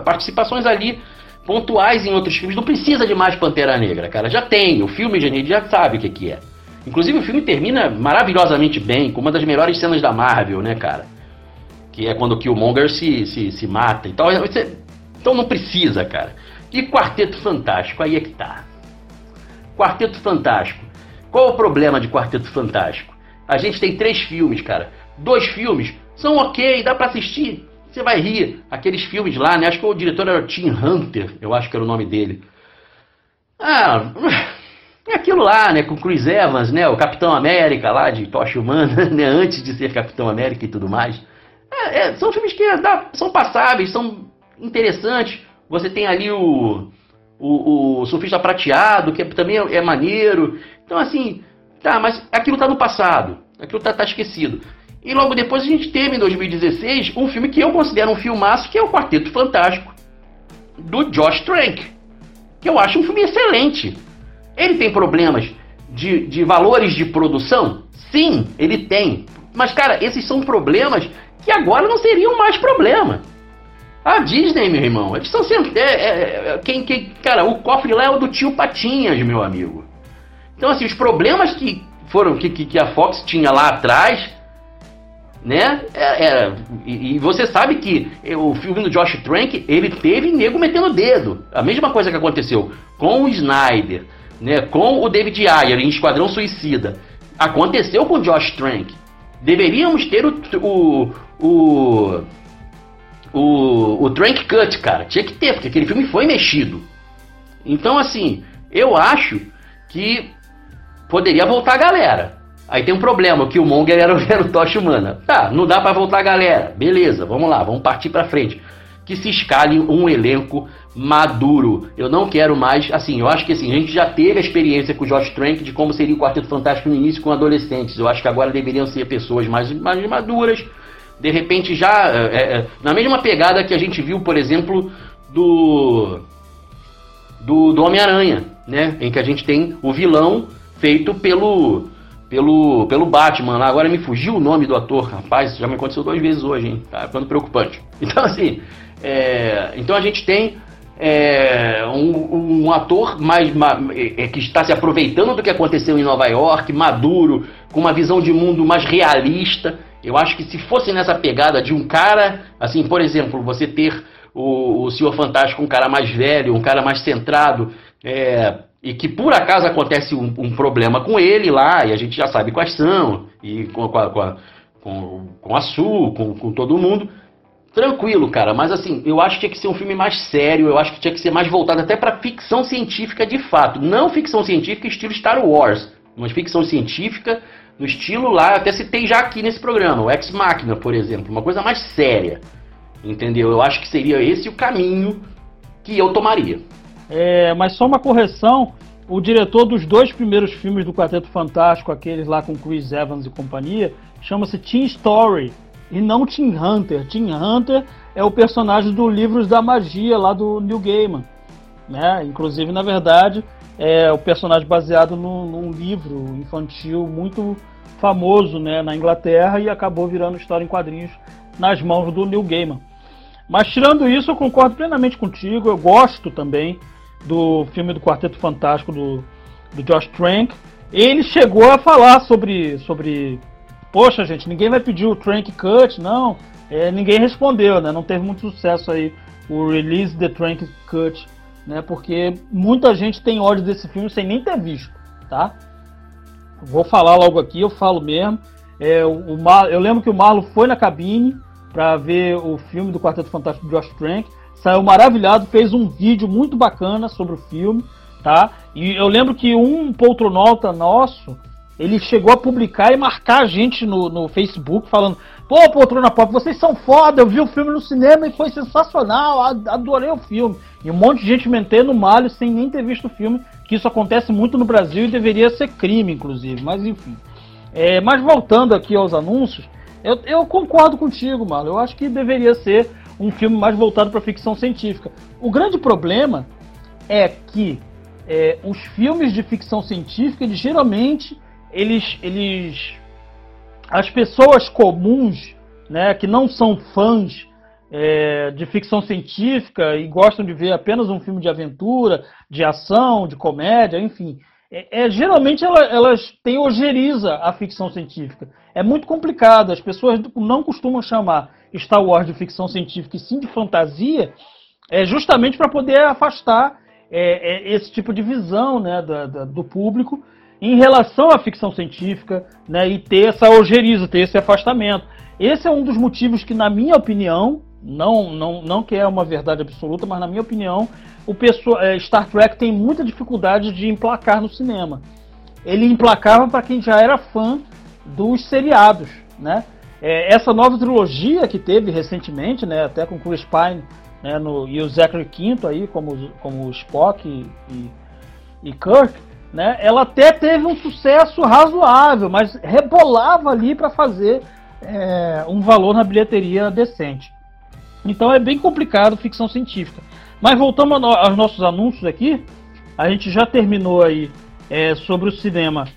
participações ali pontuais em outros filmes. Não precisa de mais Pantera Negra, cara. Já tem. O filme já, já sabe o que, que é. Inclusive o filme termina maravilhosamente bem, com uma das melhores cenas da Marvel, né, cara? Que é quando o Killmonger se, se, se mata e tal. Então não precisa, cara. E Quarteto Fantástico, aí é que tá. Quarteto Fantástico. Qual o problema de Quarteto Fantástico? A gente tem três filmes, cara. Dois filmes são ok, dá para assistir. Você vai rir. Aqueles filmes lá, né? Acho que o diretor era o Tim Hunter, eu acho que era o nome dele. Ah, é aquilo lá, né, com Chris Evans, né, o Capitão América lá de Tocha Humana, [laughs] né, antes de ser Capitão América e tudo mais. É, é, são filmes que dá, são passáveis, são interessantes. Você tem ali o, o, o Surfista Prateado, que também é, é, maneiro. Então, assim, tá, mas aquilo tá no passado, aquilo tá, tá esquecido. E logo depois a gente teve, em 2016, um filme que eu considero um filmaço, que é o Quarteto Fantástico, do Josh Trank, que eu acho um filme excelente. Ele tem problemas de, de valores de produção? Sim, ele tem. Mas, cara, esses são problemas que agora não seriam mais problema. A Disney, meu irmão, eles estão sempre. É, é, é, quem, quem, cara, o cofre lá é o do tio Patinhas, meu amigo. Então, assim, os problemas que foram que, que, que a Fox tinha lá atrás, né? É, é, e, e, você sabe que o filme do Josh Trank, ele teve nego metendo o dedo. A mesma coisa que aconteceu com o Snyder, né, com o David Ayer em Esquadrão Suicida, aconteceu com Josh Trank. Deveríamos ter o, o, o, o, o Trank Cut, cara. Tinha que ter, porque aquele filme foi mexido. Então, assim, eu acho que poderia voltar a galera. Aí tem um problema, que o Monger era, era o [laughs] Tocha Humana. Tá, não dá para voltar a galera. Beleza, vamos lá, vamos partir para frente. Que se escale um elenco maduro. Eu não quero mais, assim, eu acho que assim, a gente já teve a experiência com o Josh Trank de como seria o Quarteto Fantástico no início com adolescentes. Eu acho que agora deveriam ser pessoas mais, mais maduras. De repente já, é, na mesma pegada que a gente viu, por exemplo, do do, do Homem-Aranha, né? Em que a gente tem o vilão feito pelo pelo, pelo Batman lá. Agora me fugiu o nome do ator, rapaz, já me aconteceu duas vezes hoje, hein? Tá ficando preocupante. [laughs] Então, assim, é, então a gente tem é, um, um, ator mais, que está se aproveitando do que aconteceu em Nova York, maduro, com uma visão de mundo mais realista. Eu acho que se fosse nessa pegada de um cara, assim, por exemplo, você ter o, o Senhor Fantástico, um cara mais velho, um cara mais centrado, é, e que por acaso acontece um, um, problema com ele lá, e a gente já sabe quais são, e com, com, a, com, a, com, com a Su, com, com todo mundo Tranquilo, cara, mas assim, eu acho que tinha que ser um filme mais sério, eu acho que tinha que ser mais voltado até para ficção científica de fato. Não ficção científica estilo Star Wars, mas ficção científica no estilo lá, até citei já aqui nesse programa, o Ex Machina, por exemplo, uma coisa mais séria. Entendeu? Eu acho que seria esse o caminho que eu tomaria. É, mas só uma correção, o diretor dos dois primeiros filmes do Quarteto Fantástico, aqueles lá com Chris Evans e companhia, chama-se Tim Story e não Tim Hunter. Tim Hunter é o personagem do Livros da Magia lá do Neil Gaiman. Né? Inclusive, na verdade, é o personagem baseado num, num livro infantil muito famoso né, na Inglaterra e acabou virando história em quadrinhos nas mãos do Neil Gaiman. Mas tirando isso, eu concordo plenamente contigo. Eu gosto também do filme do Quarteto Fantástico do, do Josh Trank. Ele chegou a falar sobre, sobre poxa, gente, ninguém vai pedir o Trank Cut, não. É, ninguém respondeu, né? Não teve muito sucesso aí o Release the Trank Cut, né? Porque muita gente tem ódio desse filme sem nem ter visto, tá? Vou falar logo aqui, eu falo mesmo. É, o, Mar... Eu lembro que o Marlon foi na cabine para ver o filme do Quarteto Fantástico de Josh Trank, saiu maravilhado, fez um vídeo muito bacana sobre o filme, tá? E eu lembro que um poltronauta nosso ele chegou a publicar e marcar a gente no, no Facebook falando: Pô, Poltrona Pop, vocês são foda, eu vi o filme no cinema e foi sensacional, adorei o filme. E um monte de gente metendo malho sem nem ter visto o filme, que isso acontece muito no Brasil e deveria ser crime, inclusive, mas enfim. É, mas voltando aqui aos anúncios, eu, eu concordo contigo, Marlon. Eu acho que deveria ser um filme mais voltado para ficção científica. O grande problema é que é, os filmes de ficção científica, eles geralmente eles, eles as pessoas comuns, né, que não são fãs é, de ficção científica e gostam de ver apenas um filme de aventura, de ação, de comédia, enfim, é, é geralmente ela, elas têm ojeriza a ficção científica. É muito complicado. As pessoas não costumam chamar Star Wars de ficção científica e sim de fantasia, é justamente para poder afastar é, é, esse tipo de visão né, do público em relação à ficção científica né, e ter essa ojeriza, ter esse afastamento. Esse é um dos motivos que, na minha opinião, não, não, não que é uma verdade absoluta, mas na minha opinião, o pessoa, é, Star Trek tem muita dificuldade de emplacar no cinema. Ele emplacava para quem já era fã dos seriados, né? É, essa nova trilogia que teve recentemente, né, até com Chris Pine né, no, e o Zachary Quinto aí como, como Spock e, e, e Kirk, né? Ela até teve um sucesso razoável, mas rebolava ali para fazer é, um valor na bilheteria decente. Então é bem complicado ficção científica. Mas voltando aos nossos anúncios aqui, a gente já terminou aí é, sobre o cinema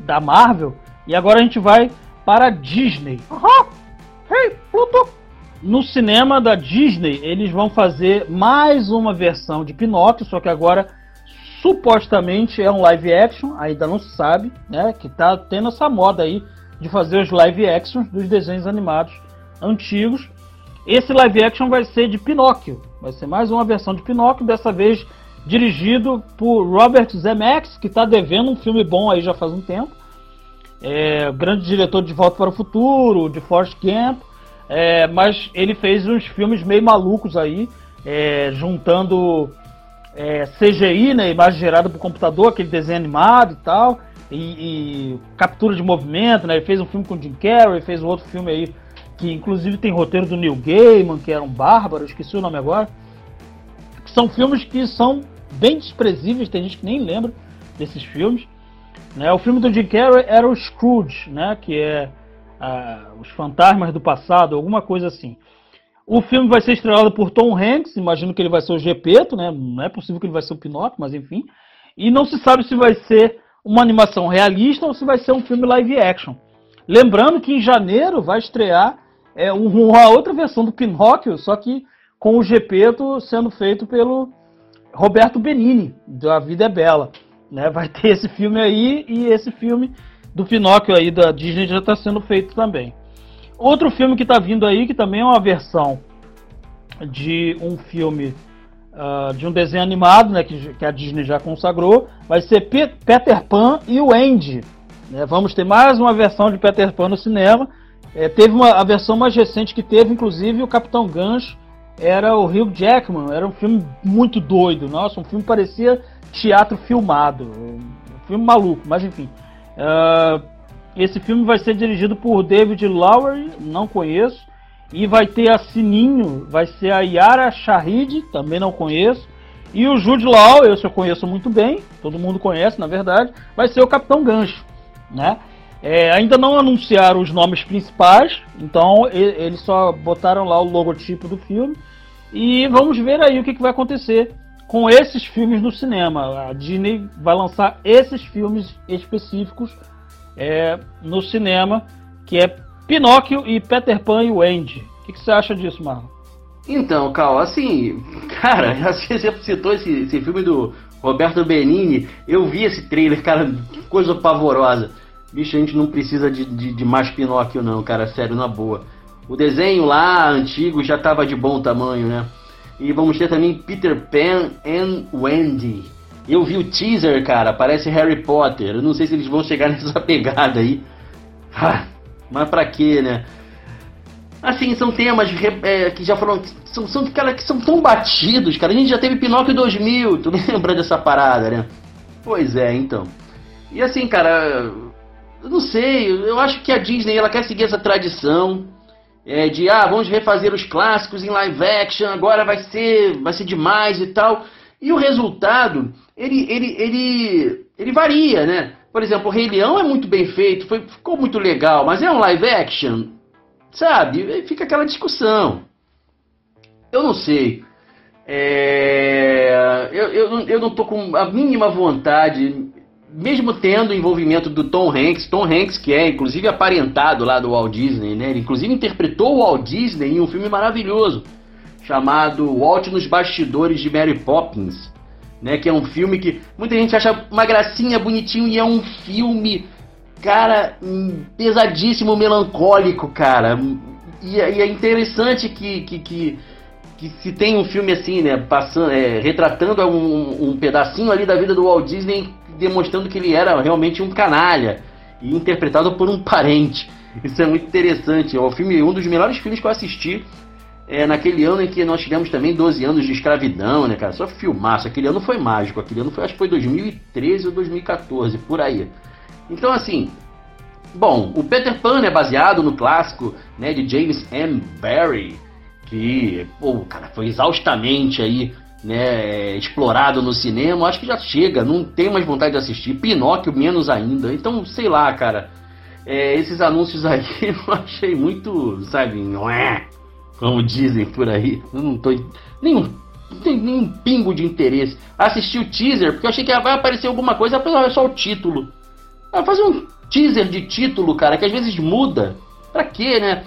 da Marvel e agora a gente vai para a Disney. Uhum. Hey, Pluto! No cinema da Disney, eles vão fazer mais uma versão de Pinóquio, só que agora supostamente é um live action, ainda não se sabe, né? Que tá tendo essa moda aí de fazer os live actions dos desenhos animados antigos. Esse live action vai ser de Pinóquio, vai ser mais uma versão de Pinóquio, dessa vez dirigido por Robert Zemeckis, que está devendo um filme bom aí já faz um tempo. É, grande diretor de Volta para o Futuro, de Forrest Gump, é, mas ele fez uns filmes meio malucos aí, é, juntando é, CGI, né, imagem gerada por computador, aquele desenho animado e tal, e, e, captura de movimento, né, ele fez um filme com Jim Carrey, fez um outro filme aí, que inclusive tem roteiro do Neil Gaiman, que era um bárbaro, esqueci o nome agora, são filmes que são bem desprezíveis, tem gente que nem lembra desses filmes, né, o filme do Jim Carrey era o Scrooge, né, que é uh, os fantasmas do passado, alguma coisa assim. O filme vai ser estrelado por Tom Hanks, imagino que ele vai ser o Gepeto, né? Não é possível que ele vai ser o Pinóquio, mas enfim. E não se sabe se vai ser uma animação realista ou se vai ser um filme live action. Lembrando que em janeiro vai estrear é, uma outra versão do Pinóquio, só que com o Gepeto sendo feito pelo Roberto Benini, da Vida é Bela. Né? Vai ter esse filme aí e esse filme do Pinóquio aí da Disney já está sendo feito também. Outro filme que está vindo aí, que também é uma versão de um filme uh, de um desenho animado, né, que, que, a Disney já consagrou, vai ser P Peter Pan e o Andy. Né? Vamos ter mais uma versão de Peter Pan no cinema. É, teve uma, a versão mais recente que teve, inclusive, o Capitão Gancho era o Hugh Jackman. Era um filme muito doido. Nossa, um filme parecia teatro filmado. Um filme maluco, mas enfim. Uh, esse filme vai ser dirigido por David Lowery, não conheço. E vai ter a Sininho, vai ser a Yara Shahid, também não conheço. E o Jude Law, esse eu conheço muito bem, todo mundo conhece na verdade, vai ser o Capitão Gancho. Né? É, ainda não anunciaram os nomes principais, então eles só botaram lá o logotipo do filme. E vamos ver aí o que, que vai acontecer com esses filmes no cinema. A Disney vai lançar esses filmes específicos é, no cinema, que é Pinóquio e Peter Pan e o Andy. O que, que você acha disso, Marlon? Então, Cal, assim, cara, [laughs] você citou esse, esse filme do Roberto Benini, eu vi esse trailer, cara, coisa pavorosa. Bicho, a gente não precisa de, de, de mais Pinóquio não, cara, sério, na boa. O desenho lá, antigo, já tava de bom tamanho, né? E vamos ter também Peter Pan and Wendy. Eu vi o teaser, cara, parece Harry Potter. Eu não sei se eles vão chegar [laughs] nessa pegada aí. Ah, mas pra quê, né? Assim, são temas é, que já foram. São, são, cara, que são tão batidos, cara. A gente já teve Pinóquio 2000, tu [laughs] lembra dessa parada, né? Pois é, então. E assim, cara, eu não sei, eu acho que a Disney ela quer seguir essa tradição é, de ah, vamos refazer os clássicos em live action, agora vai ser, vai ser demais e tal. E o resultado, ele, ele, ele, ele varia, né? Por exemplo, o Rei Leão é muito bem feito, foi, ficou muito legal, mas é um live action, sabe? Fica aquela discussão. Eu não sei. É, eu, eu, eu não tô com a mínima vontade mesmo tendo o envolvimento do Tom Hanks, Tom Hanks que é inclusive aparentado lá do Walt Disney, né? Ele inclusive interpretou o Walt Disney em um filme maravilhoso chamado Walt nos bastidores de Mary Poppins, né? Que é um filme que muita gente acha uma gracinha, bonitinho e é um filme, cara, pesadíssimo, melancólico, cara. E, é, e é interessante que, que, que que se tem um filme assim, né, passando, é, retratando um, um, pedacinho ali da vida do Walt Disney demonstrando que ele era realmente um canalha e interpretado por um [laughs] parente. Isso é muito interessante. É um filme, um dos melhores filmes que eu assisti é, naquele ano em que nós tivemos também 12 anos de escravidão, né, cara? Só filmaço. Aquele ano foi mágico. Aquele ano foi, acho que foi 2013 ou 2014, por aí. Então, assim, bom, o Peter Pan é baseado no clássico né, de James M. Barrie, que, pô, cara, foi exaustamente aí né, explorado no cinema, acho que já chega, não tenho mais vontade de assistir. Pinóquio, menos ainda. Então, sei lá, cara. É, esses anúncios aí [laughs] eu achei muito, sabe, é, como dizem por aí. Eu não tô. Nenhum, nenhum pingo de interesse. Assisti o teaser, porque eu achei que vai aparecer alguma coisa, depois é só o título. Ah, fazer um teaser de título, cara, que às vezes muda. Pra quê, né?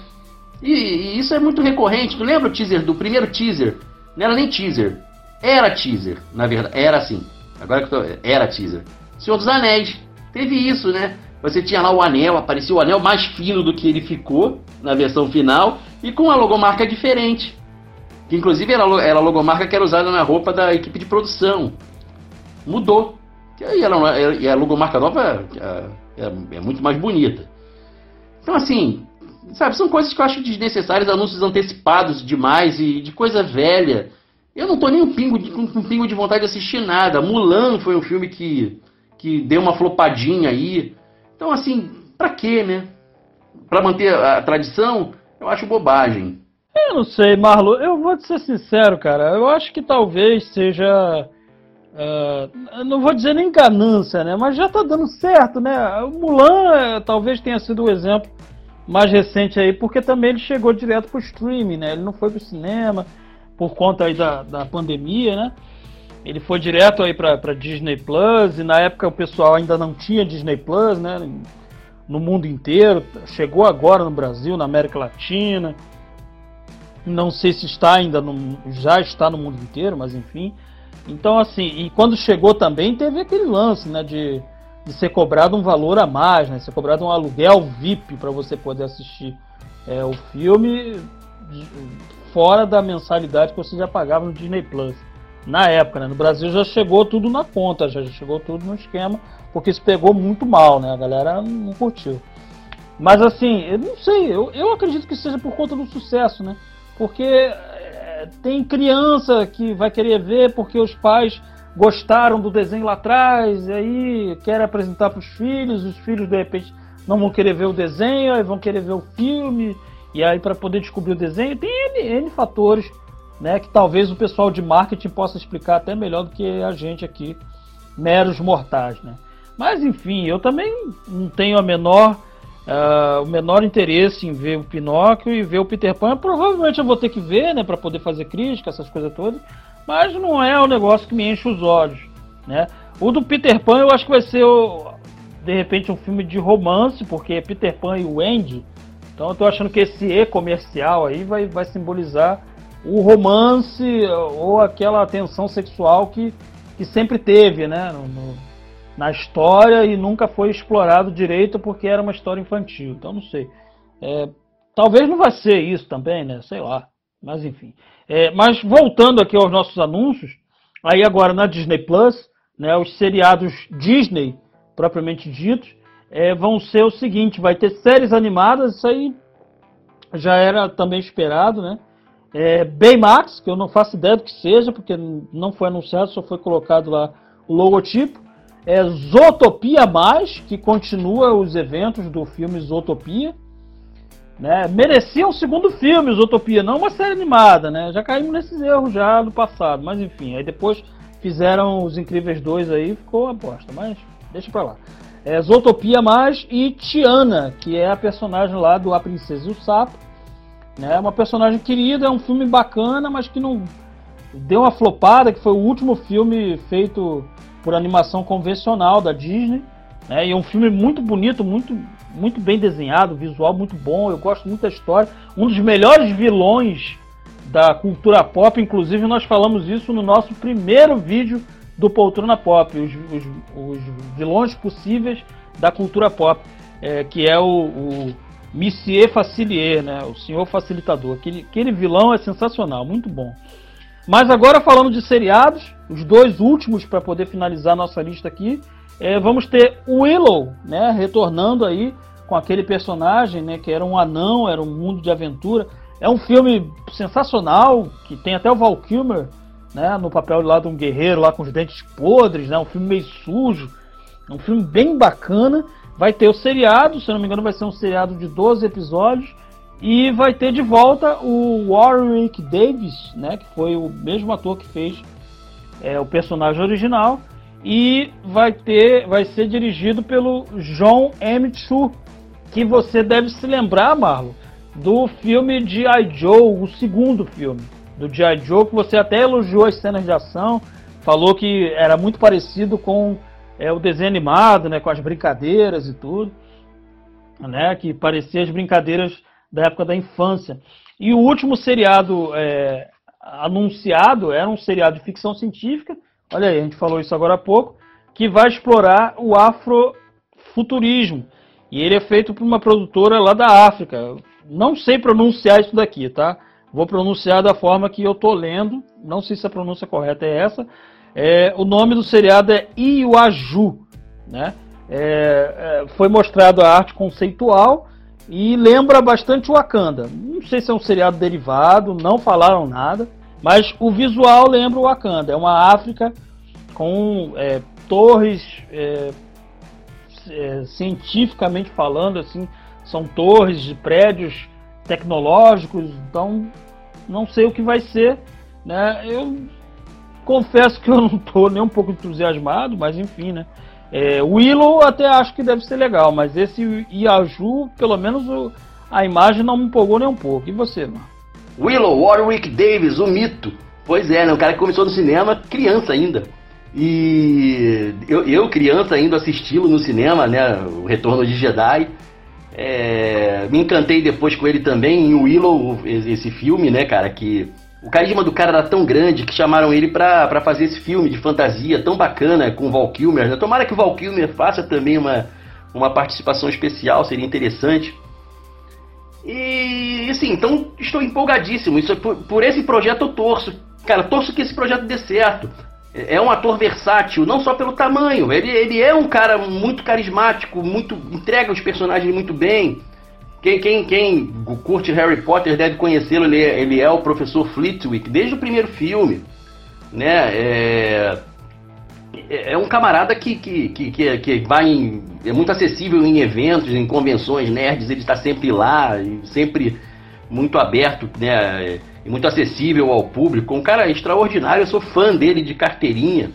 E, e isso é muito recorrente. Tu lembra o teaser do primeiro teaser? Não era nem teaser era teaser, na verdade, era assim. Agora que eu tô, era teaser. Senhor dos Anéis, teve isso, né? Você tinha lá o anel, aparecia o anel mais fino do que ele ficou na versão final e com uma logomarca diferente. Que inclusive era, era a logomarca que era usada na roupa da equipe de produção. Mudou. E e a logomarca nova é, é, é muito mais bonita. Então assim, sabe, são coisas que eu acho desnecessárias, anúncios antecipados demais e de coisa velha. Eu não tô nem um pingo de, um pingo de vontade de assistir nada. Mulan foi um filme que, que deu uma flopadinha aí. Então, assim, pra quê, né? Pra manter a tradição, eu acho bobagem. Eu não sei, Marlo. Eu vou te ser sincero, cara. Eu acho que talvez seja. Uh, não vou dizer nem ganância, né? Mas já tá dando certo, né? O Mulan uh, talvez tenha sido o exemplo mais recente aí, porque também ele chegou direto pro streaming, né? Ele não foi pro cinema por conta aí da, da pandemia, né? Ele foi direto aí para Disney Plus e na época o pessoal ainda não tinha Disney Plus, né? No mundo inteiro, chegou agora no Brasil, na América Latina. Não sei se está ainda no, já está no mundo inteiro, mas enfim. Então assim, e quando chegou também teve aquele lance, né, de, de ser cobrado um valor a mais, né? Ser cobrado um aluguel VIP para você poder assistir é, o filme fora da mensalidade que você já pagava no Disney Plus. Na época, né? No Brasil já chegou tudo na conta, já chegou tudo no esquema, porque isso pegou muito mal, né? A galera não curtiu. Mas assim, eu não sei, eu, eu acredito que seja por conta do sucesso, né? Porque é, tem criança que vai querer ver porque os pais gostaram do desenho lá atrás, e aí quer apresentar para os filhos, os filhos de repente não vão querer ver o desenho, aí vão querer ver o filme, e aí, para poder descobrir o desenho, tem N, N fatores né, que talvez o pessoal de marketing possa explicar até melhor do que a gente aqui, meros mortais. Né? Mas, enfim, eu também não tenho a menor, uh, o menor interesse em ver o Pinóquio e ver o Peter Pan. Provavelmente eu vou ter que ver né, para poder fazer crítica, essas coisas todas, mas não é o negócio que me enche os olhos. Né? O do Peter Pan eu acho que vai ser, de repente, um filme de romance, porque Peter Pan e o Andy então eu tô achando que esse E comercial aí vai, vai simbolizar o romance ou aquela tensão sexual que, que sempre teve, né? No, no, na história e nunca foi explorado direito porque era uma história infantil. Então não sei. É, talvez não vai ser isso também, né? Sei lá. Mas enfim. É, mas voltando aqui aos nossos anúncios, aí agora na Disney Plus, né, os seriados Disney propriamente ditos, é, vão ser o seguinte: vai ter séries animadas, isso aí já era também esperado, né? É, Baymax, que eu não faço ideia do que seja, porque não foi anunciado, só foi colocado lá o logotipo. é Zootopia Mais, que continua os eventos do filme Zootopia. Né? Merecia um segundo filme, Zootopia, não uma série animada, né? Já caímos nesses erros já do passado, mas enfim, aí depois fizeram os Incríveis 2 aí, ficou a bosta, mas deixa pra lá. É Zootopia Mais e Tiana, que é a personagem lá do A Princesa e o Sapo. Né? Uma personagem querida, é um filme bacana, mas que não deu uma flopada, que foi o último filme feito por animação convencional da Disney. Né? E é um filme muito bonito, muito, muito bem desenhado, visual muito bom. Eu gosto muito da história. Um dos melhores vilões da cultura pop, inclusive nós falamos isso no nosso primeiro vídeo do Poltrona Pop, os, os, os vilões possíveis da cultura pop, é, que é o, o Monsieur Facilier, né? o Senhor Facilitador. Aquele, aquele vilão é sensacional, muito bom. Mas agora falando de seriados, os dois últimos para poder finalizar nossa lista aqui, é, vamos ter Willow, né, retornando aí com aquele personagem, né, que era um anão, era um mundo de aventura. É um filme sensacional, que tem até o Val Kilmer, né, no papel lá de um guerreiro lá com os dentes podres, né, um filme meio sujo, um filme bem bacana. Vai ter o seriado, se não me engano vai ser um seriado de 12 episódios, e vai ter de volta o Warwick Davis, né, que foi o mesmo ator que fez é, o personagem original, e vai ter, vai ser dirigido pelo John M. Chu, que você deve se lembrar, Marlon, do filme de I. Joe, o segundo filme do G.I. Joe, que você até elogiou as cenas de ação, falou que era muito parecido com é, o desenho animado, né, com as brincadeiras e tudo, né, que parecia as brincadeiras da época da infância. E o último seriado é, anunciado era um seriado de ficção científica, olha aí, a gente falou isso agora há pouco, que vai explorar o afrofuturismo. E ele é feito por uma produtora lá da África. Não sei pronunciar isso daqui, tá? Vou pronunciar da forma que eu tô lendo. Não sei se a pronúncia correta é essa. É, o nome do seriado é Iwaju, né? É, é, foi mostrado a arte conceitual e lembra bastante Wakanda. Não sei se é um seriado derivado, não falaram nada, mas o visual lembra o Wakanda. É uma África com é, torres, é, é, cientificamente falando, assim, são torres de prédios tecnológicos. Então, não sei o que vai ser. Né? Eu confesso que eu não estou nem um pouco entusiasmado, mas enfim, né? É, Willow até acho que deve ser legal, mas esse Iaju, pelo menos o, a imagem não me empolgou nem um pouco. E você, mano? Willow Warwick Davis, o mito. Pois é, né? O cara que começou no cinema criança ainda. E eu, eu criança ainda assisti-lo no cinema, né? O Retorno de Jedi. É, me encantei depois com ele também em Willow, esse filme, né, cara, que o carisma do cara era tão grande que chamaram ele pra fazer esse filme de fantasia tão bacana com o Val Kilmer. Né? Tomara que o Val Kilmer faça também uma, uma participação especial, seria interessante. E assim, então estou empolgadíssimo. Isso, por, por esse projeto eu torço. Cara, torço que esse projeto dê certo. É, é um ator versátil, não só pelo tamanho. Ele, ele é um cara muito carismático, muito entrega os personagens muito bem. Quem, quem, quem curte Harry Potter deve conhecê-lo, ele, é, ele é o professor Flitwick, desde o primeiro filme. Né? É, é, é um camarada que, que, que, que, vai em, é muito acessível em eventos, em convenções nerds, ele está sempre lá, sempre muito aberto, né? E muito acessível ao público. Um cara extraordinário, eu sou fã dele de carteirinha.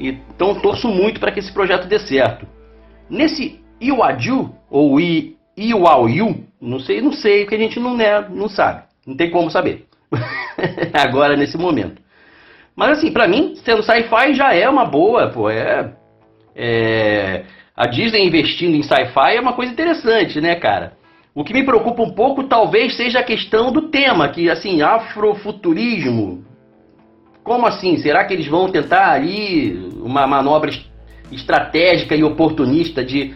Então torço muito para que esse projeto dê certo. Nesse Iwaju, ou I, Iwauyu, não sei, não sei, que a gente não, né, não sabe. Não tem como saber. [laughs] Agora, nesse momento. Mas assim, para mim, sendo sci-fi já é uma boa, pô, é, é... A Disney investindo em sci-fi é uma coisa interessante, né, cara? O que me preocupa um pouco talvez seja a questão do tema, que assim, afrofuturismo. Como assim? Será que eles vão tentar ali uma manobra estratégica e oportunista de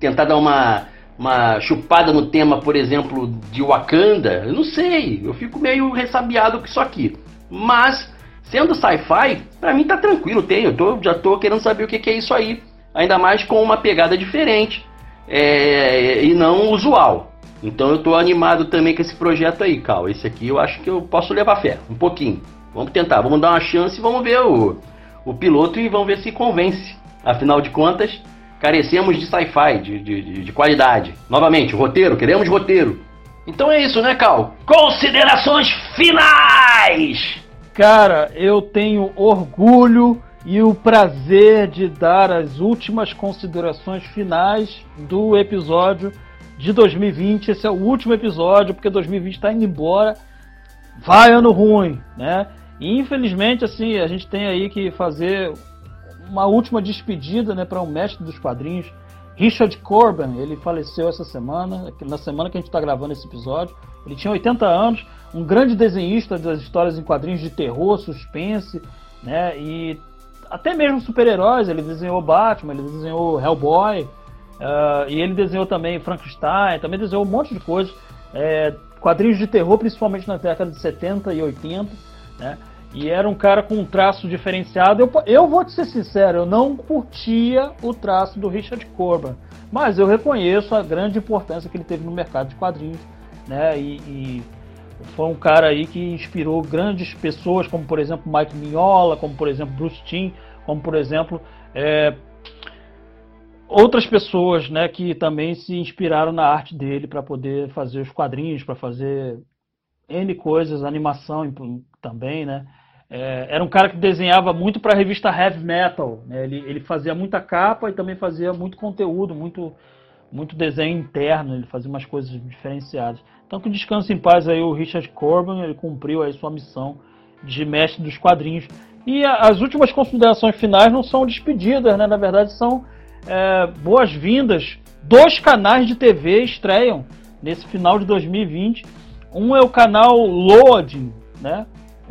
tentar dar uma uma chupada no tema, por exemplo, de Wakanda, eu não sei, eu fico meio ressabiado com isso aqui. Mas, sendo sci-fi, pra mim tá tranquilo, tem, eu tô, já tô querendo saber o que, que é isso aí. Ainda mais com uma pegada diferente é, e não usual. Então eu tô animado também com esse projeto aí, Cal. Esse aqui eu acho que eu posso levar fé, um pouquinho. Vamos tentar, vamos dar uma chance e vamos ver o, o piloto e vamos ver se convence Afinal de contas, carecemos de sci-fi, de, de, de, qualidade. Novamente, roteiro, queremos roteiro. Então é isso, né, Cal? Considerações finais! Cara, eu tenho orgulho e o prazer de dar as últimas considerações finais do episódio de 2020. Esse é o último episódio, porque 2020 está indo embora. Vai ano ruim, né? E infelizmente, assim, a gente tem aí que fazer uma última despedida, né, para um mestre dos quadrinhos, Richard Corbin. Ele faleceu essa semana, na semana que a gente está gravando esse episódio. Ele tinha 80 anos, um grande desenhista das histórias em quadrinhos de terror, suspense, né? E até mesmo super-heróis. Ele desenhou Batman, ele desenhou Hellboy, uh, e ele desenhou também Frankenstein, também desenhou um monte de coisas. É, quadrinhos de terror, principalmente na década de 70 e 80, né? E era um cara com um traço diferenciado. Eu, eu vou te ser sincero, eu não curtia o traço do Richard Corbin, mas eu reconheço a grande importância que ele teve no mercado de quadrinhos, né? E, e foi um cara aí que inspirou grandes pessoas, como por exemplo Mike Mignola, como por exemplo Bruce Timm, como por exemplo é, outras pessoas, né, que também se inspiraram na arte dele para poder fazer os quadrinhos, para fazer N coisas, animação também, né? É, era um cara que desenhava muito para a revista Heavy Metal. Né? Ele, ele fazia muita capa e também fazia muito conteúdo, muito, muito desenho interno. Ele fazia umas coisas diferenciadas. Então que descanse em paz aí o Richard Corbin. Ele cumpriu aí sua missão de mestre dos quadrinhos. E a, as últimas considerações finais não são despedidas, né? Na verdade são é, boas-vindas. Dois canais de TV estreiam nesse final de 2020. Um é o canal Loading, né?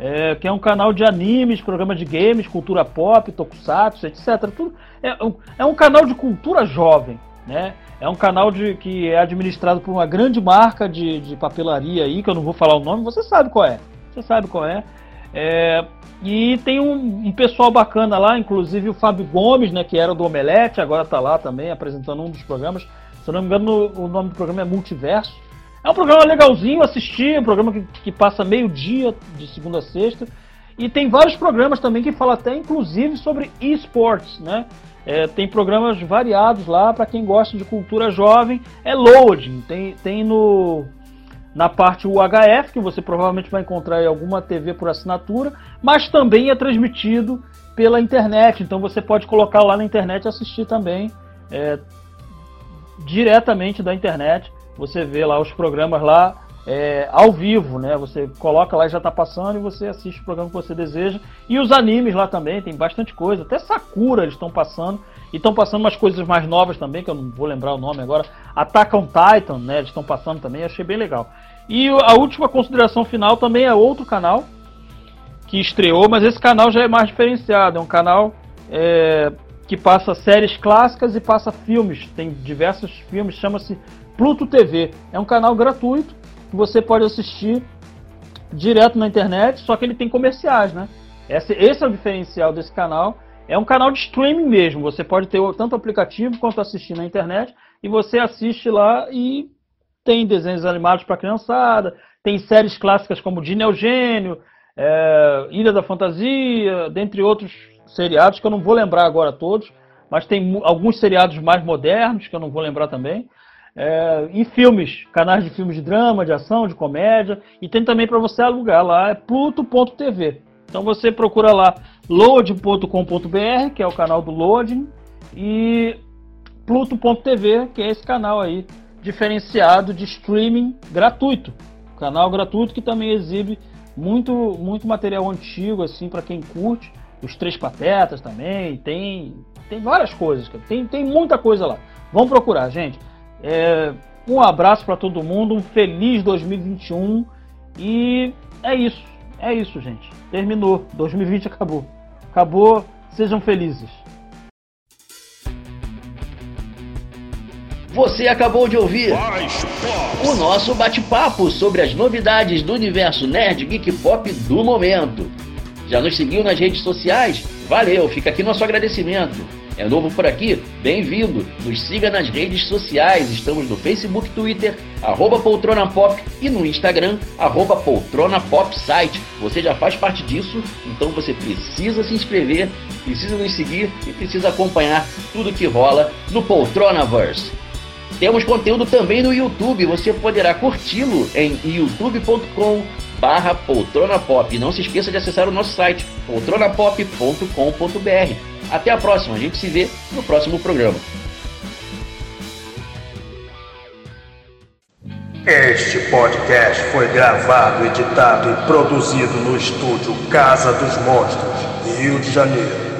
É, que é um canal de animes, programas de games, cultura pop, tokusatsu, etc. Tudo, é, é um canal de cultura jovem, né? É um canal de, que é administrado por uma grande marca de, de papelaria aí, que eu não vou falar o nome, você sabe qual é. Você sabe qual é. é e tem um, um, pessoal bacana lá, inclusive o Fábio Gomes, né, que era do Omelete, agora está lá também apresentando um dos programas. Se eu não me engano, o nome do programa é Multiverso. É um programa legalzinho assistir, um programa que, que passa meio dia de segunda a sexta. E tem vários programas também que falam até inclusive sobre esportes, né? É, tem programas variados lá para quem gosta de cultura jovem. É loading, tem, tem no na parte UHF, que você provavelmente vai encontrar em alguma TV por assinatura, mas também é transmitido pela internet. Então você pode colocar lá na internet e assistir também é, diretamente da internet. Você vê lá os programas lá é, ao vivo, né? Você coloca lá e já está passando e você assiste o programa que você deseja. E os animes lá também, tem bastante coisa. Até Sakura eles estão passando. E estão passando umas coisas mais novas também, que eu não vou lembrar o nome agora. Attack on Titan, né? Eles estão passando também, achei bem legal. E a última consideração final também é outro canal que estreou, mas esse canal já é mais diferenciado. É um canal é, que passa séries clássicas e passa filmes. Tem diversos filmes, chama-se Pluto TV. É um canal gratuito que você pode assistir direto na internet, só que ele tem comerciais, né? Esse, esse é o diferencial desse canal. É um canal de streaming mesmo. Você pode ter tanto aplicativo quanto assistir na internet e você assiste lá e tem desenhos animados para criançada, tem séries clássicas como Dino Eugênio, é, Ilha da Fantasia, dentre outros seriados que eu não vou lembrar agora todos, mas tem alguns seriados mais modernos que eu não vou lembrar também. É, e filmes, canais de filmes de drama, de ação, de comédia, e tem também para você alugar lá, é pluto.tv. Então você procura lá load.com.br, que é o canal do Loading, e pluto.tv, que é esse canal aí diferenciado de streaming gratuito. Canal gratuito que também exibe muito, muito material antigo assim para quem curte. Os Três Patetas também, tem, tem várias coisas, tem, tem muita coisa lá. Vamos procurar, gente. É, um abraço para todo mundo, um feliz 2021 e é isso, é isso, gente. Terminou, 2020 acabou. Acabou, sejam felizes. Você acabou de ouvir o nosso bate-papo sobre as novidades do universo nerd, geek pop do momento. Já nos seguiu nas redes sociais? Valeu, fica aqui nosso agradecimento. É novo por aqui? Bem-vindo! Nos siga nas redes sociais. Estamos no Facebook, Twitter, arroba Poltrona Pop e no Instagram, arroba Poltrona Pop Site. Você já faz parte disso, então você precisa se inscrever, precisa nos seguir e precisa acompanhar tudo que rola no Poltronaverse. Temos conteúdo também no YouTube, você poderá curti-lo em youtube.com barra poltrona pop. Não se esqueça de acessar o nosso site poltronapop.com.br. Até a próxima, a gente se vê no próximo programa. Este podcast foi gravado, editado e produzido no estúdio Casa dos Monstros, Rio de Janeiro.